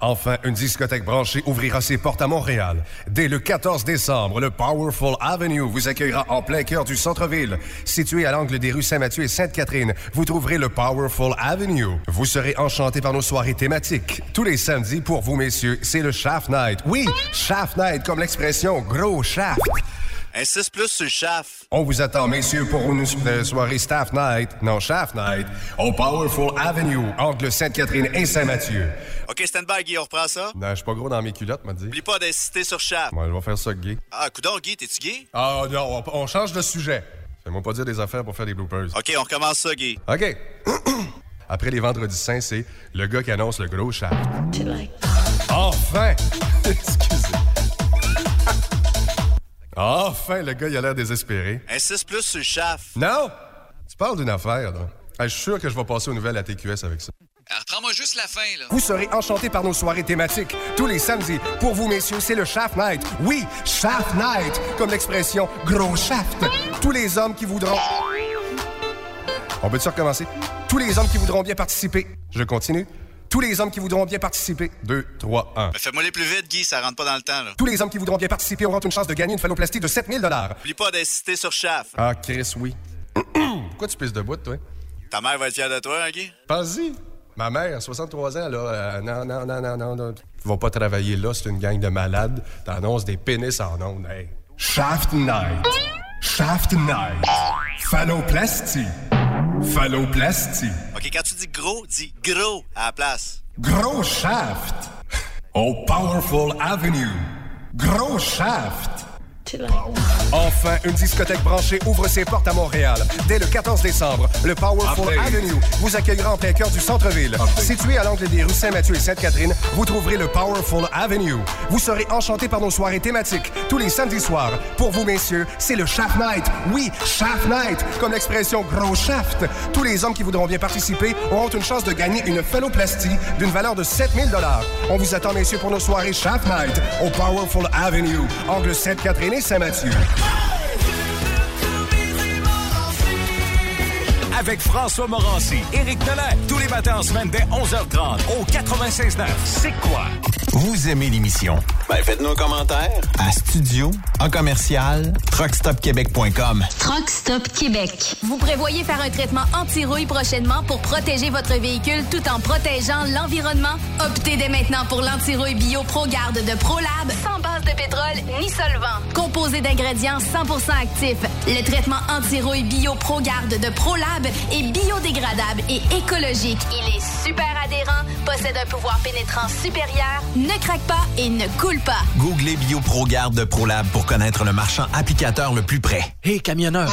Enfin, une discothèque branchée ouvrira ses portes à Montréal. Dès le 14 décembre, le Powerful Avenue vous accueillera en plein cœur du centre-ville. Situé à l'angle des rues Saint-Mathieu et Sainte-Catherine, vous trouverez le Powerful Avenue. Vous serez enchantés par nos soirées thématiques. Tous les samedis, pour vous, messieurs, c'est le Shaft Night. Oui, Shaft Night, comme l'expression gros shaft. Un 6 plus sur le chaf. On vous attend, messieurs, pour une euh, soirée Staff Night, non Shaft Night, au Powerful Avenue, angle Sainte-Catherine et Saint-Mathieu. OK, stand by, Guy, on reprend ça. Non, je suis pas gros dans mes culottes, m'a dit. Oublie pas d'insister sur chaf. Moi, je vais faire ça, Guy. Ah, coudonc, Guy, t'es-tu gay? Ah, non, on, on change de sujet. Fais-moi pas dire des affaires pour faire des bloopers. OK, on recommence ça, Guy. OK. [CLEARS THROAT] Après les vendredis saints, c'est le gars qui annonce le gros shaft. Enfin! [LAUGHS] Excusez. Enfin, le gars, il a l'air désespéré. Un 6 plus sur le chaf. Non! Tu parles d'une affaire, là. Ah, je suis sûr que je vais passer aux nouvelles à TQS avec ça. Alors, prends-moi juste la fin, là. Vous serez enchantés par nos soirées thématiques tous les samedis. Pour vous, messieurs, c'est le Shaft Night. Oui, Shaft Night, comme l'expression gros shaft. Tous les hommes qui voudront. On peut-tu recommencer? Tous les hommes qui voudront bien participer. Je continue. Tous les hommes qui voudront bien participer. 2, 3, 1. Mais fais-moi les plus vite, Guy, ça rentre pas dans le temps, là. Tous les hommes qui voudront bien participer auront une chance de gagner une phalloplastie de 7000 Oublie pas d'insister sur chaf. Ah, Chris, oui. [CLEARS THROAT] Pourquoi tu pisses debout, toi? Ta mère va être fière de toi, hein, Guy? Vas-y. Ma mère, 63 ans, là, euh, non, non, non, non, non, non. Tu vas pas travailler là, c'est une gang de malades. T'annonces des pénis en ondes, hey. Shaft Night. Shaft Night. Phalloplastie. Phalloplastie. OK, quand tu dis gros, dis gros à la place. Gros shaft. Au Powerful Avenue. Gros shaft. Enfin, une discothèque branchée ouvre ses portes à Montréal. Dès le 14 décembre, le Powerful. Avenue vous accueillera en plein cœur du centre-ville. Situé à l'angle des rues Saint-Mathieu et Sainte-Catherine, vous trouverez le Powerful Avenue. Vous serez enchantés par nos soirées thématiques tous les samedis soirs. Pour vous, messieurs, c'est le Shaft Night. Oui, Shaft Night, comme l'expression gros shaft. Tous les hommes qui voudront bien participer auront une chance de gagner une phalloplastie d'une valeur de 7000 On vous attend, messieurs, pour nos soirées Shaft Night au Powerful Avenue, angle Sainte-Catherine et Saint-Mathieu. Avec François Morancy, Éric Nolin, tous les matins en semaine dès 11h30 au 96.9. C'est quoi? Vous aimez l'émission? Ben, faites-nous un commentaire. À studio, en commercial, truckstopquebec.com. Truck Stop Québec. Vous prévoyez faire un traitement anti-rouille prochainement pour protéger votre véhicule tout en protégeant l'environnement? Optez dès maintenant pour l'anti-rouille bio ProGarde de ProLab sans base de pétrole ni solvant. Composé d'ingrédients 100% actifs, le traitement anti-rouille bio ProGarde de ProLab est biodégradable et écologique. Il est super adhérent, possède un pouvoir pénétrant supérieur, ne craque pas et ne coule pas. Googlez BioProGarde de ProLab pour connaître le marchand applicateur le plus près. Hé, camionneur!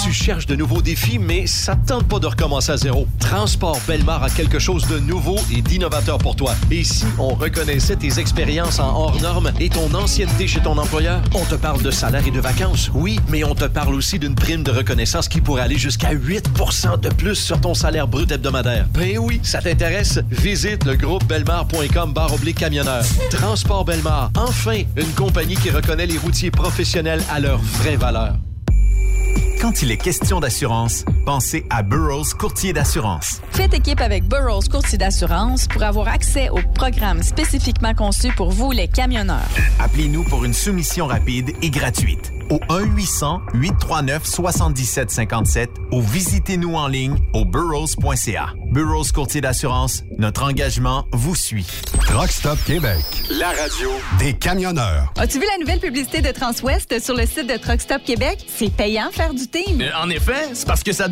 Tu cherches de nouveaux défis, mais ça te tente pas de recommencer à zéro. Transport Belmar a quelque chose de nouveau et d'innovateur pour toi. Et si on reconnaissait tes expériences en hors normes et ton ancienneté chez ton employeur? On te parle de salaire et de vacances, oui, mais on te parle aussi d'une prime de reconnaissance qui pourrait aller jusqu'à 8% de plus sur ton salaire brut hebdomadaire. Ben oui, ça t'intéresse? Visite le groupe belmar.com barre oblique camionneur. Transport Belmar, enfin, une compagnie qui reconnaît les routiers professionnels à leur vraie valeur. Quand il est question d'assurance, pensez à Burroughs Courtier d'assurance. Faites équipe avec Burroughs Courtier d'assurance pour avoir accès aux programmes spécifiquement conçus pour vous, les camionneurs. Appelez-nous pour une soumission rapide et gratuite au 1-800-839-7757 ou visitez-nous en ligne au burrows.ca. Burroughs Courtier d'assurance, notre engagement vous suit. Truck Stop Québec. La radio Des camionneurs. As-tu vu la nouvelle publicité de Transwest sur le site de Truck Stop Québec? C'est payant faire du team. Euh, En effet, c'est parce que ça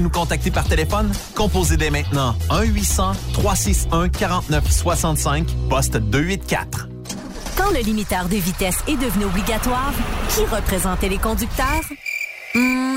nous contacter par téléphone? Composez dès maintenant 1-800-361-4965, poste 284. Quand le limiteur de vitesse est devenu obligatoire, qui représentait les conducteurs? Hmm,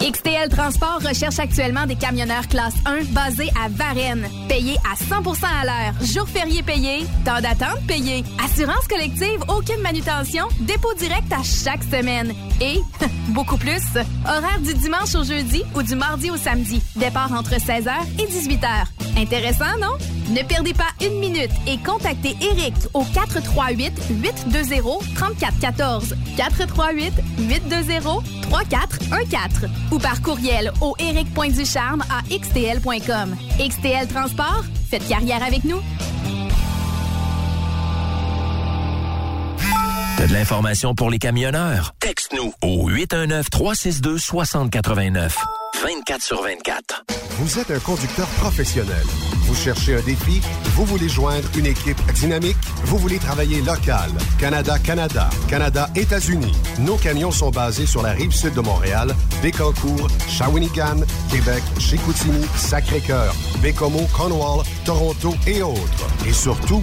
XTL Transport recherche actuellement des camionneurs classe 1 basés à Varennes. Payés à 100% à l'heure. Jour férié payé. Temps d'attente payé. Assurance collective, aucune manutention. Dépôt direct à chaque semaine. Et, [LAUGHS] beaucoup plus, horaire du dimanche au jeudi ou du mardi au samedi. Départ entre 16h et 18h. Intéressant, non? Ne perdez pas une minute et contactez Eric au 438-820-3414. 438-820-3414 ou par courriel au eric.ducharme à xtl.com. XTL Transport, faites carrière avec nous. T'as de l'information pour les camionneurs? Texte-nous au 819-362-6089. 24 sur 24. Vous êtes un conducteur professionnel. Vous cherchez un défi? Vous voulez joindre une équipe dynamique? Vous voulez travailler local? Canada-Canada, Canada-États-Unis. Nos camions sont basés sur la rive sud de Montréal, Bécancour, Shawinigan, Québec, Chicoutimi, Sacré-Cœur, Bécomo, Cornwall, Toronto et autres. Et surtout,